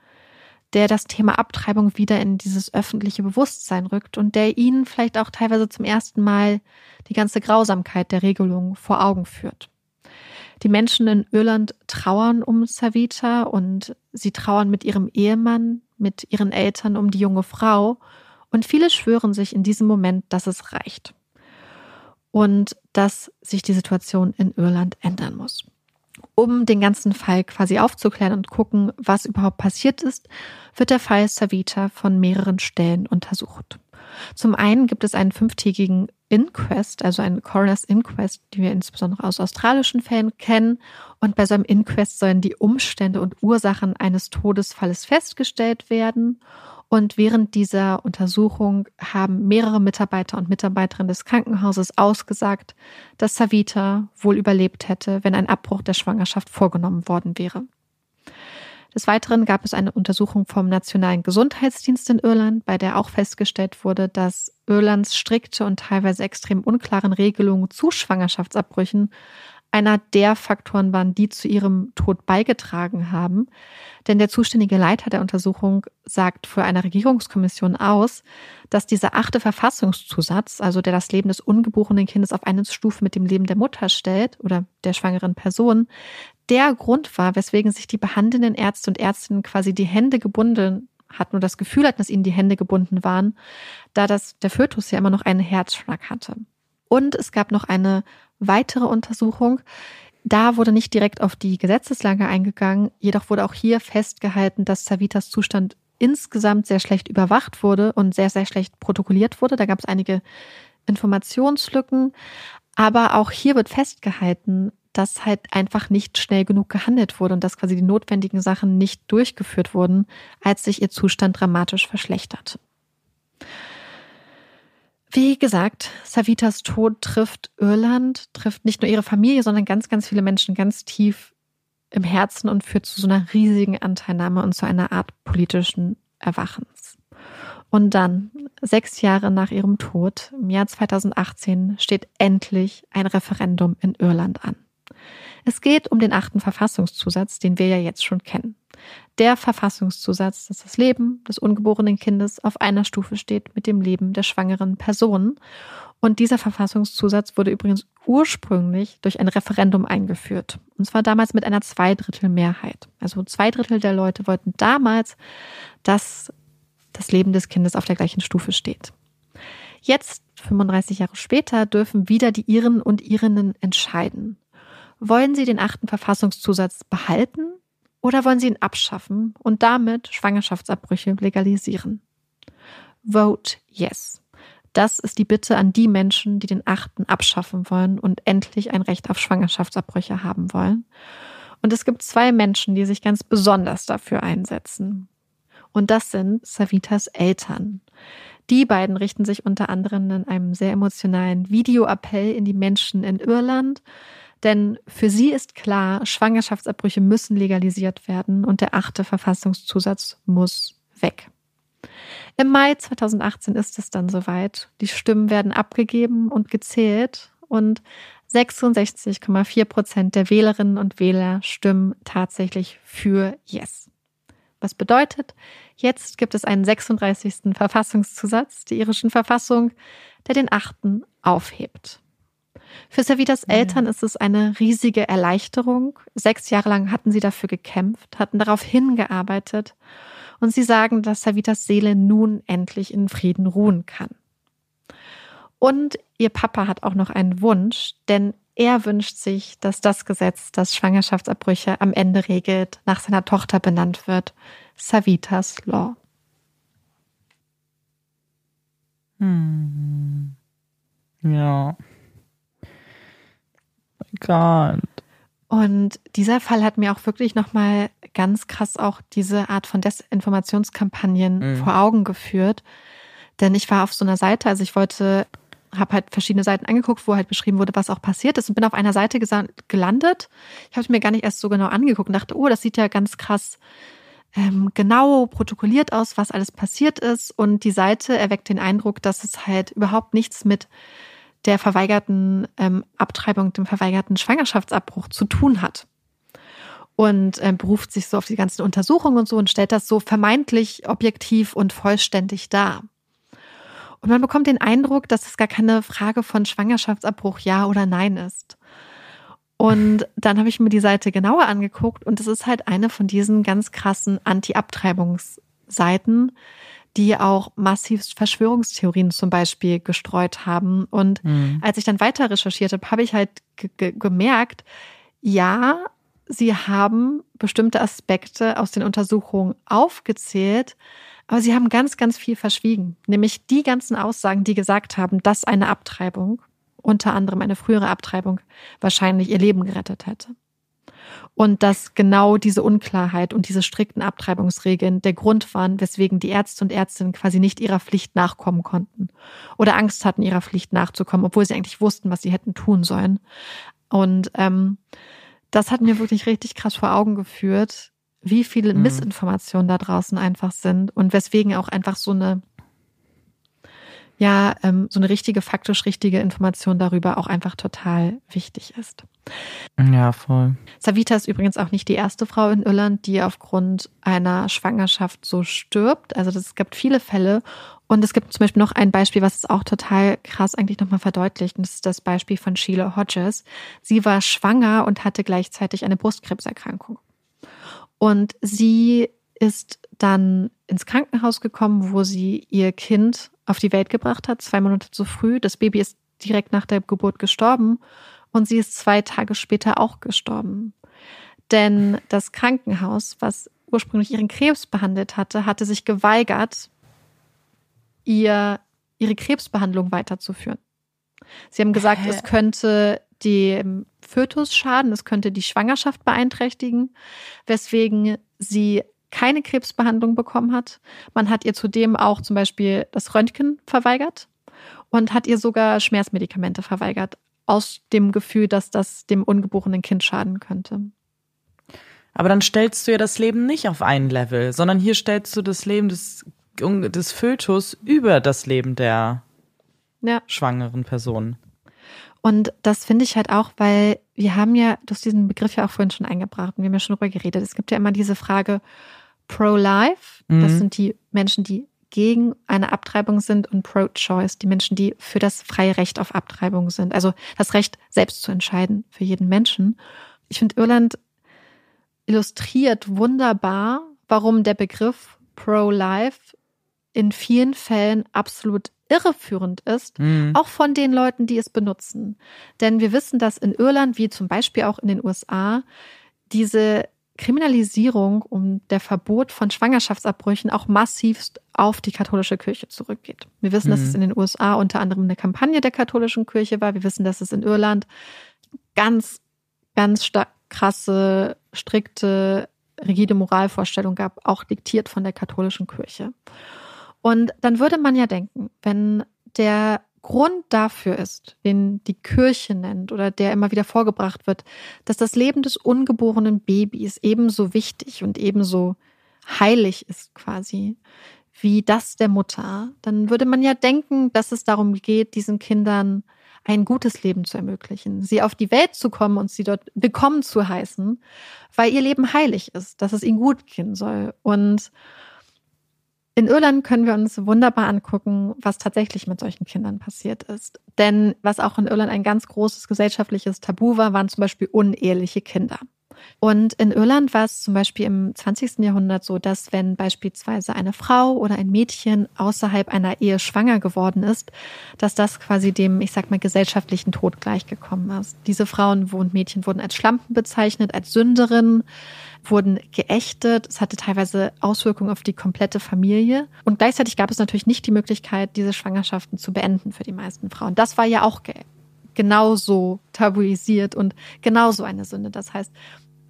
der das Thema Abtreibung wieder in dieses öffentliche Bewusstsein rückt und der ihnen vielleicht auch teilweise zum ersten Mal die ganze Grausamkeit der Regelung vor Augen führt. Die Menschen in Irland trauern um Savita und sie trauern mit ihrem Ehemann, mit ihren Eltern um die junge Frau und viele schwören sich in diesem Moment, dass es reicht und dass sich die Situation in Irland ändern muss um den ganzen Fall quasi aufzuklären und gucken, was überhaupt passiert ist, wird der Fall Savita von mehreren Stellen untersucht. Zum einen gibt es einen fünftägigen Inquest, also einen Coroner's Inquest, die wir insbesondere aus australischen Fällen kennen. Und bei so einem Inquest sollen die Umstände und Ursachen eines Todesfalles festgestellt werden. Und während dieser Untersuchung haben mehrere Mitarbeiter und Mitarbeiterinnen des Krankenhauses ausgesagt, dass Savita wohl überlebt hätte, wenn ein Abbruch der Schwangerschaft vorgenommen worden wäre. Des Weiteren gab es eine Untersuchung vom Nationalen Gesundheitsdienst in Irland, bei der auch festgestellt wurde, dass Irlands strikte und teilweise extrem unklaren Regelungen zu Schwangerschaftsabbrüchen einer der Faktoren waren, die zu ihrem Tod beigetragen haben. Denn der zuständige Leiter der Untersuchung sagt für eine Regierungskommission aus, dass dieser achte Verfassungszusatz, also der das Leben des ungeborenen Kindes auf eine Stufe mit dem Leben der Mutter stellt oder der schwangeren Person, der Grund war, weswegen sich die behandelnden Ärzte und Ärztinnen quasi die Hände gebunden hatten und das Gefühl hatten, dass ihnen die Hände gebunden waren, da das der Fötus ja immer noch einen Herzschlag hatte. Und es gab noch eine weitere Untersuchung. Da wurde nicht direkt auf die Gesetzeslage eingegangen, jedoch wurde auch hier festgehalten, dass Savitas Zustand insgesamt sehr schlecht überwacht wurde und sehr, sehr schlecht protokolliert wurde. Da gab es einige Informationslücken. Aber auch hier wird festgehalten, dass halt einfach nicht schnell genug gehandelt wurde und dass quasi die notwendigen Sachen nicht durchgeführt wurden, als sich ihr Zustand dramatisch verschlechtert. Wie gesagt, Savitas Tod trifft Irland, trifft nicht nur ihre Familie, sondern ganz, ganz viele Menschen ganz tief im Herzen und führt zu so einer riesigen Anteilnahme und zu einer Art politischen Erwachens. Und dann, sechs Jahre nach ihrem Tod, im Jahr 2018, steht endlich ein Referendum in Irland an. Es geht um den achten Verfassungszusatz, den wir ja jetzt schon kennen. Der Verfassungszusatz, dass das Leben des ungeborenen Kindes auf einer Stufe steht mit dem Leben der schwangeren Person. Und dieser Verfassungszusatz wurde übrigens ursprünglich durch ein Referendum eingeführt. Und zwar damals mit einer Zweidrittelmehrheit. Also zwei Drittel der Leute wollten damals, dass das Leben des Kindes auf der gleichen Stufe steht. Jetzt, 35 Jahre später, dürfen wieder die Iren und Irinnen entscheiden. Wollen Sie den achten Verfassungszusatz behalten oder wollen Sie ihn abschaffen und damit Schwangerschaftsabbrüche legalisieren? Vote yes. Das ist die Bitte an die Menschen, die den achten abschaffen wollen und endlich ein Recht auf Schwangerschaftsabbrüche haben wollen. Und es gibt zwei Menschen, die sich ganz besonders dafür einsetzen. Und das sind Savitas Eltern. Die beiden richten sich unter anderem in einem sehr emotionalen Videoappell in die Menschen in Irland, denn für sie ist klar, Schwangerschaftsabbrüche müssen legalisiert werden und der achte Verfassungszusatz muss weg. Im Mai 2018 ist es dann soweit. Die Stimmen werden abgegeben und gezählt und 66,4 Prozent der Wählerinnen und Wähler stimmen tatsächlich für Yes. Was bedeutet, jetzt gibt es einen 36. Verfassungszusatz der irischen Verfassung, der den achten aufhebt. Für Savitas Eltern ist es eine riesige Erleichterung. Sechs Jahre lang hatten sie dafür gekämpft, hatten darauf hingearbeitet und sie sagen, dass Savitas Seele nun endlich in Frieden ruhen kann. Und ihr Papa hat auch noch einen Wunsch, denn er wünscht sich, dass das Gesetz, das Schwangerschaftsabbrüche am Ende regelt, nach seiner Tochter benannt wird. Savitas Law. Hm. Ja. Gott. Und dieser Fall hat mir auch wirklich nochmal ganz krass auch diese Art von Desinformationskampagnen mhm. vor Augen geführt. Denn ich war auf so einer Seite, also ich wollte, habe halt verschiedene Seiten angeguckt, wo halt beschrieben wurde, was auch passiert ist und bin auf einer Seite gelandet. Ich habe es mir gar nicht erst so genau angeguckt und dachte, oh, das sieht ja ganz krass ähm, genau protokolliert aus, was alles passiert ist. Und die Seite erweckt den Eindruck, dass es halt überhaupt nichts mit der verweigerten ähm, Abtreibung, dem verweigerten Schwangerschaftsabbruch zu tun hat. Und äh, beruft sich so auf die ganzen Untersuchungen und so und stellt das so vermeintlich objektiv und vollständig dar. Und man bekommt den Eindruck, dass es gar keine Frage von Schwangerschaftsabbruch ja oder nein ist. Und dann habe ich mir die Seite genauer angeguckt und es ist halt eine von diesen ganz krassen Anti-Abtreibungsseiten, die auch massiv Verschwörungstheorien zum Beispiel gestreut haben. Und mhm. als ich dann weiter recherchiert habe, habe ich halt gemerkt, ja, sie haben bestimmte Aspekte aus den Untersuchungen aufgezählt, aber sie haben ganz, ganz viel verschwiegen. Nämlich die ganzen Aussagen, die gesagt haben, dass eine Abtreibung unter anderem eine frühere Abtreibung wahrscheinlich ihr Leben gerettet hätte. Und dass genau diese Unklarheit und diese strikten Abtreibungsregeln der Grund waren, weswegen die Ärzte und Ärztinnen quasi nicht ihrer Pflicht nachkommen konnten oder Angst hatten, ihrer Pflicht nachzukommen, obwohl sie eigentlich wussten, was sie hätten tun sollen. Und ähm, das hat mir wirklich richtig krass vor Augen geführt, wie viele mhm. Missinformationen da draußen einfach sind und weswegen auch einfach so eine ja ähm, so eine richtige, faktisch richtige Information darüber auch einfach total wichtig ist. Ja, voll. Savita ist übrigens auch nicht die erste Frau in Irland, die aufgrund einer Schwangerschaft so stirbt. Also es gibt viele Fälle. Und es gibt zum Beispiel noch ein Beispiel, was es auch total krass eigentlich nochmal verdeutlicht. Und das ist das Beispiel von Sheila Hodges. Sie war schwanger und hatte gleichzeitig eine Brustkrebserkrankung. Und sie ist dann ins Krankenhaus gekommen, wo sie ihr Kind auf die Welt gebracht hat, zwei Monate zu früh. Das Baby ist direkt nach der Geburt gestorben und sie ist zwei Tage später auch gestorben. Denn das Krankenhaus, was ursprünglich ihren Krebs behandelt hatte, hatte sich geweigert, ihr ihre Krebsbehandlung weiterzuführen. Sie haben gesagt, Hä? es könnte dem Fötus schaden, es könnte die Schwangerschaft beeinträchtigen, weswegen sie keine Krebsbehandlung bekommen hat. Man hat ihr zudem auch zum Beispiel das Röntgen verweigert und hat ihr sogar Schmerzmedikamente verweigert, aus dem Gefühl, dass das dem ungeborenen Kind schaden könnte. Aber dann stellst du ja das Leben nicht auf ein Level, sondern hier stellst du das Leben des, des Fötus über das Leben der ja. schwangeren Person. Und das finde ich halt auch, weil wir haben ja, du hast diesen Begriff ja auch vorhin schon eingebracht und wir haben ja schon darüber geredet. Es gibt ja immer diese Frage, Pro-Life, mhm. das sind die Menschen, die gegen eine Abtreibung sind und Pro-Choice, die Menschen, die für das freie Recht auf Abtreibung sind. Also das Recht, selbst zu entscheiden für jeden Menschen. Ich finde, Irland illustriert wunderbar, warum der Begriff Pro-Life in vielen Fällen absolut irreführend ist, mhm. auch von den Leuten, die es benutzen. Denn wir wissen, dass in Irland, wie zum Beispiel auch in den USA, diese Kriminalisierung und der Verbot von Schwangerschaftsabbrüchen auch massivst auf die katholische Kirche zurückgeht. Wir wissen, mhm. dass es in den USA unter anderem eine Kampagne der katholischen Kirche war. Wir wissen, dass es in Irland ganz, ganz krasse, strikte, rigide Moralvorstellungen gab, auch diktiert von der katholischen Kirche. Und dann würde man ja denken, wenn der Grund dafür ist, den die Kirche nennt oder der immer wieder vorgebracht wird, dass das Leben des ungeborenen Babys ebenso wichtig und ebenso heilig ist quasi wie das der Mutter, dann würde man ja denken, dass es darum geht, diesen Kindern ein gutes Leben zu ermöglichen, sie auf die Welt zu kommen und sie dort willkommen zu heißen, weil ihr Leben heilig ist, dass es ihnen gut gehen soll. Und in Irland können wir uns wunderbar angucken, was tatsächlich mit solchen Kindern passiert ist. Denn was auch in Irland ein ganz großes gesellschaftliches Tabu war, waren zum Beispiel uneheliche Kinder. Und in Irland war es zum Beispiel im 20. Jahrhundert so, dass wenn beispielsweise eine Frau oder ein Mädchen außerhalb einer Ehe schwanger geworden ist, dass das quasi dem, ich sag mal, gesellschaftlichen Tod gleichgekommen ist. Diese Frauen und Mädchen wurden als Schlampen bezeichnet, als Sünderinnen, wurden geächtet. Es hatte teilweise Auswirkungen auf die komplette Familie. Und gleichzeitig gab es natürlich nicht die Möglichkeit, diese Schwangerschaften zu beenden für die meisten Frauen. Das war ja auch genauso tabuisiert und genauso eine Sünde. Das heißt,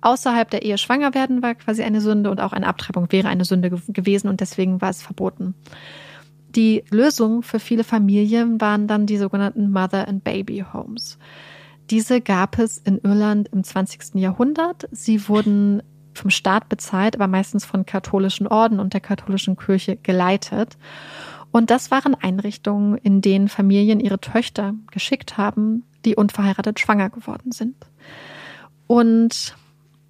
außerhalb der Ehe schwanger werden war quasi eine Sünde und auch eine Abtreibung wäre eine Sünde gewesen und deswegen war es verboten. Die Lösung für viele Familien waren dann die sogenannten Mother and Baby Homes. Diese gab es in Irland im 20. Jahrhundert. Sie wurden vom Staat bezahlt, aber meistens von katholischen Orden und der katholischen Kirche geleitet. Und das waren Einrichtungen, in denen Familien ihre Töchter geschickt haben, die unverheiratet schwanger geworden sind. Und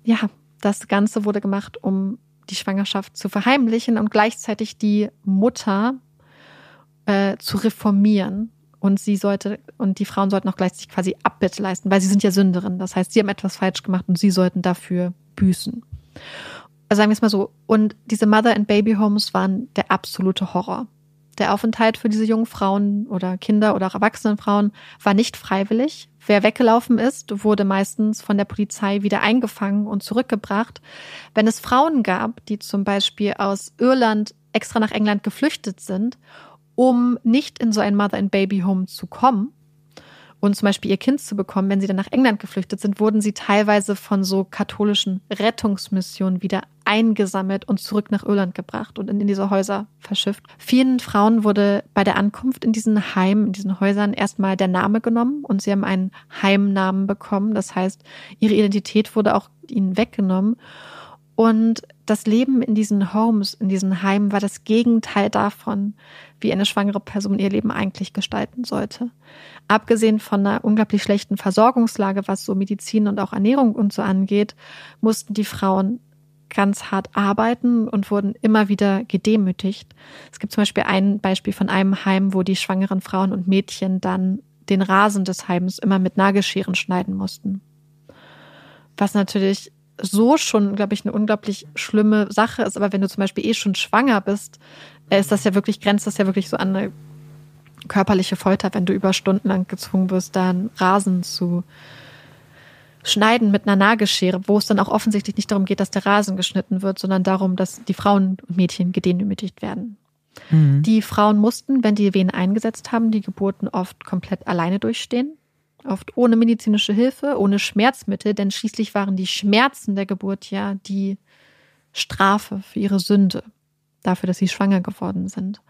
ja, das Ganze wurde gemacht, um die Schwangerschaft zu verheimlichen und gleichzeitig die Mutter äh, zu reformieren. Und sie sollte, und die Frauen sollten auch gleichzeitig quasi Abbitte leisten, weil sie sind ja Sünderinnen. Das heißt, sie haben etwas falsch gemacht und sie sollten dafür büßen. Also sagen wir es mal so. Und diese Mother and Baby Homes waren der absolute Horror. Der Aufenthalt für diese jungen Frauen oder Kinder oder auch erwachsenen Frauen war nicht freiwillig. Wer weggelaufen ist, wurde meistens von der Polizei wieder eingefangen und zurückgebracht. Wenn es Frauen gab, die zum Beispiel aus Irland extra nach England geflüchtet sind, um nicht in so ein Mother-and-Baby-Home zu kommen, und zum Beispiel ihr Kind zu bekommen, wenn sie dann nach England geflüchtet sind, wurden sie teilweise von so katholischen Rettungsmissionen wieder eingesammelt und zurück nach Irland gebracht und in diese Häuser verschifft. Vielen Frauen wurde bei der Ankunft in diesen Heimen, in diesen Häusern erstmal der Name genommen und sie haben einen Heimnamen bekommen. Das heißt, ihre Identität wurde auch ihnen weggenommen. Und das Leben in diesen Homes, in diesen Heimen war das Gegenteil davon, wie eine schwangere Person ihr Leben eigentlich gestalten sollte. Abgesehen von einer unglaublich schlechten Versorgungslage, was so Medizin und auch Ernährung und so angeht, mussten die Frauen ganz hart arbeiten und wurden immer wieder gedemütigt. Es gibt zum Beispiel ein Beispiel von einem Heim, wo die schwangeren Frauen und Mädchen dann den Rasen des Heims immer mit Nagelscheren schneiden mussten. Was natürlich so schon, glaube ich, eine unglaublich schlimme Sache ist. Aber wenn du zum Beispiel eh schon schwanger bist, äh, ist das ja wirklich, grenzt das ja wirklich so an eine körperliche Folter, wenn du über Stunden lang gezwungen wirst, da einen Rasen zu schneiden mit einer Nagelschere, wo es dann auch offensichtlich nicht darum geht, dass der Rasen geschnitten wird, sondern darum, dass die Frauen und Mädchen gedemütigt werden. Mhm. Die Frauen mussten, wenn die Wehen eingesetzt haben, die Geburten oft komplett alleine durchstehen oft ohne medizinische Hilfe, ohne Schmerzmittel, denn schließlich waren die Schmerzen der Geburt ja die Strafe für ihre Sünde, dafür, dass sie schwanger geworden sind.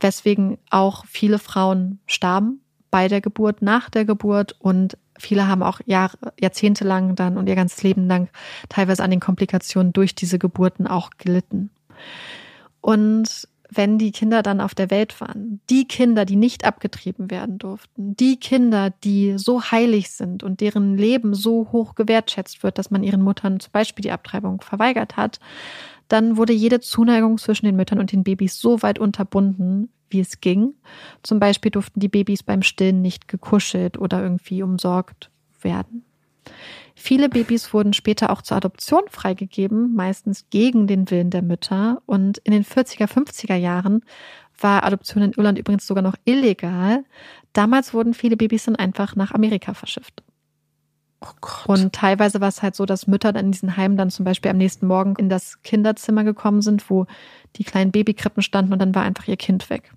Weswegen auch viele Frauen starben bei der Geburt, nach der Geburt und viele haben auch Jahre, Jahrzehnte lang dann und ihr ganzes Leben lang teilweise an den Komplikationen durch diese Geburten auch gelitten. Und wenn die Kinder dann auf der Welt waren. Die Kinder, die nicht abgetrieben werden durften. Die Kinder, die so heilig sind und deren Leben so hoch gewertschätzt wird, dass man ihren Muttern zum Beispiel die Abtreibung verweigert hat. Dann wurde jede Zuneigung zwischen den Müttern und den Babys so weit unterbunden, wie es ging. Zum Beispiel durften die Babys beim Stillen nicht gekuschelt oder irgendwie umsorgt werden. Viele Babys wurden später auch zur Adoption freigegeben, meistens gegen den Willen der Mütter. Und in den 40er, 50er Jahren war Adoption in Irland übrigens sogar noch illegal. Damals wurden viele Babys dann einfach nach Amerika verschifft. Oh. Und teilweise war es halt so, dass Mütter dann in diesen Heimen dann zum Beispiel am nächsten Morgen in das Kinderzimmer gekommen sind, wo die kleinen Babykrippen standen und dann war einfach ihr Kind weg.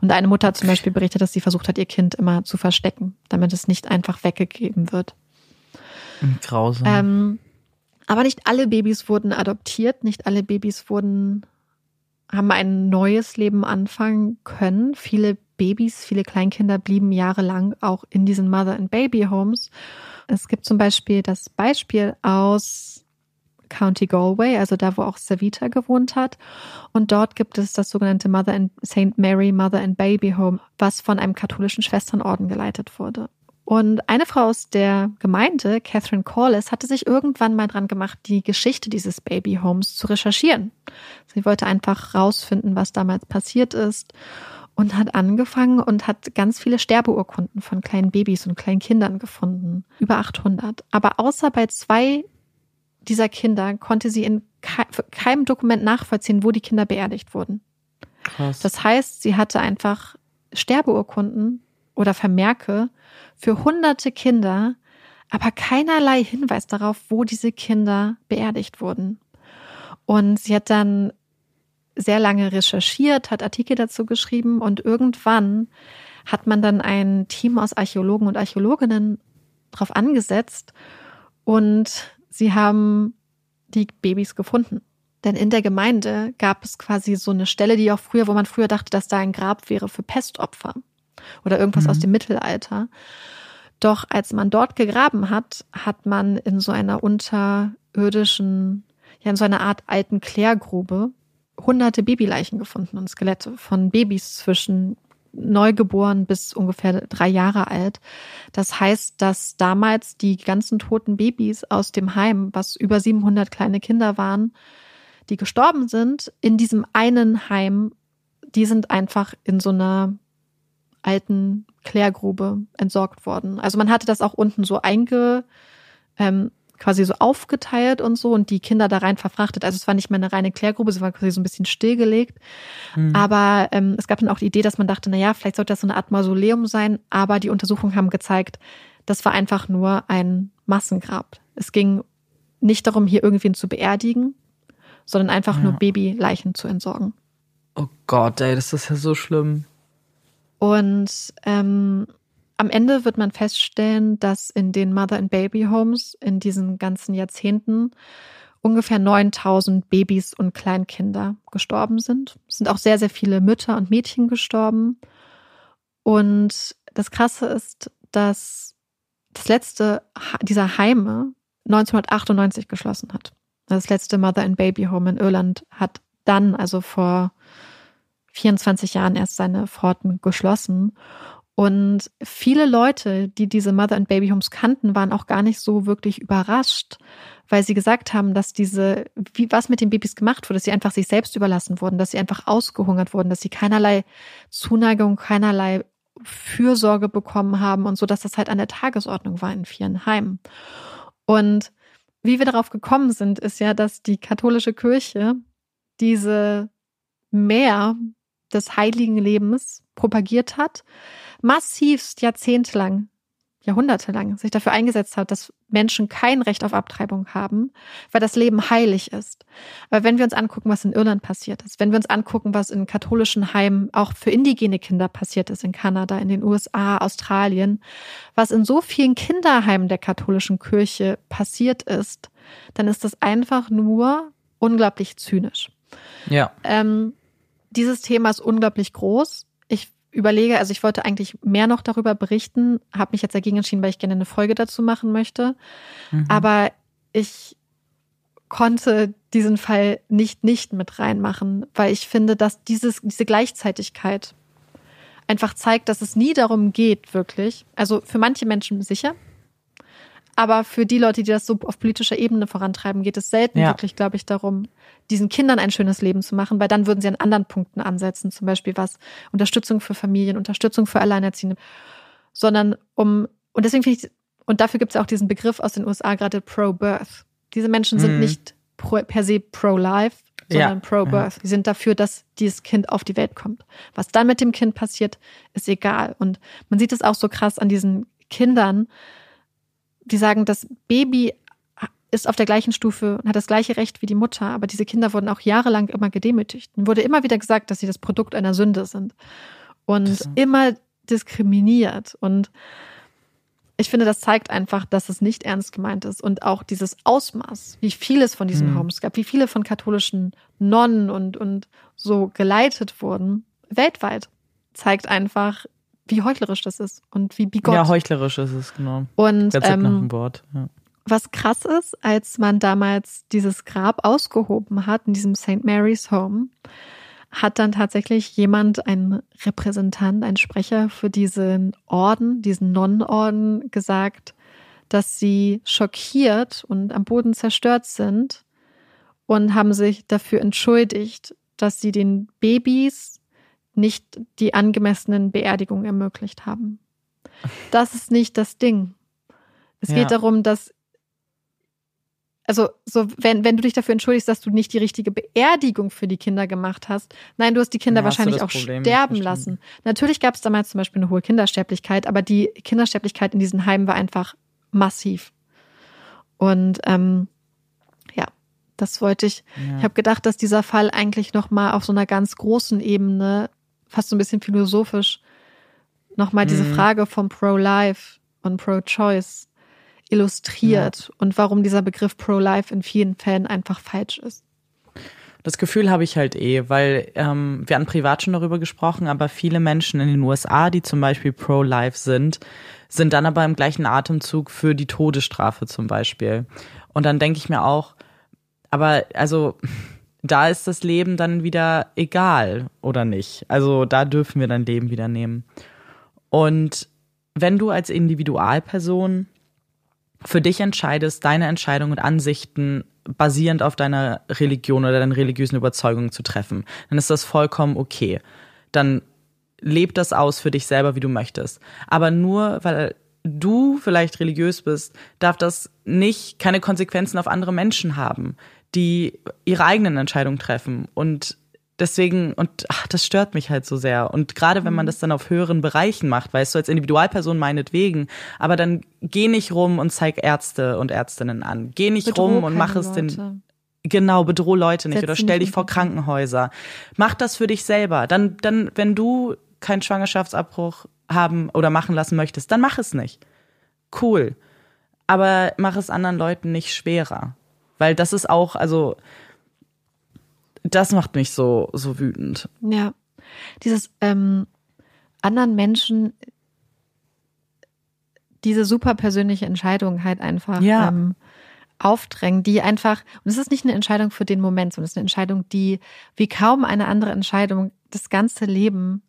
Und eine Mutter hat zum Beispiel berichtet, dass sie versucht hat, ihr Kind immer zu verstecken, damit es nicht einfach weggegeben wird. Grausam. Ähm, aber nicht alle Babys wurden adoptiert, nicht alle Babys wurden, haben ein neues Leben anfangen können. Viele Babys, viele Kleinkinder blieben jahrelang auch in diesen Mother- and Baby-Homes. Es gibt zum Beispiel das Beispiel aus County Galway, also da, wo auch Savita gewohnt hat. Und dort gibt es das sogenannte Mother and St. Mary Mother and Baby Home, was von einem katholischen Schwesternorden geleitet wurde. Und eine Frau aus der Gemeinde, Catherine Corliss, hatte sich irgendwann mal dran gemacht, die Geschichte dieses Babyhomes zu recherchieren. Sie wollte einfach rausfinden, was damals passiert ist und hat angefangen und hat ganz viele Sterbeurkunden von kleinen Babys und kleinen Kindern gefunden. Über 800. Aber außer bei zwei dieser Kinder konnte sie in keinem Dokument nachvollziehen, wo die Kinder beerdigt wurden. Krass. Das heißt, sie hatte einfach Sterbeurkunden oder Vermerke für hunderte Kinder, aber keinerlei Hinweis darauf, wo diese Kinder beerdigt wurden. Und sie hat dann sehr lange recherchiert, hat Artikel dazu geschrieben und irgendwann hat man dann ein Team aus Archäologen und Archäologinnen drauf angesetzt und sie haben die Babys gefunden. Denn in der Gemeinde gab es quasi so eine Stelle, die auch früher, wo man früher dachte, dass da ein Grab wäre für Pestopfer oder irgendwas mhm. aus dem Mittelalter. Doch als man dort gegraben hat, hat man in so einer unterirdischen, ja, in so einer Art alten Klärgrube hunderte Babyleichen gefunden und Skelette von Babys zwischen neugeboren bis ungefähr drei Jahre alt. Das heißt, dass damals die ganzen toten Babys aus dem Heim, was über 700 kleine Kinder waren, die gestorben sind, in diesem einen Heim, die sind einfach in so einer alten Klärgrube entsorgt worden. Also man hatte das auch unten so einge, ähm, quasi so aufgeteilt und so und die Kinder da rein verfrachtet. Also es war nicht mehr eine reine Klärgrube, es war quasi so ein bisschen stillgelegt. Mhm. Aber ähm, es gab dann auch die Idee, dass man dachte, na ja, vielleicht sollte das so eine Art Mausoleum sein. Aber die Untersuchungen haben gezeigt, das war einfach nur ein Massengrab. Es ging nicht darum, hier irgendwen zu beerdigen, sondern einfach ja. nur Babyleichen zu entsorgen. Oh Gott, ey, das ist ja so schlimm. Und ähm, am Ende wird man feststellen, dass in den Mother and Baby Homes in diesen ganzen Jahrzehnten ungefähr 9000 Babys und Kleinkinder gestorben sind. Es sind auch sehr, sehr viele Mütter und Mädchen gestorben. Und das Krasse ist, dass das letzte dieser Heime 1998 geschlossen hat. Das letzte Mother and Baby Home in Irland hat dann, also vor 24 Jahren, erst seine Pforten geschlossen. Und viele Leute, die diese Mother and Baby Homes kannten, waren auch gar nicht so wirklich überrascht, weil sie gesagt haben, dass diese, wie was mit den Babys gemacht wurde, dass sie einfach sich selbst überlassen wurden, dass sie einfach ausgehungert wurden, dass sie keinerlei Zuneigung, keinerlei Fürsorge bekommen haben und so, dass das halt an der Tagesordnung war in vielen Heimen. Und wie wir darauf gekommen sind, ist ja, dass die katholische Kirche diese Mehr des heiligen Lebens propagiert hat, massivst jahrzehntelang, jahrhundertelang sich dafür eingesetzt hat, dass Menschen kein Recht auf Abtreibung haben, weil das Leben heilig ist. Aber wenn wir uns angucken, was in Irland passiert ist, wenn wir uns angucken, was in katholischen Heimen auch für indigene Kinder passiert ist, in Kanada, in den USA, Australien, was in so vielen Kinderheimen der katholischen Kirche passiert ist, dann ist das einfach nur unglaublich zynisch. Ja. Ähm, dieses Thema ist unglaublich groß. Ich überlege, also ich wollte eigentlich mehr noch darüber berichten, habe mich jetzt dagegen entschieden, weil ich gerne eine Folge dazu machen möchte. Mhm. Aber ich konnte diesen Fall nicht nicht mit reinmachen, weil ich finde, dass dieses, diese Gleichzeitigkeit einfach zeigt, dass es nie darum geht, wirklich. Also für manche Menschen sicher, aber für die Leute, die das so auf politischer Ebene vorantreiben, geht es selten ja. wirklich, glaube ich, darum, diesen Kindern ein schönes Leben zu machen, weil dann würden sie an anderen Punkten ansetzen, zum Beispiel was Unterstützung für Familien, Unterstützung für Alleinerziehende, sondern um, und deswegen finde ich, und dafür gibt es auch diesen Begriff aus den USA, gerade Pro-Birth. Diese Menschen sind mhm. nicht pro, per se pro-life, sondern ja. pro-birth. Ja. Sie sind dafür, dass dieses Kind auf die Welt kommt. Was dann mit dem Kind passiert, ist egal. Und man sieht es auch so krass an diesen Kindern, die sagen, das Baby ist auf der gleichen Stufe und hat das gleiche Recht wie die Mutter, aber diese Kinder wurden auch jahrelang immer gedemütigt. Und wurde immer wieder gesagt, dass sie das Produkt einer Sünde sind und immer diskriminiert. Und ich finde, das zeigt einfach, dass es nicht ernst gemeint ist und auch dieses Ausmaß, wie vieles von diesen mhm. Homes gab, wie viele von katholischen Nonnen und, und so geleitet wurden, weltweit, zeigt einfach, wie heuchlerisch das ist und wie bigott. Ja, heuchlerisch ist es, genau. Und ähm, nach dem Wort. Ja. Was krass ist, als man damals dieses Grab ausgehoben hat in diesem St. Mary's Home, hat dann tatsächlich jemand, ein Repräsentant, ein Sprecher für diesen Orden, diesen Nonnenorden gesagt, dass sie schockiert und am Boden zerstört sind und haben sich dafür entschuldigt, dass sie den Babys nicht die angemessenen Beerdigungen ermöglicht haben. Das ist nicht das Ding. Es ja. geht darum, dass also so, wenn, wenn du dich dafür entschuldigst, dass du nicht die richtige Beerdigung für die Kinder gemacht hast, nein, du hast die Kinder Ja, wahrscheinlich auch Problem sterben lassen. Natürlich gab es damals zum Beispiel eine hohe Kindersterblichkeit, aber die Kindersterblichkeit in diesen Heimen war einfach massiv. Und ähm, ja, das wollte ich. Ich habe gedacht, dass dieser Fall eigentlich noch mal auf so einer ganz großen Ebene, fast so ein bisschen philosophisch, noch mal diese Mhm. Frage vom Pro-Life und Pro-Choice illustriert und warum dieser Begriff Pro-Life in vielen Fällen einfach falsch ist. Das Gefühl habe ich halt eh, weil ähm, wir hatten privat schon darüber gesprochen, aber viele Menschen in den USA, die zum Beispiel pro-life sind, sind dann aber im gleichen Atemzug für die Todesstrafe zum Beispiel. Und dann denke ich mir auch, aber also da ist das Leben dann wieder egal oder nicht. Also da dürfen wir dein Leben wieder nehmen. Und wenn du als Individualperson für dich entscheidest, deine Entscheidungen und Ansichten basierend auf deiner Religion oder deinen religiösen Überzeugungen zu treffen, dann ist das vollkommen okay. Dann leb das aus für dich selber, wie du möchtest. Aber nur weil du vielleicht religiös bist, darf das nicht keine Konsequenzen auf andere Menschen haben, die ihre eigenen Entscheidungen treffen. Und deswegen, und ach, das stört mich halt so sehr. Und gerade wenn man das dann auf höheren Bereichen macht, weißt du, als Individualperson meinetwegen, aber dann geh nicht rum und zeig Ärzte und Ärztinnen an. Geh nicht Bedroh rum und mach es den. Genau, bedroh Leute nicht Setz oder stell nicht dich vor. Krankenhäuser. Mach das für dich selber. Dann, dann, wenn du keinen Schwangerschaftsabbruch haben oder machen lassen möchtest, dann mach es nicht. Cool. Aber mach es anderen Leuten nicht schwerer. Weil das ist auch, also, das macht mich so, so wütend. Ja. Dieses ähm, anderen Menschen diese super persönliche Entscheidung halt einfach Ja. ähm, aufdrängen, die einfach, und es ist nicht eine Entscheidung für den Moment, sondern es ist eine Entscheidung, die wie kaum eine andere Entscheidung das ganze Leben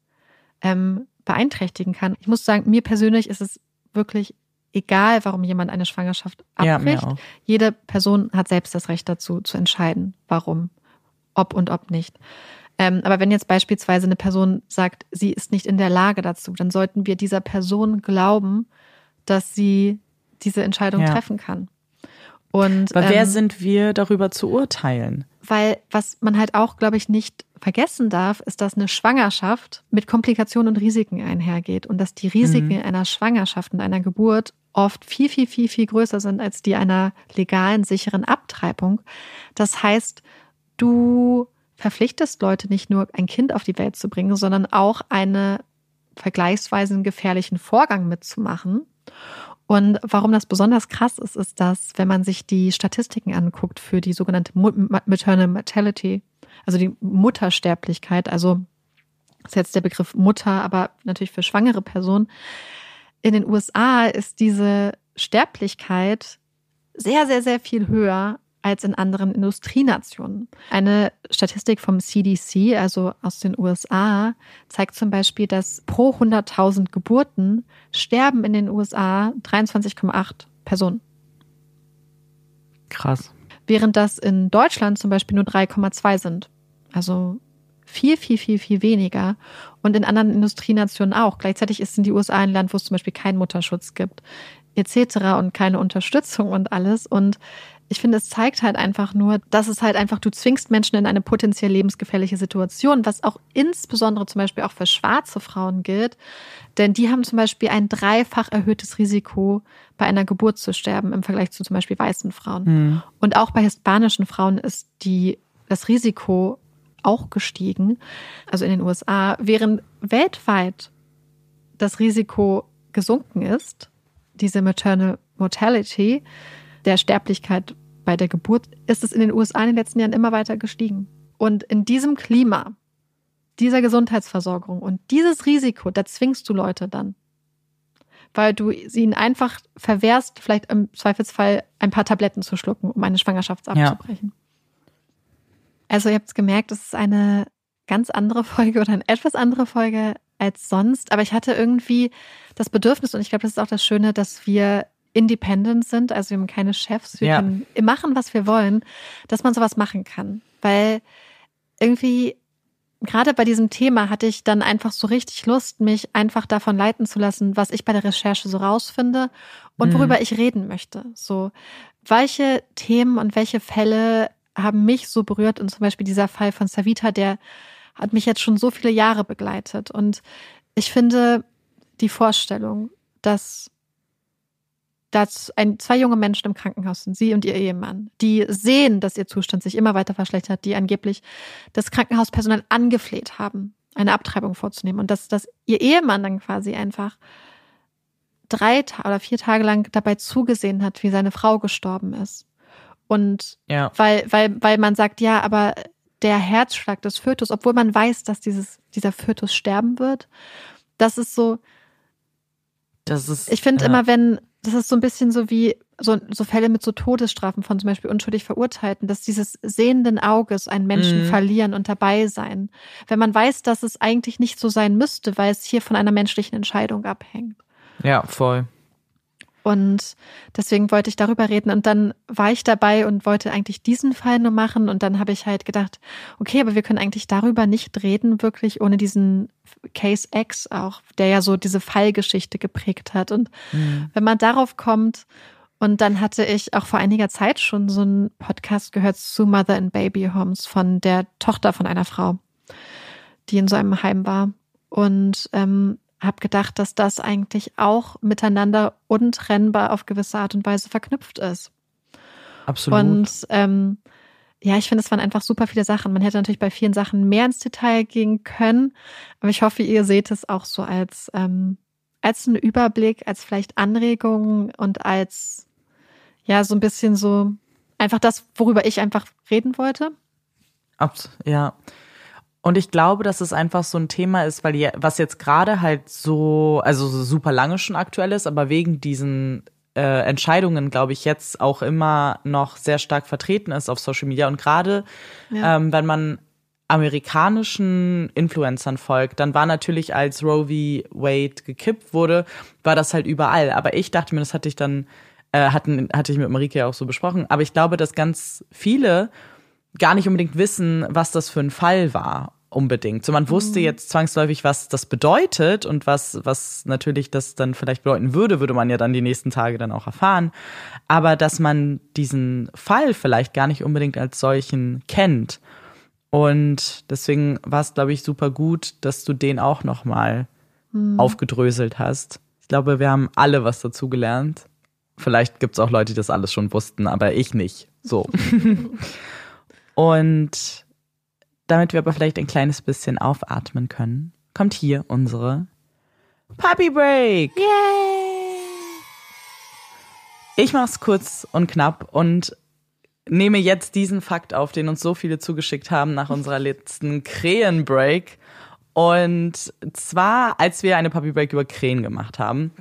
ähm, beeinträchtigen kann. Ich muss sagen, mir persönlich ist es wirklich egal, warum jemand eine Schwangerschaft Ja, abbricht. auch. Jede Person hat selbst das Recht dazu, zu entscheiden, warum, ob und ob nicht. Ähm, aber wenn jetzt beispielsweise eine Person sagt, sie ist nicht in der Lage dazu, dann sollten wir dieser Person glauben, dass sie diese Entscheidung Ja. treffen kann. Und Aber wer ähm, sind wir, darüber zu urteilen? weil was man halt auch, glaube ich, nicht vergessen darf, ist, dass eine Schwangerschaft mit Komplikationen und Risiken einhergeht und dass die Risiken einer Schwangerschaft und einer Geburt oft viel, viel, viel, viel größer sind als die einer legalen, sicheren Abtreibung. Das heißt, du verpflichtest Leute nicht nur ein Kind auf die Welt zu bringen, sondern auch einen vergleichsweise gefährlichen Vorgang mitzumachen. Und warum das besonders krass ist, ist, dass, wenn man sich die Statistiken anguckt für die sogenannte Maternal Mortality, also die Muttersterblichkeit, also ist jetzt der Begriff Mutter, aber natürlich für schwangere Personen. In den USA ist diese Sterblichkeit sehr, sehr, sehr viel höher als in anderen Industrienationen. Eine Statistik vom CDC, also aus den USA, zeigt zum Beispiel, dass pro 100.000 Geburten sterben in den USA 23,8 Personen. Krass. Während das in Deutschland zum Beispiel nur 3,2 sind. Also viel, viel, viel, viel weniger. Und in anderen Industrienationen auch. Gleichzeitig ist in die USA ein Land, wo es zum Beispiel keinen Mutterschutz gibt, etc. und keine Unterstützung und alles. Und ich finde, es zeigt halt einfach nur, dass es halt einfach, du zwingst Menschen in eine potenziell lebensgefährliche Situation, was auch insbesondere zum Beispiel auch für schwarze Frauen gilt. Denn die haben zum Beispiel ein dreifach erhöhtes Risiko, bei einer Geburt zu sterben im Vergleich zu zum Beispiel weißen Frauen. Und auch bei hispanischen Frauen ist die, das Risiko auch gestiegen, also in den USA, während weltweit das Risiko gesunken ist, diese Maternal Mortality, der Sterblichkeit bei der Geburt, ist es in den USA in den letzten Jahren immer weiter gestiegen. Und in diesem Klima, dieser Gesundheitsversorgung und dieses Risiko, da zwingst du Leute dann. Weil du sie ihnen einfach verwehrst, vielleicht im Zweifelsfall ein paar Tabletten zu schlucken, um eine Schwangerschaft Ja. abzubrechen. Also ihr habt es gemerkt, es ist eine ganz andere Folge oder eine etwas andere Folge als sonst. Aber ich hatte irgendwie das Bedürfnis und ich glaube, das ist auch das Schöne, dass wir independent sind. Also wir haben keine Chefs. Wir Ja. können machen, was wir wollen, dass man sowas machen kann. Weil irgendwie gerade bei diesem Thema hatte ich dann einfach so richtig Lust, mich einfach davon leiten zu lassen, was ich bei der Recherche so rausfinde und Mhm. worüber ich reden möchte. So, welche Themen und welche Fälle haben mich so berührt und zum Beispiel dieser Fall von Savita, der hat mich jetzt schon so viele Jahre begleitet und ich finde die Vorstellung, dass dass ein, zwei junge Menschen im Krankenhaus sind, sie und ihr Ehemann, die sehen, dass ihr Zustand sich immer weiter verschlechtert, die angeblich das Krankenhauspersonal angefleht haben, eine Abtreibung vorzunehmen und dass, dass ihr Ehemann dann quasi einfach drei oder vier Tage lang dabei zugesehen hat, wie seine Frau gestorben ist. Und ja. weil, weil, weil man sagt, ja, aber der Herzschlag des Fötus, obwohl man weiß, dass dieses, dieser Fötus sterben wird, das ist so. Das ist. Ich finde ja. immer, wenn, das ist so ein bisschen so wie so, so Fälle mit so Todesstrafen von zum Beispiel unschuldig Verurteilten, dass dieses sehenden Auges einen Menschen mhm. verlieren und dabei sein. Wenn man weiß, dass es eigentlich nicht so sein müsste, weil es hier von einer menschlichen Entscheidung abhängt. Ja, voll. Und deswegen wollte ich darüber reden. Und dann war ich dabei und wollte eigentlich diesen Fall nur machen. Und dann habe ich halt gedacht, okay, aber wir können eigentlich darüber nicht reden, wirklich ohne diesen Case X auch, der ja so diese Fallgeschichte geprägt hat. Und mhm. wenn man darauf kommt, und dann hatte ich auch vor einiger Zeit schon so einen Podcast gehört zu Mother and Baby Homes von der Tochter von einer Frau, die in so einem Heim war. Und ähm, habe gedacht, dass das eigentlich auch miteinander untrennbar auf gewisse Art und Weise verknüpft ist. Absolut. Und ähm, ja, ich finde, es waren einfach super viele Sachen. Man hätte natürlich bei vielen Sachen mehr ins Detail gehen können, aber ich hoffe, ihr seht es auch so als ähm, als einen Überblick, als vielleicht Anregungen und als ja so ein bisschen so einfach das, worüber ich einfach reden wollte. Abs ja. Und ich glaube, dass es einfach so ein Thema ist, weil die, was jetzt gerade halt so, also so super lange schon aktuell ist, aber wegen diesen äh, Entscheidungen, glaube ich, jetzt auch immer noch sehr stark vertreten ist auf Social Media. Und gerade ja. ähm, wenn man amerikanischen Influencern folgt, dann war natürlich, als Roe v. Wade gekippt wurde, war das halt überall. Aber ich dachte mir, das hatte ich dann, äh, hatten, hatte ich mit Marike ja auch so besprochen. Aber ich glaube, dass ganz viele gar nicht unbedingt wissen, was das für ein Fall war unbedingt. So man wusste mhm. jetzt zwangsläufig, was das bedeutet und was was natürlich das dann vielleicht bedeuten würde, würde man ja dann die nächsten Tage dann auch erfahren, aber dass man diesen Fall vielleicht gar nicht unbedingt als solchen kennt. Und deswegen war es glaube ich super gut, dass du den auch noch mal mhm. aufgedröselt hast. Ich glaube, wir haben alle was dazu gelernt. Vielleicht gibt es auch Leute, die das alles schon wussten, aber ich nicht. So. Und damit wir aber vielleicht ein kleines bisschen aufatmen können, kommt hier unsere Puppy Break. Yay! Ich mach's kurz und knapp und nehme jetzt diesen Fakt auf, den uns so viele zugeschickt haben nach unserer letzten Krähenbreak. Und zwar, als wir eine Puppy Break über Krähen gemacht haben,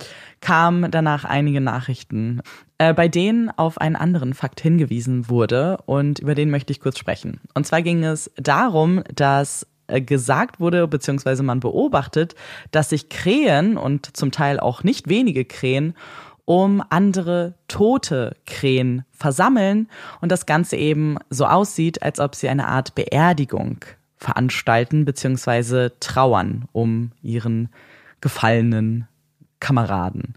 kamen danach einige Nachrichten, äh, bei denen auf einen anderen Fakt hingewiesen wurde und über den möchte ich kurz sprechen. Und zwar ging es darum, dass äh, gesagt wurde, beziehungsweise man beobachtet, dass sich Krähen und zum Teil auch nicht wenige Krähen um andere tote Krähen versammeln und das Ganze eben so aussieht, als ob sie eine Art Beerdigung veranstalten beziehungsweise trauern um ihren gefallenen Kameraden.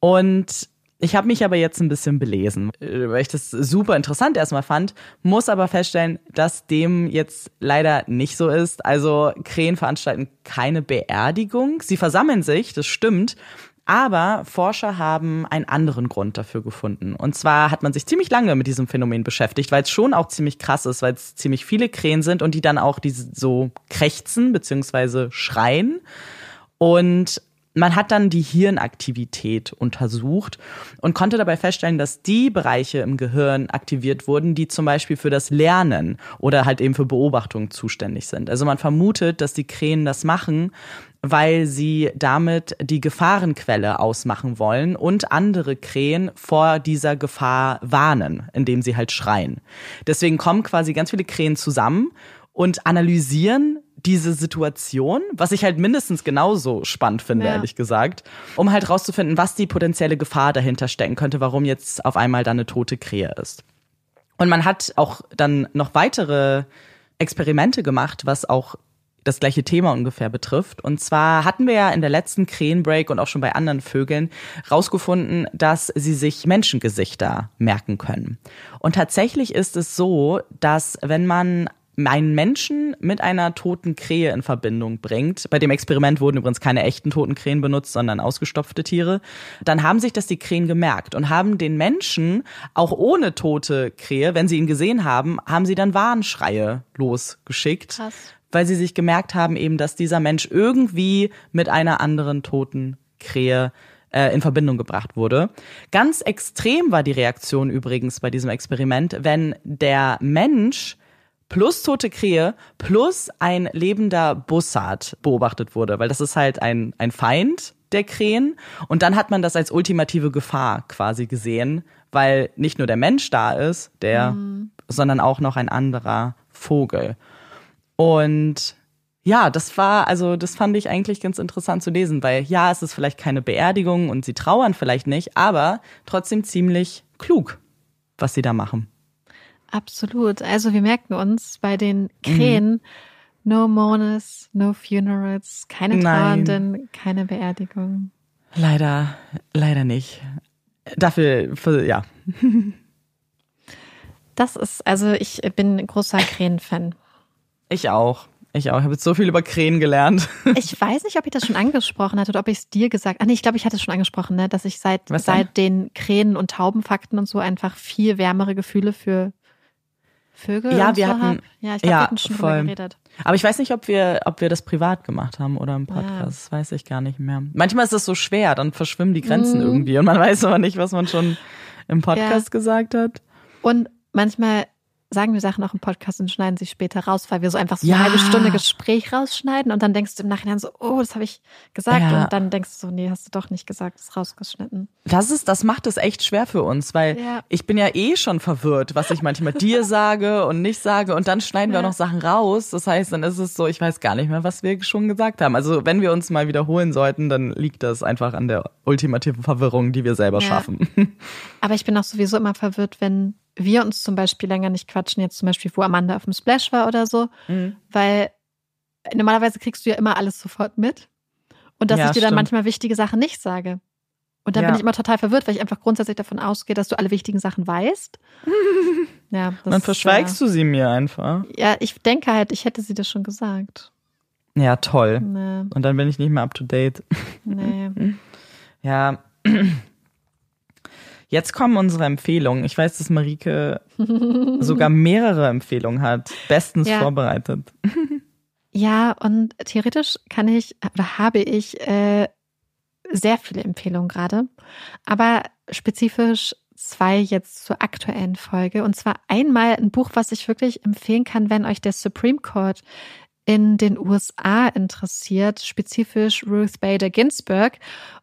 Und ich habe mich aber jetzt ein bisschen belesen, weil ich das super interessant erstmal fand, muss aber feststellen, dass dem jetzt leider nicht so ist. Also Krähen veranstalten keine Beerdigung. Sie versammeln sich, das stimmt. Aber Forscher haben einen anderen Grund dafür gefunden. Und zwar hat man sich ziemlich lange mit diesem Phänomen beschäftigt, weil es schon auch ziemlich krass ist, weil es ziemlich viele Krähen sind und die dann auch diese so krächzen beziehungsweise schreien. Und man hat dann die Hirnaktivität untersucht und konnte dabei feststellen, dass die Bereiche im Gehirn aktiviert wurden, die zum Beispiel für das Lernen oder halt eben für Beobachtung zuständig sind. Also man vermutet, dass die Krähen das machen, weil sie damit die Gefahrenquelle ausmachen wollen und andere Krähen vor dieser Gefahr warnen, indem sie halt schreien. Deswegen kommen quasi ganz viele Krähen zusammen und analysieren diese Situation, was ich halt mindestens genauso spannend finde, ja. ehrlich gesagt, um halt rauszufinden, was die potenzielle Gefahr dahinter stecken könnte, warum jetzt auf einmal da eine tote Krähe ist. Und man hat auch dann noch weitere Experimente gemacht, was auch das gleiche Thema ungefähr betrifft. Und zwar hatten wir ja in der letzten Krähenbreak und auch schon bei anderen Vögeln rausgefunden, dass sie sich Menschengesichter merken können. Und tatsächlich ist es so, dass wenn man einen Menschen mit einer toten Krähe in Verbindung bringt. Bei dem Experiment wurden übrigens keine echten toten Krähen benutzt, sondern ausgestopfte Tiere. Dann haben sich das die Krähen gemerkt und haben den Menschen auch ohne tote Krähe, wenn sie ihn gesehen haben, haben sie dann Warnschreie losgeschickt. Krass. Weil sie sich gemerkt haben eben, dass dieser Mensch irgendwie mit einer anderen toten Krähe äh, in Verbindung gebracht wurde. Ganz extrem war die Reaktion übrigens bei diesem Experiment, wenn der Mensch plus tote Krähe plus ein lebender Bussard beobachtet wurde, weil das ist halt ein, ein Feind der Krähen. Und dann hat man das als ultimative Gefahr quasi gesehen, weil nicht nur der Mensch da ist, der, mhm. sondern auch noch ein anderer Vogel. Und ja, das war, also das fand ich eigentlich ganz interessant zu lesen, weil ja, es ist vielleicht keine Beerdigung und sie trauern vielleicht nicht, aber trotzdem ziemlich klug, was sie da machen. Absolut. Also wir merken uns bei den Krähen, mhm. no mournes, no funerals, keine Trauernden, keine Beerdigung. Leider, leider nicht. Dafür, für, ja. Das ist, also ich bin großer Krähen-Fan. Ich auch. Ich auch. Ich habe jetzt so viel über Krähen gelernt. Ich weiß nicht, ob ich das schon angesprochen hatte oder ob ich es dir gesagt habe. Ah, nee, ich glaube, ich hatte es schon angesprochen, ne? dass ich seit, seit den Krähen- und Taubenfakten und so einfach viel wärmere Gefühle für Vögel ja, wir so hatten, hab. Ja, ich glaube, ja, wir hatten schon voll. drüber geredet. Aber ich weiß nicht, ob wir, ob wir das privat gemacht haben oder im Podcast. Ja. Das weiß ich gar nicht mehr. Manchmal ist es so schwer, dann verschwimmen die Grenzen mhm. irgendwie und man weiß aber nicht, was man schon im Podcast ja. gesagt hat. Und manchmal sagen wir Sachen auch im Podcast und schneiden sie später raus, weil wir so einfach so ja. eine halbe Stunde Gespräch rausschneiden und dann denkst du im Nachhinein so, oh, das habe ich gesagt ja. und dann denkst du so, nee, hast du doch nicht gesagt, das ist rausgeschnitten. Das ist, das macht es echt schwer für uns, weil ja. ich bin ja eh schon verwirrt, was ich manchmal dir sage und nicht sage und dann schneiden wir auch noch Sachen raus. Das heißt, dann ist es so, ich weiß gar nicht mehr, was wir schon gesagt haben. Also wenn wir uns mal wiederholen sollten, dann liegt das einfach an der ultimativen Verwirrung, die wir selber schaffen. Aber ich bin auch sowieso immer verwirrt, wenn wir uns zum Beispiel länger nicht quatschen, jetzt zum Beispiel, wo Amanda auf dem Splash war oder so, mhm. weil normalerweise kriegst du ja immer alles sofort mit. Und dass ja, ich dir dann manchmal wichtige Sachen nicht sage. Und dann ja. bin ich immer total verwirrt, weil ich einfach grundsätzlich davon ausgehe, dass du alle wichtigen Sachen weißt. ja, dann verschweigst äh, du sie mir einfach. Ja, ich denke halt, ich hätte sie dir schon gesagt. Ja, toll. Nee. Und dann bin ich nicht mehr up to date. Nee. ja. Jetzt kommen unsere Empfehlungen. Ich weiß, dass Marike sogar mehrere Empfehlungen hat. Bestens ja. vorbereitet. Ja, und theoretisch kann ich oder habe ich äh, sehr viele Empfehlungen gerade. Aber spezifisch zwei jetzt zur aktuellen Folge. Und zwar einmal ein Buch, was ich wirklich empfehlen kann, wenn euch der Supreme Court in den USA interessiert, spezifisch Ruth Bader Ginsburg.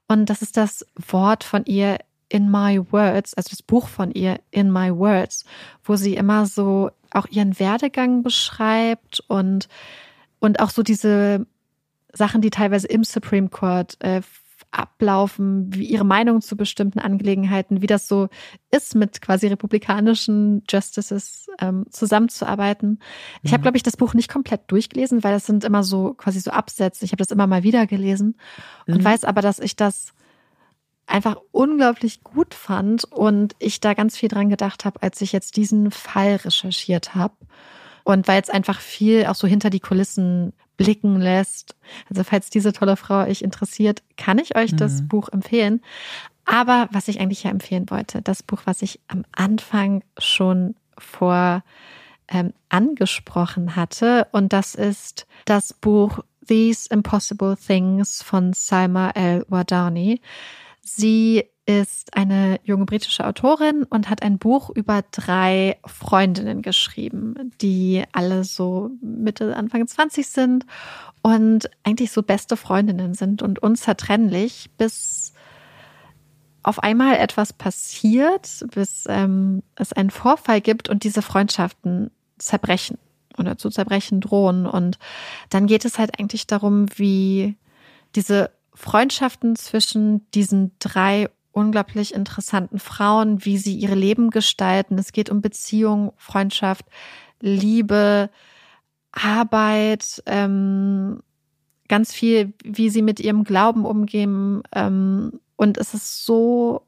Und das ist das Wort von ihr in My Words, also das Buch von ihr In My Words, wo sie immer so auch ihren Werdegang beschreibt und, und auch so diese Sachen, die teilweise im Supreme Court äh, ablaufen, wie ihre Meinung zu bestimmten Angelegenheiten, wie das so ist, mit quasi republikanischen Justices ähm, zusammenzuarbeiten. Ich habe, mhm. glaube ich, das Buch nicht komplett durchgelesen, weil das sind immer so quasi so Absätze. Ich habe das immer mal wieder gelesen und mhm. weiß aber, dass ich das einfach unglaublich gut fand und ich da ganz viel dran gedacht habe, als ich jetzt diesen Fall recherchiert habe. Und weil es einfach viel auch so hinter die Kulissen blicken lässt. Also falls diese tolle Frau euch interessiert, kann ich euch mhm. das Buch empfehlen. Aber was ich eigentlich ja empfehlen wollte, das Buch, was ich am Anfang schon vor ähm, angesprochen hatte, und das ist das Buch These Impossible Things von Salma El-Wadani. Sie ist eine junge britische Autorin und hat ein Buch über drei Freundinnen geschrieben, die alle so Mitte, Anfang 20 sind und eigentlich so beste Freundinnen sind und unzertrennlich, bis auf einmal etwas passiert, bis ähm, es einen Vorfall gibt und diese Freundschaften zerbrechen oder zu zerbrechen drohen. Und dann geht es halt eigentlich darum, wie diese Freundschaften zwischen diesen drei unglaublich interessanten Frauen, wie sie ihre Leben gestalten. Es geht um Beziehung, Freundschaft, Liebe, Arbeit, ähm, ganz viel, wie sie mit ihrem Glauben umgehen. Ähm, und es ist so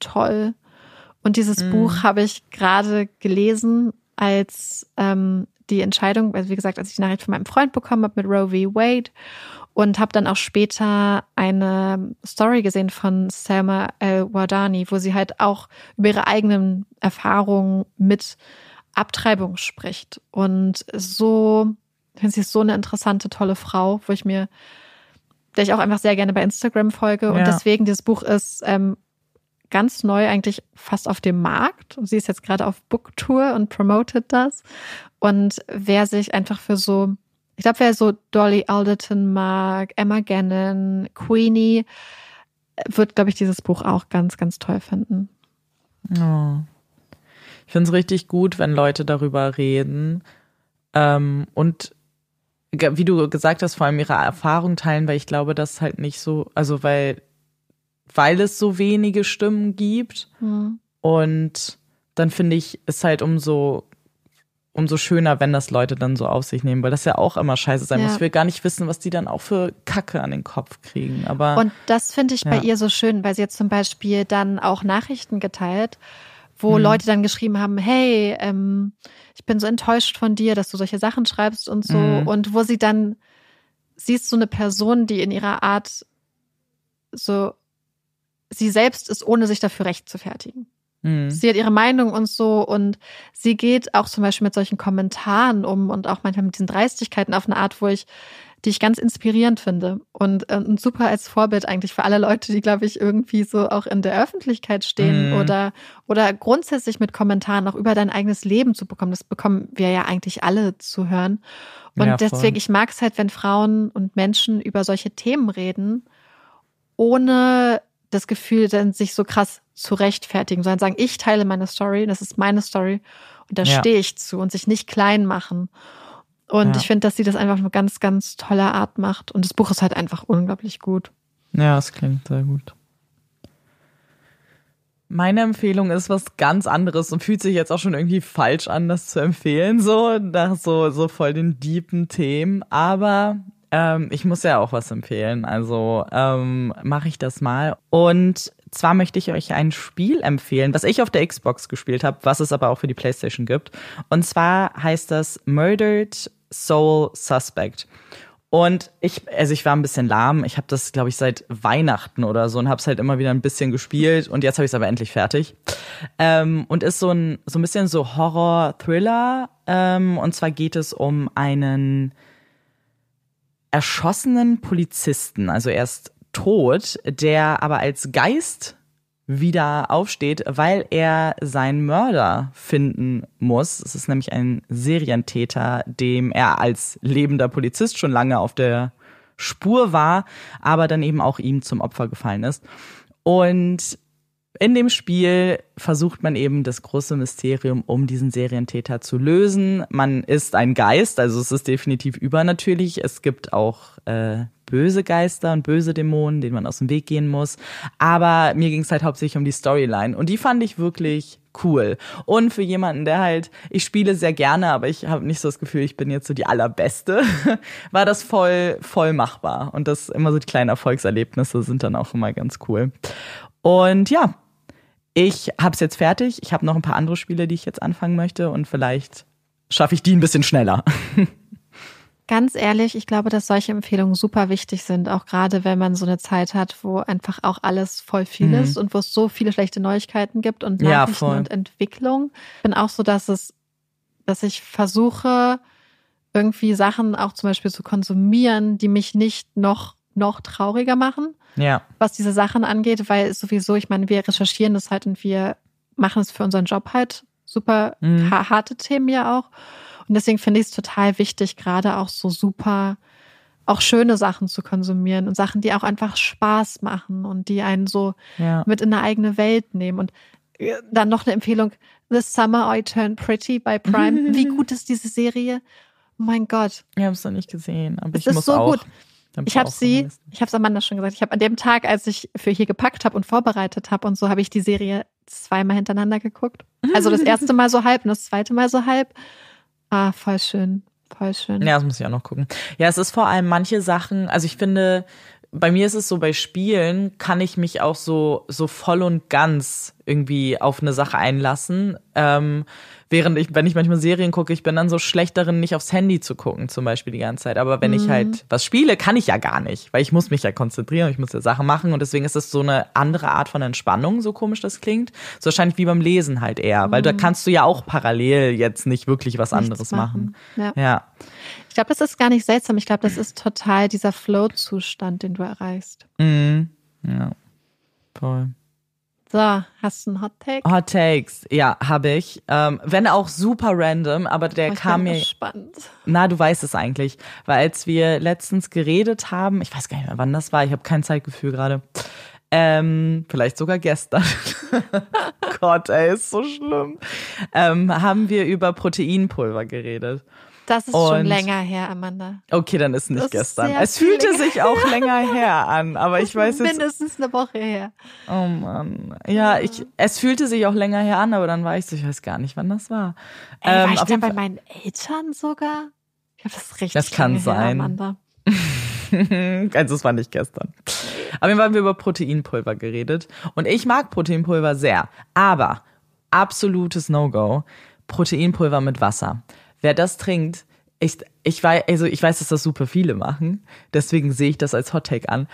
toll. Und dieses Mhm. Buch habe ich gerade gelesen, als ähm, die Entscheidung, also wie gesagt, als ich die Nachricht von meinem Freund bekommen habe mit Roe v. Wade und habe dann auch später eine Story gesehen von Selma El-Wadani, wo sie halt auch über ihre eigenen Erfahrungen mit Abtreibung spricht. Und so, ich finde sie ist so eine interessante, tolle Frau, wo ich mir, der ich auch einfach sehr gerne bei Instagram folge. Und Ja. deswegen, dieses Buch ist ähm, ganz neu eigentlich fast auf dem Markt. Sie ist jetzt gerade auf Booktour und promotet das. Und wer sich einfach für so, ich glaube, wer so Dolly Alderton mag, Emma Gannon, Queenie, wird, glaube ich, dieses Buch auch ganz, ganz toll finden. Oh. Ich finde es richtig gut, wenn Leute darüber reden ähm, und wie du gesagt hast, vor allem ihre Erfahrung teilen, weil ich glaube, dass halt nicht so, also weil, weil es so wenige Stimmen gibt und dann finde ich, ist halt umso umso schöner, wenn das Leute dann so auf sich nehmen, weil das ja auch immer scheiße sein Ja. muss. Ich will gar nicht wissen, was die dann auch für Kacke an den Kopf kriegen. Aber Und das finde ich bei Ja. ihr so schön, weil sie jetzt zum Beispiel dann auch Nachrichten geteilt, wo Leute dann geschrieben haben, hey, ähm, ich bin so enttäuscht von dir, dass du solche Sachen schreibst und so. Mhm. Und wo sie dann, sie ist so eine Person, die in ihrer Art so, sie selbst ist, ohne sich dafür recht zu fertigen. hm, Sie hat ihre Meinung und so und sie geht auch zum Beispiel mit solchen Kommentaren um und auch manchmal mit diesen Dreistigkeiten auf eine Art, wo ich, die ich ganz inspirierend finde und, äh, und super als Vorbild eigentlich für alle Leute, die, glaube ich, irgendwie so auch in der Öffentlichkeit stehen Mhm. oder, oder grundsätzlich mit Kommentaren auch über dein eigenes Leben zu bekommen. Das bekommen wir ja eigentlich alle zu hören. Und Ja, deswegen, ich mag es halt, wenn Frauen und Menschen über solche Themen reden, ohne das Gefühl, dann sich so krass zu rechtfertigen, sondern sagen, ich teile meine Story, das ist meine Story und da Ja. stehe ich zu und sich nicht klein machen. Und Ja. ich finde, dass sie das einfach auf eine ganz, ganz tolle Art macht. Und das Buch ist halt einfach unglaublich gut. Ja, es klingt sehr gut. Meine Empfehlung ist was ganz anderes und fühlt sich jetzt auch schon irgendwie falsch an, das zu empfehlen, so nach so, so voll den deepen Themen. Aber ähm, ich muss ja auch was empfehlen, also ähm, mache ich das mal. Und zwar möchte ich euch ein Spiel empfehlen, was ich auf der Xbox gespielt habe, was es aber auch für die PlayStation gibt. Und zwar heißt das Murdered Soul Suspect. Und ich, also ich war ein bisschen lahm. Ich habe das, glaube ich, seit Weihnachten oder so und habe es halt immer wieder ein bisschen gespielt und jetzt habe ich es aber endlich fertig. Ähm, und ist so ein so ein bisschen so Horror-Thriller. Ähm, und zwar geht es um einen erschossenen Polizisten. Also er ist tot, der aber als Geist wieder aufsteht, weil er seinen Mörder finden muss. Es ist nämlich ein Serientäter, dem er als lebender Polizist schon lange auf der Spur war, aber dann eben auch ihm zum Opfer gefallen ist. Und in dem Spiel versucht man eben das große Mysterium um diesen Serientäter zu lösen. Man ist ein Geist, also es ist definitiv übernatürlich. Es gibt auch äh, böse Geister und böse Dämonen, denen man aus dem Weg gehen muss. Aber mir ging es halt hauptsächlich um die Storyline und die fand ich wirklich cool. Und für jemanden, der halt, ich spiele sehr gerne, aber ich habe nicht so das Gefühl, ich bin jetzt so die allerbeste, war das voll, voll machbar. Und das immer so die kleinen Erfolgserlebnisse sind dann auch immer ganz cool. Und ja, ich habe es jetzt fertig. Ich habe noch ein paar andere Spiele, die ich jetzt anfangen möchte und vielleicht schaffe ich die ein bisschen schneller. Ganz ehrlich, ich glaube, dass solche Empfehlungen super wichtig sind, auch gerade wenn man so eine Zeit hat, wo einfach auch alles voll viel Mhm. ist und wo es so viele schlechte Neuigkeiten gibt und Ja, Nachrichten voll. und Entwicklung. Ich bin auch so, dass es, dass ich versuche, irgendwie Sachen auch zum Beispiel zu konsumieren, die mich nicht noch, noch trauriger machen, Ja, was diese Sachen angeht, weil es sowieso, ich meine, wir recherchieren das halt und wir machen es für unseren Job halt super Mhm. ha harte Themen ja auch. Und deswegen finde ich es total wichtig, gerade auch so super, auch schöne Sachen zu konsumieren und Sachen, die auch einfach Spaß machen und die einen so ja. mit in eine eigene Welt nehmen. Und äh, dann noch eine Empfehlung: The Summer I Turned Pretty bei Prime. Wie gut ist diese Serie? Oh mein Gott. Ich habe es noch nicht gesehen, aber Es ich ist muss so auch. gut. Ich habe sie, ich habe es Amanda schon gesagt, ich habe an dem Tag, als ich für hier gepackt habe und vorbereitet habe und so, habe ich die Serie zweimal hintereinander geguckt. Also das erste Mal so halb und das zweite Mal so halb. Ah, voll schön. Voll schön. Ja, das muss ich auch noch gucken. Ja, es ist vor allem manche Sachen, also ich finde, bei mir ist es so, bei Spielen kann ich mich auch so, so voll und ganz irgendwie auf eine Sache einlassen. Ähm, während ich, wenn ich manchmal Serien gucke, ich bin dann so schlecht darin, nicht aufs Handy zu gucken, zum Beispiel die ganze Zeit. Aber wenn ich halt was spiele, kann ich ja gar nicht, weil ich muss mich ja konzentrieren, ich muss ja Sachen machen und deswegen ist es so eine andere Art von Entspannung, so komisch das klingt. So wahrscheinlich wie beim Lesen halt eher, weil da kannst du ja auch parallel jetzt nicht wirklich was anderes machen. machen. Ja. ja. Ich glaube, das ist gar nicht seltsam. Ich glaube, das ist total dieser Flow-Zustand, den du erreichst. Mhm. Ja. Voll. So, hast du einen Hot Take? Hot Takes, ja, habe ich. Ähm, wenn auch super random, aber der Oh, ich kam bin mir. gespannt. Na, du weißt es eigentlich. Weil als wir letztens geredet haben, ich weiß gar nicht mehr, wann das war, ich habe kein Zeitgefühl gerade. Ähm, vielleicht sogar gestern. Gott, ey, ist so schlimm. Ähm, haben wir über Proteinpulver geredet. Das ist schon Und- länger her, Amanda. Okay, dann ist nicht Das gestern. Es fühlte sich auch länger her an, aber ich weiß jetzt. Mindestens eine Woche her. Oh Mann. Ja, ich, es fühlte sich auch länger her an, aber dann war ich so, ich weiß gar nicht, wann das war. Ey, war Ähm, ich auf da jeden bei meinen Eltern sogar? Ich glaube, das ist richtig Das kann lange her, sein. Amanda. also es war nicht gestern. Aber wir haben wir über Proteinpulver geredet und ich mag Proteinpulver sehr, aber absolutes No-Go, Proteinpulver mit Wasser. Wer das trinkt, ich, ich weiß, also ich weiß, dass das super viele machen, deswegen sehe ich das als Hot Take an.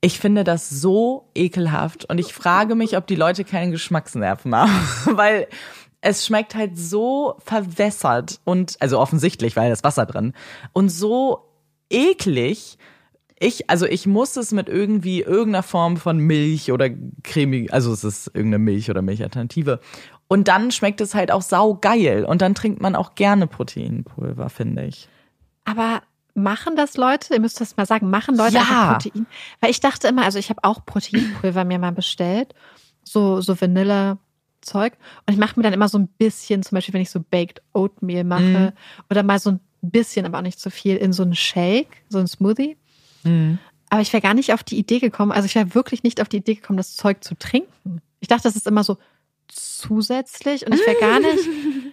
Ich finde das so ekelhaft und ich frage mich, ob die Leute keinen Geschmacksnerven haben, weil es schmeckt halt so verwässert und also offensichtlich, weil da ist Wasser drin und so eklig. Ich, also ich muss es mit irgendwie irgendeiner Form von Milch oder cremig, also es ist irgendeine Milch oder Milchalternative. Und dann schmeckt es halt auch saugeil. Und dann trinkt man auch gerne Proteinpulver, finde ich. Aber machen das Leute? Ihr müsst das mal sagen. Machen Leute Ja. Protein? Weil ich dachte immer, also ich habe auch Proteinpulver mir mal bestellt. So, so Vanille-Zeug. Und ich mache mir dann immer so ein bisschen, zum Beispiel, wenn ich so Baked Oatmeal mache. Mhm. Oder mal so ein bisschen, aber auch nicht zu viel, in so einen Shake, so einen Smoothie. Mhm. Aber ich wäre gar nicht auf die Idee gekommen, also ich wäre wirklich nicht auf die Idee gekommen, das Zeug zu trinken. Ich dachte, das ist immer so zusätzlich und ich wäre gar nicht,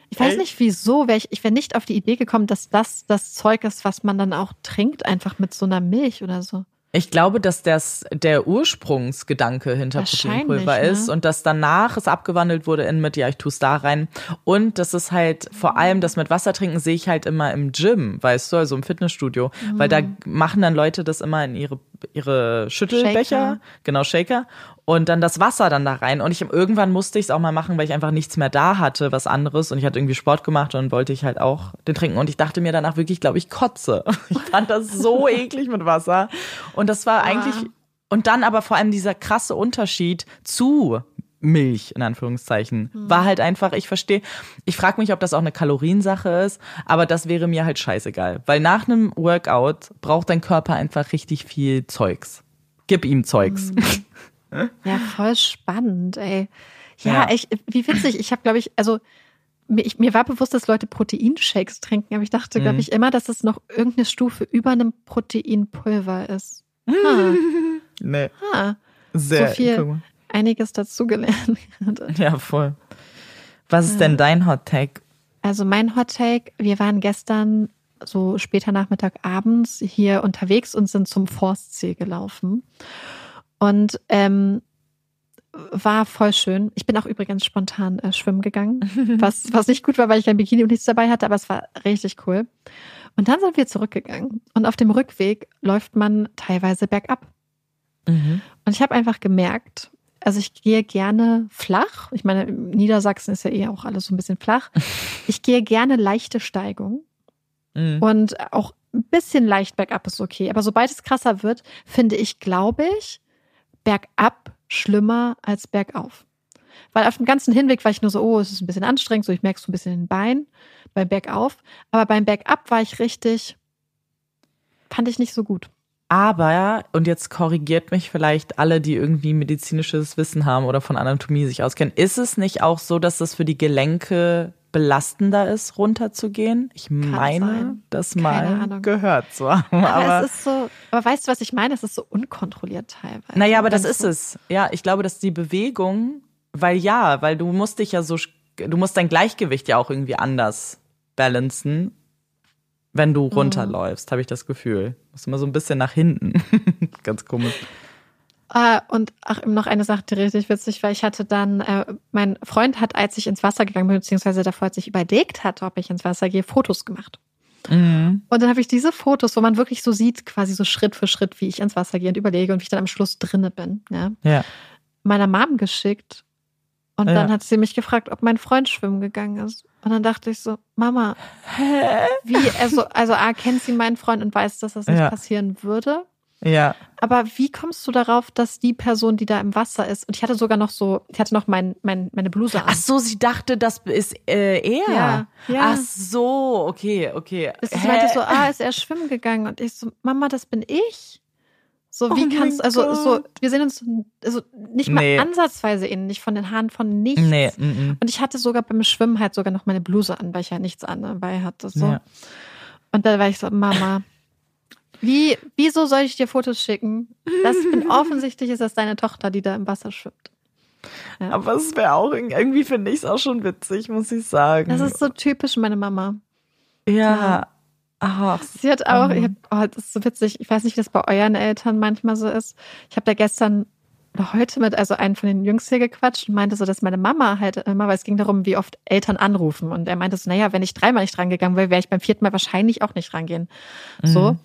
ich weiß nicht wieso, wär ich, ich wäre nicht auf die Idee gekommen, dass das das Zeug ist, was man dann auch trinkt, einfach mit so einer Milch oder so. Ich glaube, dass das der Ursprungsgedanke hinter Proteinpulver ne? ist und dass danach es abgewandelt wurde in mit, ja, ich tue es da rein. Und das ist halt vor allem das mit Wasser trinken sehe ich halt immer im Gym, weißt du, also im Fitnessstudio. Weil da Mhm. machen dann Leute das immer in ihre, ihre Schüttelbecher, Shaker. genau, Shaker. Und dann das Wasser dann da rein. Und ich irgendwann musste ich es auch mal machen, weil ich einfach nichts mehr da hatte, was anderes. Und ich hatte irgendwie Sport gemacht und wollte ich halt auch den trinken. Und ich dachte mir danach wirklich, glaube ich, kotze. Ich fand das so eklig mit Wasser. Und das war eigentlich, und dann aber vor allem dieser krasse Unterschied zu Milch, in Anführungszeichen, war halt einfach, ich verstehe, ich frage mich, ob das auch eine Kaloriensache ist, aber das wäre mir halt scheißegal. Weil nach einem Workout braucht dein Körper einfach richtig viel Zeugs. Gib ihm Zeugs. Ja, voll spannend, ey. Ja, Ja. echt, wie witzig. Ich habe, glaube ich, also mir, ich, mir war bewusst, dass Leute Proteinshakes trinken, aber ich dachte, glaube Mhm. ich, immer, dass es noch irgendeine Stufe über einem Proteinpulver ist. Ah, Nee, ah, sehr. So viel. einiges dazugelernt. Ja, voll. Was ist denn dein Hot Take? Also mein Hot Take, wir waren gestern so später Nachmittag abends hier unterwegs und sind zum Forstsee gelaufen. Und ähm, war voll schön. Ich bin auch übrigens spontan äh, schwimmen gegangen, was, was nicht gut war, weil ich kein Bikini und nichts dabei hatte, aber es war richtig cool. Und dann sind wir zurückgegangen. Und auf dem Rückweg läuft man teilweise bergab. Mhm. Und ich habe einfach gemerkt, also ich gehe gerne flach. Ich meine, Niedersachsen ist ja eh auch alles so ein bisschen flach. Ich gehe gerne leichte Steigung Mhm. und auch ein bisschen leicht bergab ist okay. Aber sobald es krasser wird, finde ich, glaube ich, bergab schlimmer als bergauf. Weil auf dem ganzen Hinweg war ich nur so, oh, es ist ein bisschen anstrengend, so ich merke so ein bisschen den Beinen beim Bergauf. Aber beim Bergab war ich richtig, fand ich nicht so gut. Aber, und jetzt korrigiert mich vielleicht alle, die irgendwie medizinisches Wissen haben oder von Anatomie sich auskennen, ist es nicht auch so, dass das für die Gelenke belastender ist, runterzugehen? Ich meine, sein. das mal gehört zu haben. Aber, Aber, es ist so, aber weißt du, was ich meine? Es ist so unkontrolliert teilweise. naja, aber das ist so- es. Ja, ich glaube, dass die Bewegung, weil ja, weil du musst dich ja so, du musst dein Gleichgewicht ja auch irgendwie anders balancen. wenn du runterläufst, habe ich das Gefühl. Musst immer so ein bisschen nach hinten. Ganz komisch. Ah, und ach, noch eine Sache, die richtig witzig war. Ich hatte dann, äh, mein Freund hat, als ich ins Wasser gegangen bin, beziehungsweise davor, als ich überlegt hatte, ob ich ins Wasser gehe, Fotos gemacht. Mhm. Und dann habe ich diese Fotos, wo man wirklich so sieht, quasi so Schritt für Schritt, wie ich ins Wasser gehe und überlege und wie ich dann am Schluss drinne bin, ja, Ja. meiner Mom geschickt. Und Ja. dann hat sie mich gefragt, ob mein Freund schwimmen gegangen ist. Und dann dachte ich so, Mama, wie, also, also A, kennt sie meinen Freund und weiß, dass das nicht Ja. passieren würde. Ja. Aber wie kommst du darauf, dass die Person, die da im Wasser ist, und ich hatte sogar noch so, ich hatte noch mein, mein, meine Bluse an. Ach so, sie dachte, das ist äh, er. Ja, ja. Ach so, okay, okay. Hä? meinte so, ah, ist er schwimmen gegangen? Und ich so, Mama, das bin ich. So, Oh wie mein kannst also Gott. so, wir sehen uns also nicht mal Nee. ansatzweise ähnlich von den Haaren von nichts. Nee, mm, mm. Und ich hatte sogar beim Schwimmen halt sogar noch meine Bluse an, weil ich ja nichts an dabei hatte. So. Ja. Und dann war ich so, Mama, wie, wieso soll ich dir Fotos schicken? Das bin offensichtlich ist das deine Tochter, die da im Wasser schwimmt. Ja. Aber es wäre auch, irgendwie finde ich es auch schon witzig, muss ich sagen. Das ist so typisch meine Mama. ja. Ach, Sie hat auch, Mhm. ich hab, oh, das ist so witzig, ich weiß nicht, wie das bei euren Eltern manchmal so ist. Ich habe da gestern oder heute mit also einen von den Jungs hier gequatscht und meinte so, dass meine Mama halt immer, weil es ging darum, wie oft Eltern anrufen. Und er meinte so, naja, wenn ich dreimal nicht rangegangen wäre, wäre ich beim vierten Mal wahrscheinlich auch nicht rangehen. So,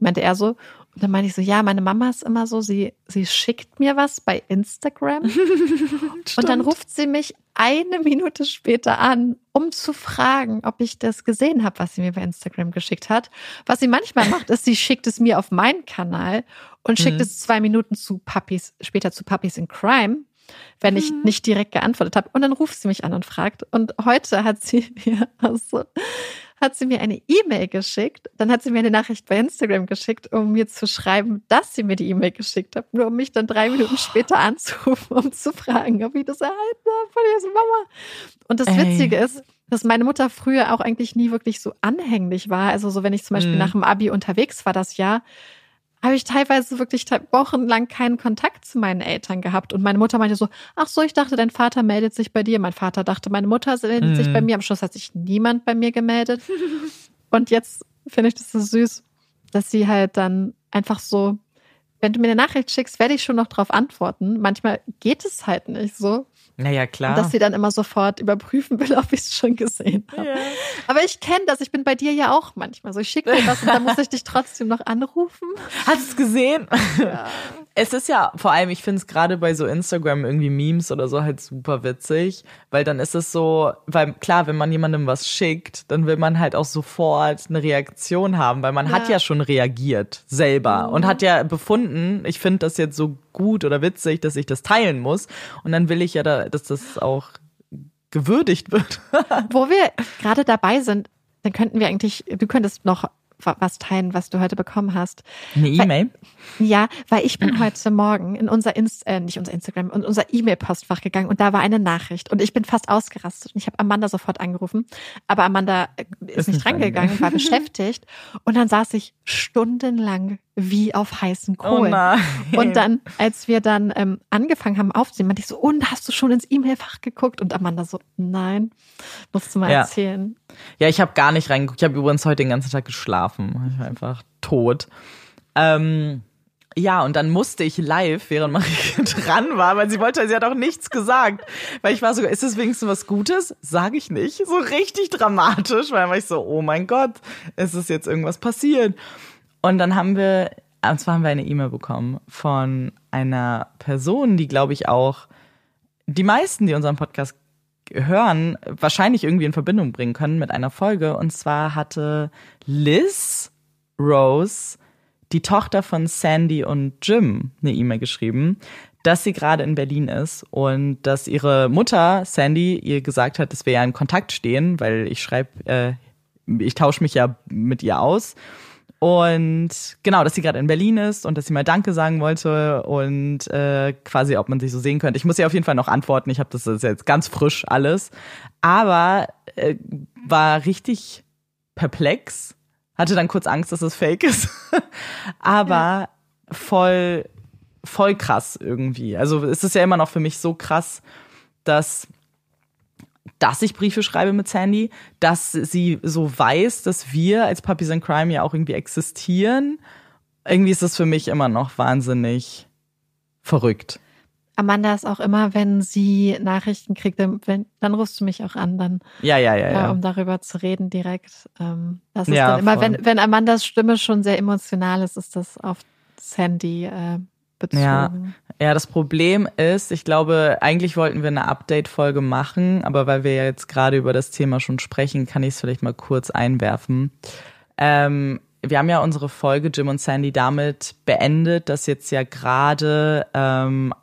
meinte er so. Und dann meinte ich so, ja, meine Mama ist immer so, sie, sie schickt mir was bei Instagram und dann ruft sie mich eine Minute später an, um zu fragen, ob ich das gesehen habe, was sie mir bei Instagram geschickt hat. Was sie manchmal macht, ist, sie schickt es mir auf meinen Kanal und schickt Mhm. es zwei Minuten zu Puppies, später zu Puppies in Crime, wenn ich Mhm. nicht direkt geantwortet habe. Und dann ruft sie mich an und fragt. Und heute hat sie mir also, hat sie mir eine E-Mail geschickt. Dann hat sie mir eine Nachricht bei Instagram geschickt, um mir zu schreiben, dass sie mir die E-Mail geschickt hat, nur um mich dann drei Minuten später anzurufen, um zu fragen, ob ich das erhalten habe von ihrer Mama. Und das Ey. Witzige ist, dass meine Mutter früher auch eigentlich nie wirklich so anhänglich war. Also so, wenn ich zum Beispiel Mhm. nach dem Abi unterwegs war das Jahr, habe ich teilweise wirklich wochenlang keinen Kontakt zu meinen Eltern gehabt. Und meine Mutter meinte so, ach so, ich dachte, dein Vater meldet sich bei dir. Mein Vater dachte, meine Mutter meldet sich Mhm. bei mir. Am Schluss hat sich niemand bei mir gemeldet. Und jetzt finde ich das so süß, dass sie halt dann einfach so, wenn du mir eine Nachricht schickst, werde ich schon noch drauf antworten. Manchmal geht es halt nicht so. Naja, klar. Und dass sie dann immer sofort überprüfen will, ob ich es schon gesehen habe. Ja. Aber ich kenne das, ich bin bei dir ja auch manchmal so. Ich schicke dir was und dann muss ich dich trotzdem noch anrufen. Hast du es gesehen? Es ist ja, vor allem, ich finde es gerade bei so Instagram irgendwie Memes oder so halt super witzig, weil dann ist es so, weil klar, wenn man jemandem was schickt, dann will man halt auch sofort eine Reaktion haben, weil man Ja. hat ja schon reagiert selber und hat ja befunden, ich finde das jetzt so gut oder witzig, dass ich das teilen muss und dann will ich ja, da, dass das auch gewürdigt wird. Wo wir gerade dabei sind, dann könnten wir eigentlich, du könntest noch wa- was teilen, was du heute bekommen hast. Eine E-Mail? Ja, weil ich bin heute Morgen in unser Inst äh, nicht unser Instagram, in unser E-Mail-Postfach gegangen und da war eine Nachricht und ich bin fast ausgerastet und ich habe Amanda sofort angerufen, aber Amanda äh, ist, Ist nicht rangegangen, war beschäftigt und dann saß ich stundenlang wie auf heißen Oh Kohlen. nein. Und dann, als wir dann ähm, angefangen haben aufzunehmen, meinte ich so, und hast du schon ins E-Mail-Fach geguckt? Und Amanda so, nein, musst du mal Ja. erzählen. Ja, ich habe gar nicht reingeguckt. Ich habe übrigens heute den ganzen Tag geschlafen. Ich war einfach tot. Ähm, ja, und dann musste ich live, während Marie dran war, weil sie wollte, sie hat auch nichts gesagt. Weil ich war so, ist es wenigstens was Gutes? Sage ich nicht. So richtig dramatisch, weil war ich so, oh mein Gott, ist es jetzt irgendwas passiert? Und dann haben wir, und zwar haben wir eine E-Mail bekommen von einer Person, die, glaube ich, auch die meisten, die unseren Podcast hören, wahrscheinlich irgendwie in Verbindung bringen können mit einer Folge. Und zwar hatte Liz Rose, die Tochter von Sandy und Jim, eine E-Mail geschrieben, dass sie gerade in Berlin ist und dass ihre Mutter, Sandy, ihr gesagt hat, dass wir ja in Kontakt stehen, weil ich schreibe, äh, ich tausche mich ja mit ihr aus. Und genau, dass sie gerade in Berlin ist und dass sie mal Danke sagen wollte und äh, quasi, ob man sich so sehen könnte. Ich muss ihr auf jeden Fall noch antworten. Ich habe das, das jetzt ganz frisch alles. Aber äh, war richtig perplex. Hatte dann kurz Angst, dass es fake ist. Aber voll, voll krass irgendwie. Also es ist ja immer noch für mich so krass, dass dass ich Briefe schreibe mit Sandy, dass sie so weiß, dass wir als Puppies in Crime ja auch irgendwie existieren. Irgendwie ist das für mich immer noch wahnsinnig verrückt. Amanda ist auch immer, wenn sie Nachrichten kriegt, dann, wenn, dann rufst du mich auch an, dann, Ja, ja, ja, äh, ja. um darüber zu reden direkt. Ähm, das ist Ja, dann immer, voll. wenn, wenn Amandas Stimme schon sehr emotional ist, ist das auf Sandy äh, bezogen. Ja. Ja, das Problem ist, ich glaube, eigentlich wollten wir eine Update-Folge machen, aber weil wir ja jetzt gerade über das Thema schon sprechen, kann ich es vielleicht mal kurz einwerfen. Ähm, wir haben ja unsere Folge Jim und Sandy damit beendet, dass jetzt ja gerade ähm,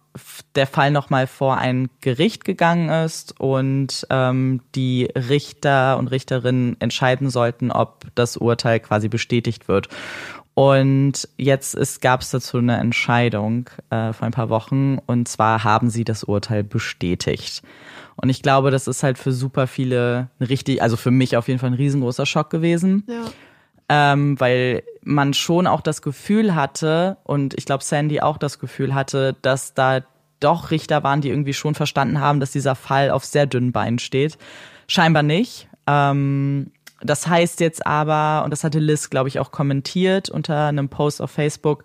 der Fall nochmal vor ein Gericht gegangen ist und ähm, die Richter und Richterinnen entscheiden sollten, ob das Urteil quasi bestätigt wird. Und jetzt gab es dazu eine Entscheidung äh, vor ein paar Wochen und zwar haben sie das Urteil bestätigt. Und ich glaube, das ist halt für super viele richtig, also für mich auf jeden Fall ein riesengroßer Schock gewesen Ja. Ähm, weil man schon auch das Gefühl hatte und ich glaube Sandy auch das Gefühl hatte, dass da doch Richter waren, die irgendwie schon verstanden haben, dass dieser Fall auf sehr dünnen Beinen steht. Scheinbar nicht. Ähm, das heißt jetzt aber, und das hatte Liz, glaube ich, auch kommentiert unter einem Post auf Facebook,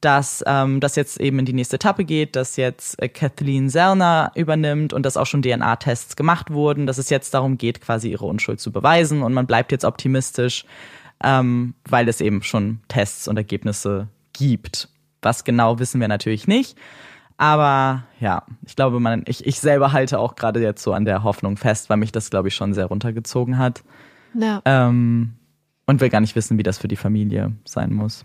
dass ähm, das jetzt eben in die nächste Etappe geht, dass jetzt äh, Kathleen Zellner übernimmt und dass auch schon DNA-Tests gemacht wurden, dass es jetzt darum geht, quasi ihre Unschuld zu beweisen und man bleibt jetzt optimistisch, ähm, weil es eben schon Tests und Ergebnisse gibt. Was genau wissen wir natürlich nicht. Aber ja, ich glaube, man, ich, ich selber halte auch gerade jetzt so an der Hoffnung fest, weil mich das, glaube ich, schon sehr runtergezogen hat. Ja. Ähm, und will gar nicht wissen, wie das für die Familie sein muss.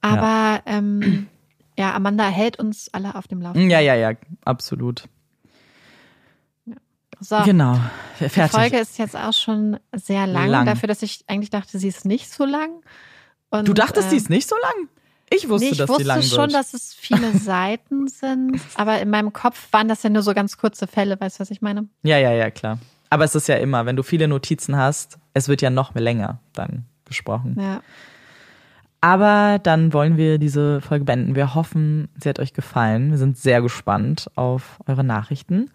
Aber ähm, ja, Amanda hält uns alle auf dem Laufenden. Ja, ja, ja, absolut. So, Genau. die Fertig. Folge ist jetzt auch schon sehr lang, Lang. dafür, dass ich eigentlich dachte, sie ist nicht so lang. Und, du dachtest, äh, die ist nicht so lang? Ich wusste, nee, ich dass wusste die lang schon, wird. dass es viele Seiten sind, aber in meinem Kopf waren das ja nur so ganz kurze Fälle, weißt du, was ich meine? ja, ja, ja, klar. Aber es ist ja immer, wenn du viele Notizen hast, es wird ja noch länger dann gesprochen. Ja. Aber dann wollen wir diese Folge beenden. Wir hoffen, sie hat euch gefallen. Wir sind sehr gespannt auf eure Nachrichten.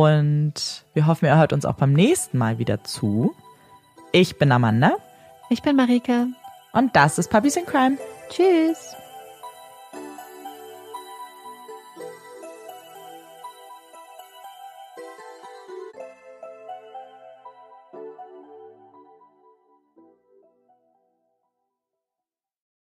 Und wir hoffen, ihr hört uns auch beim nächsten Mal wieder zu. Ich bin Amanda Ich bin Marike. und das ist Puppies in Crime. Tschüss.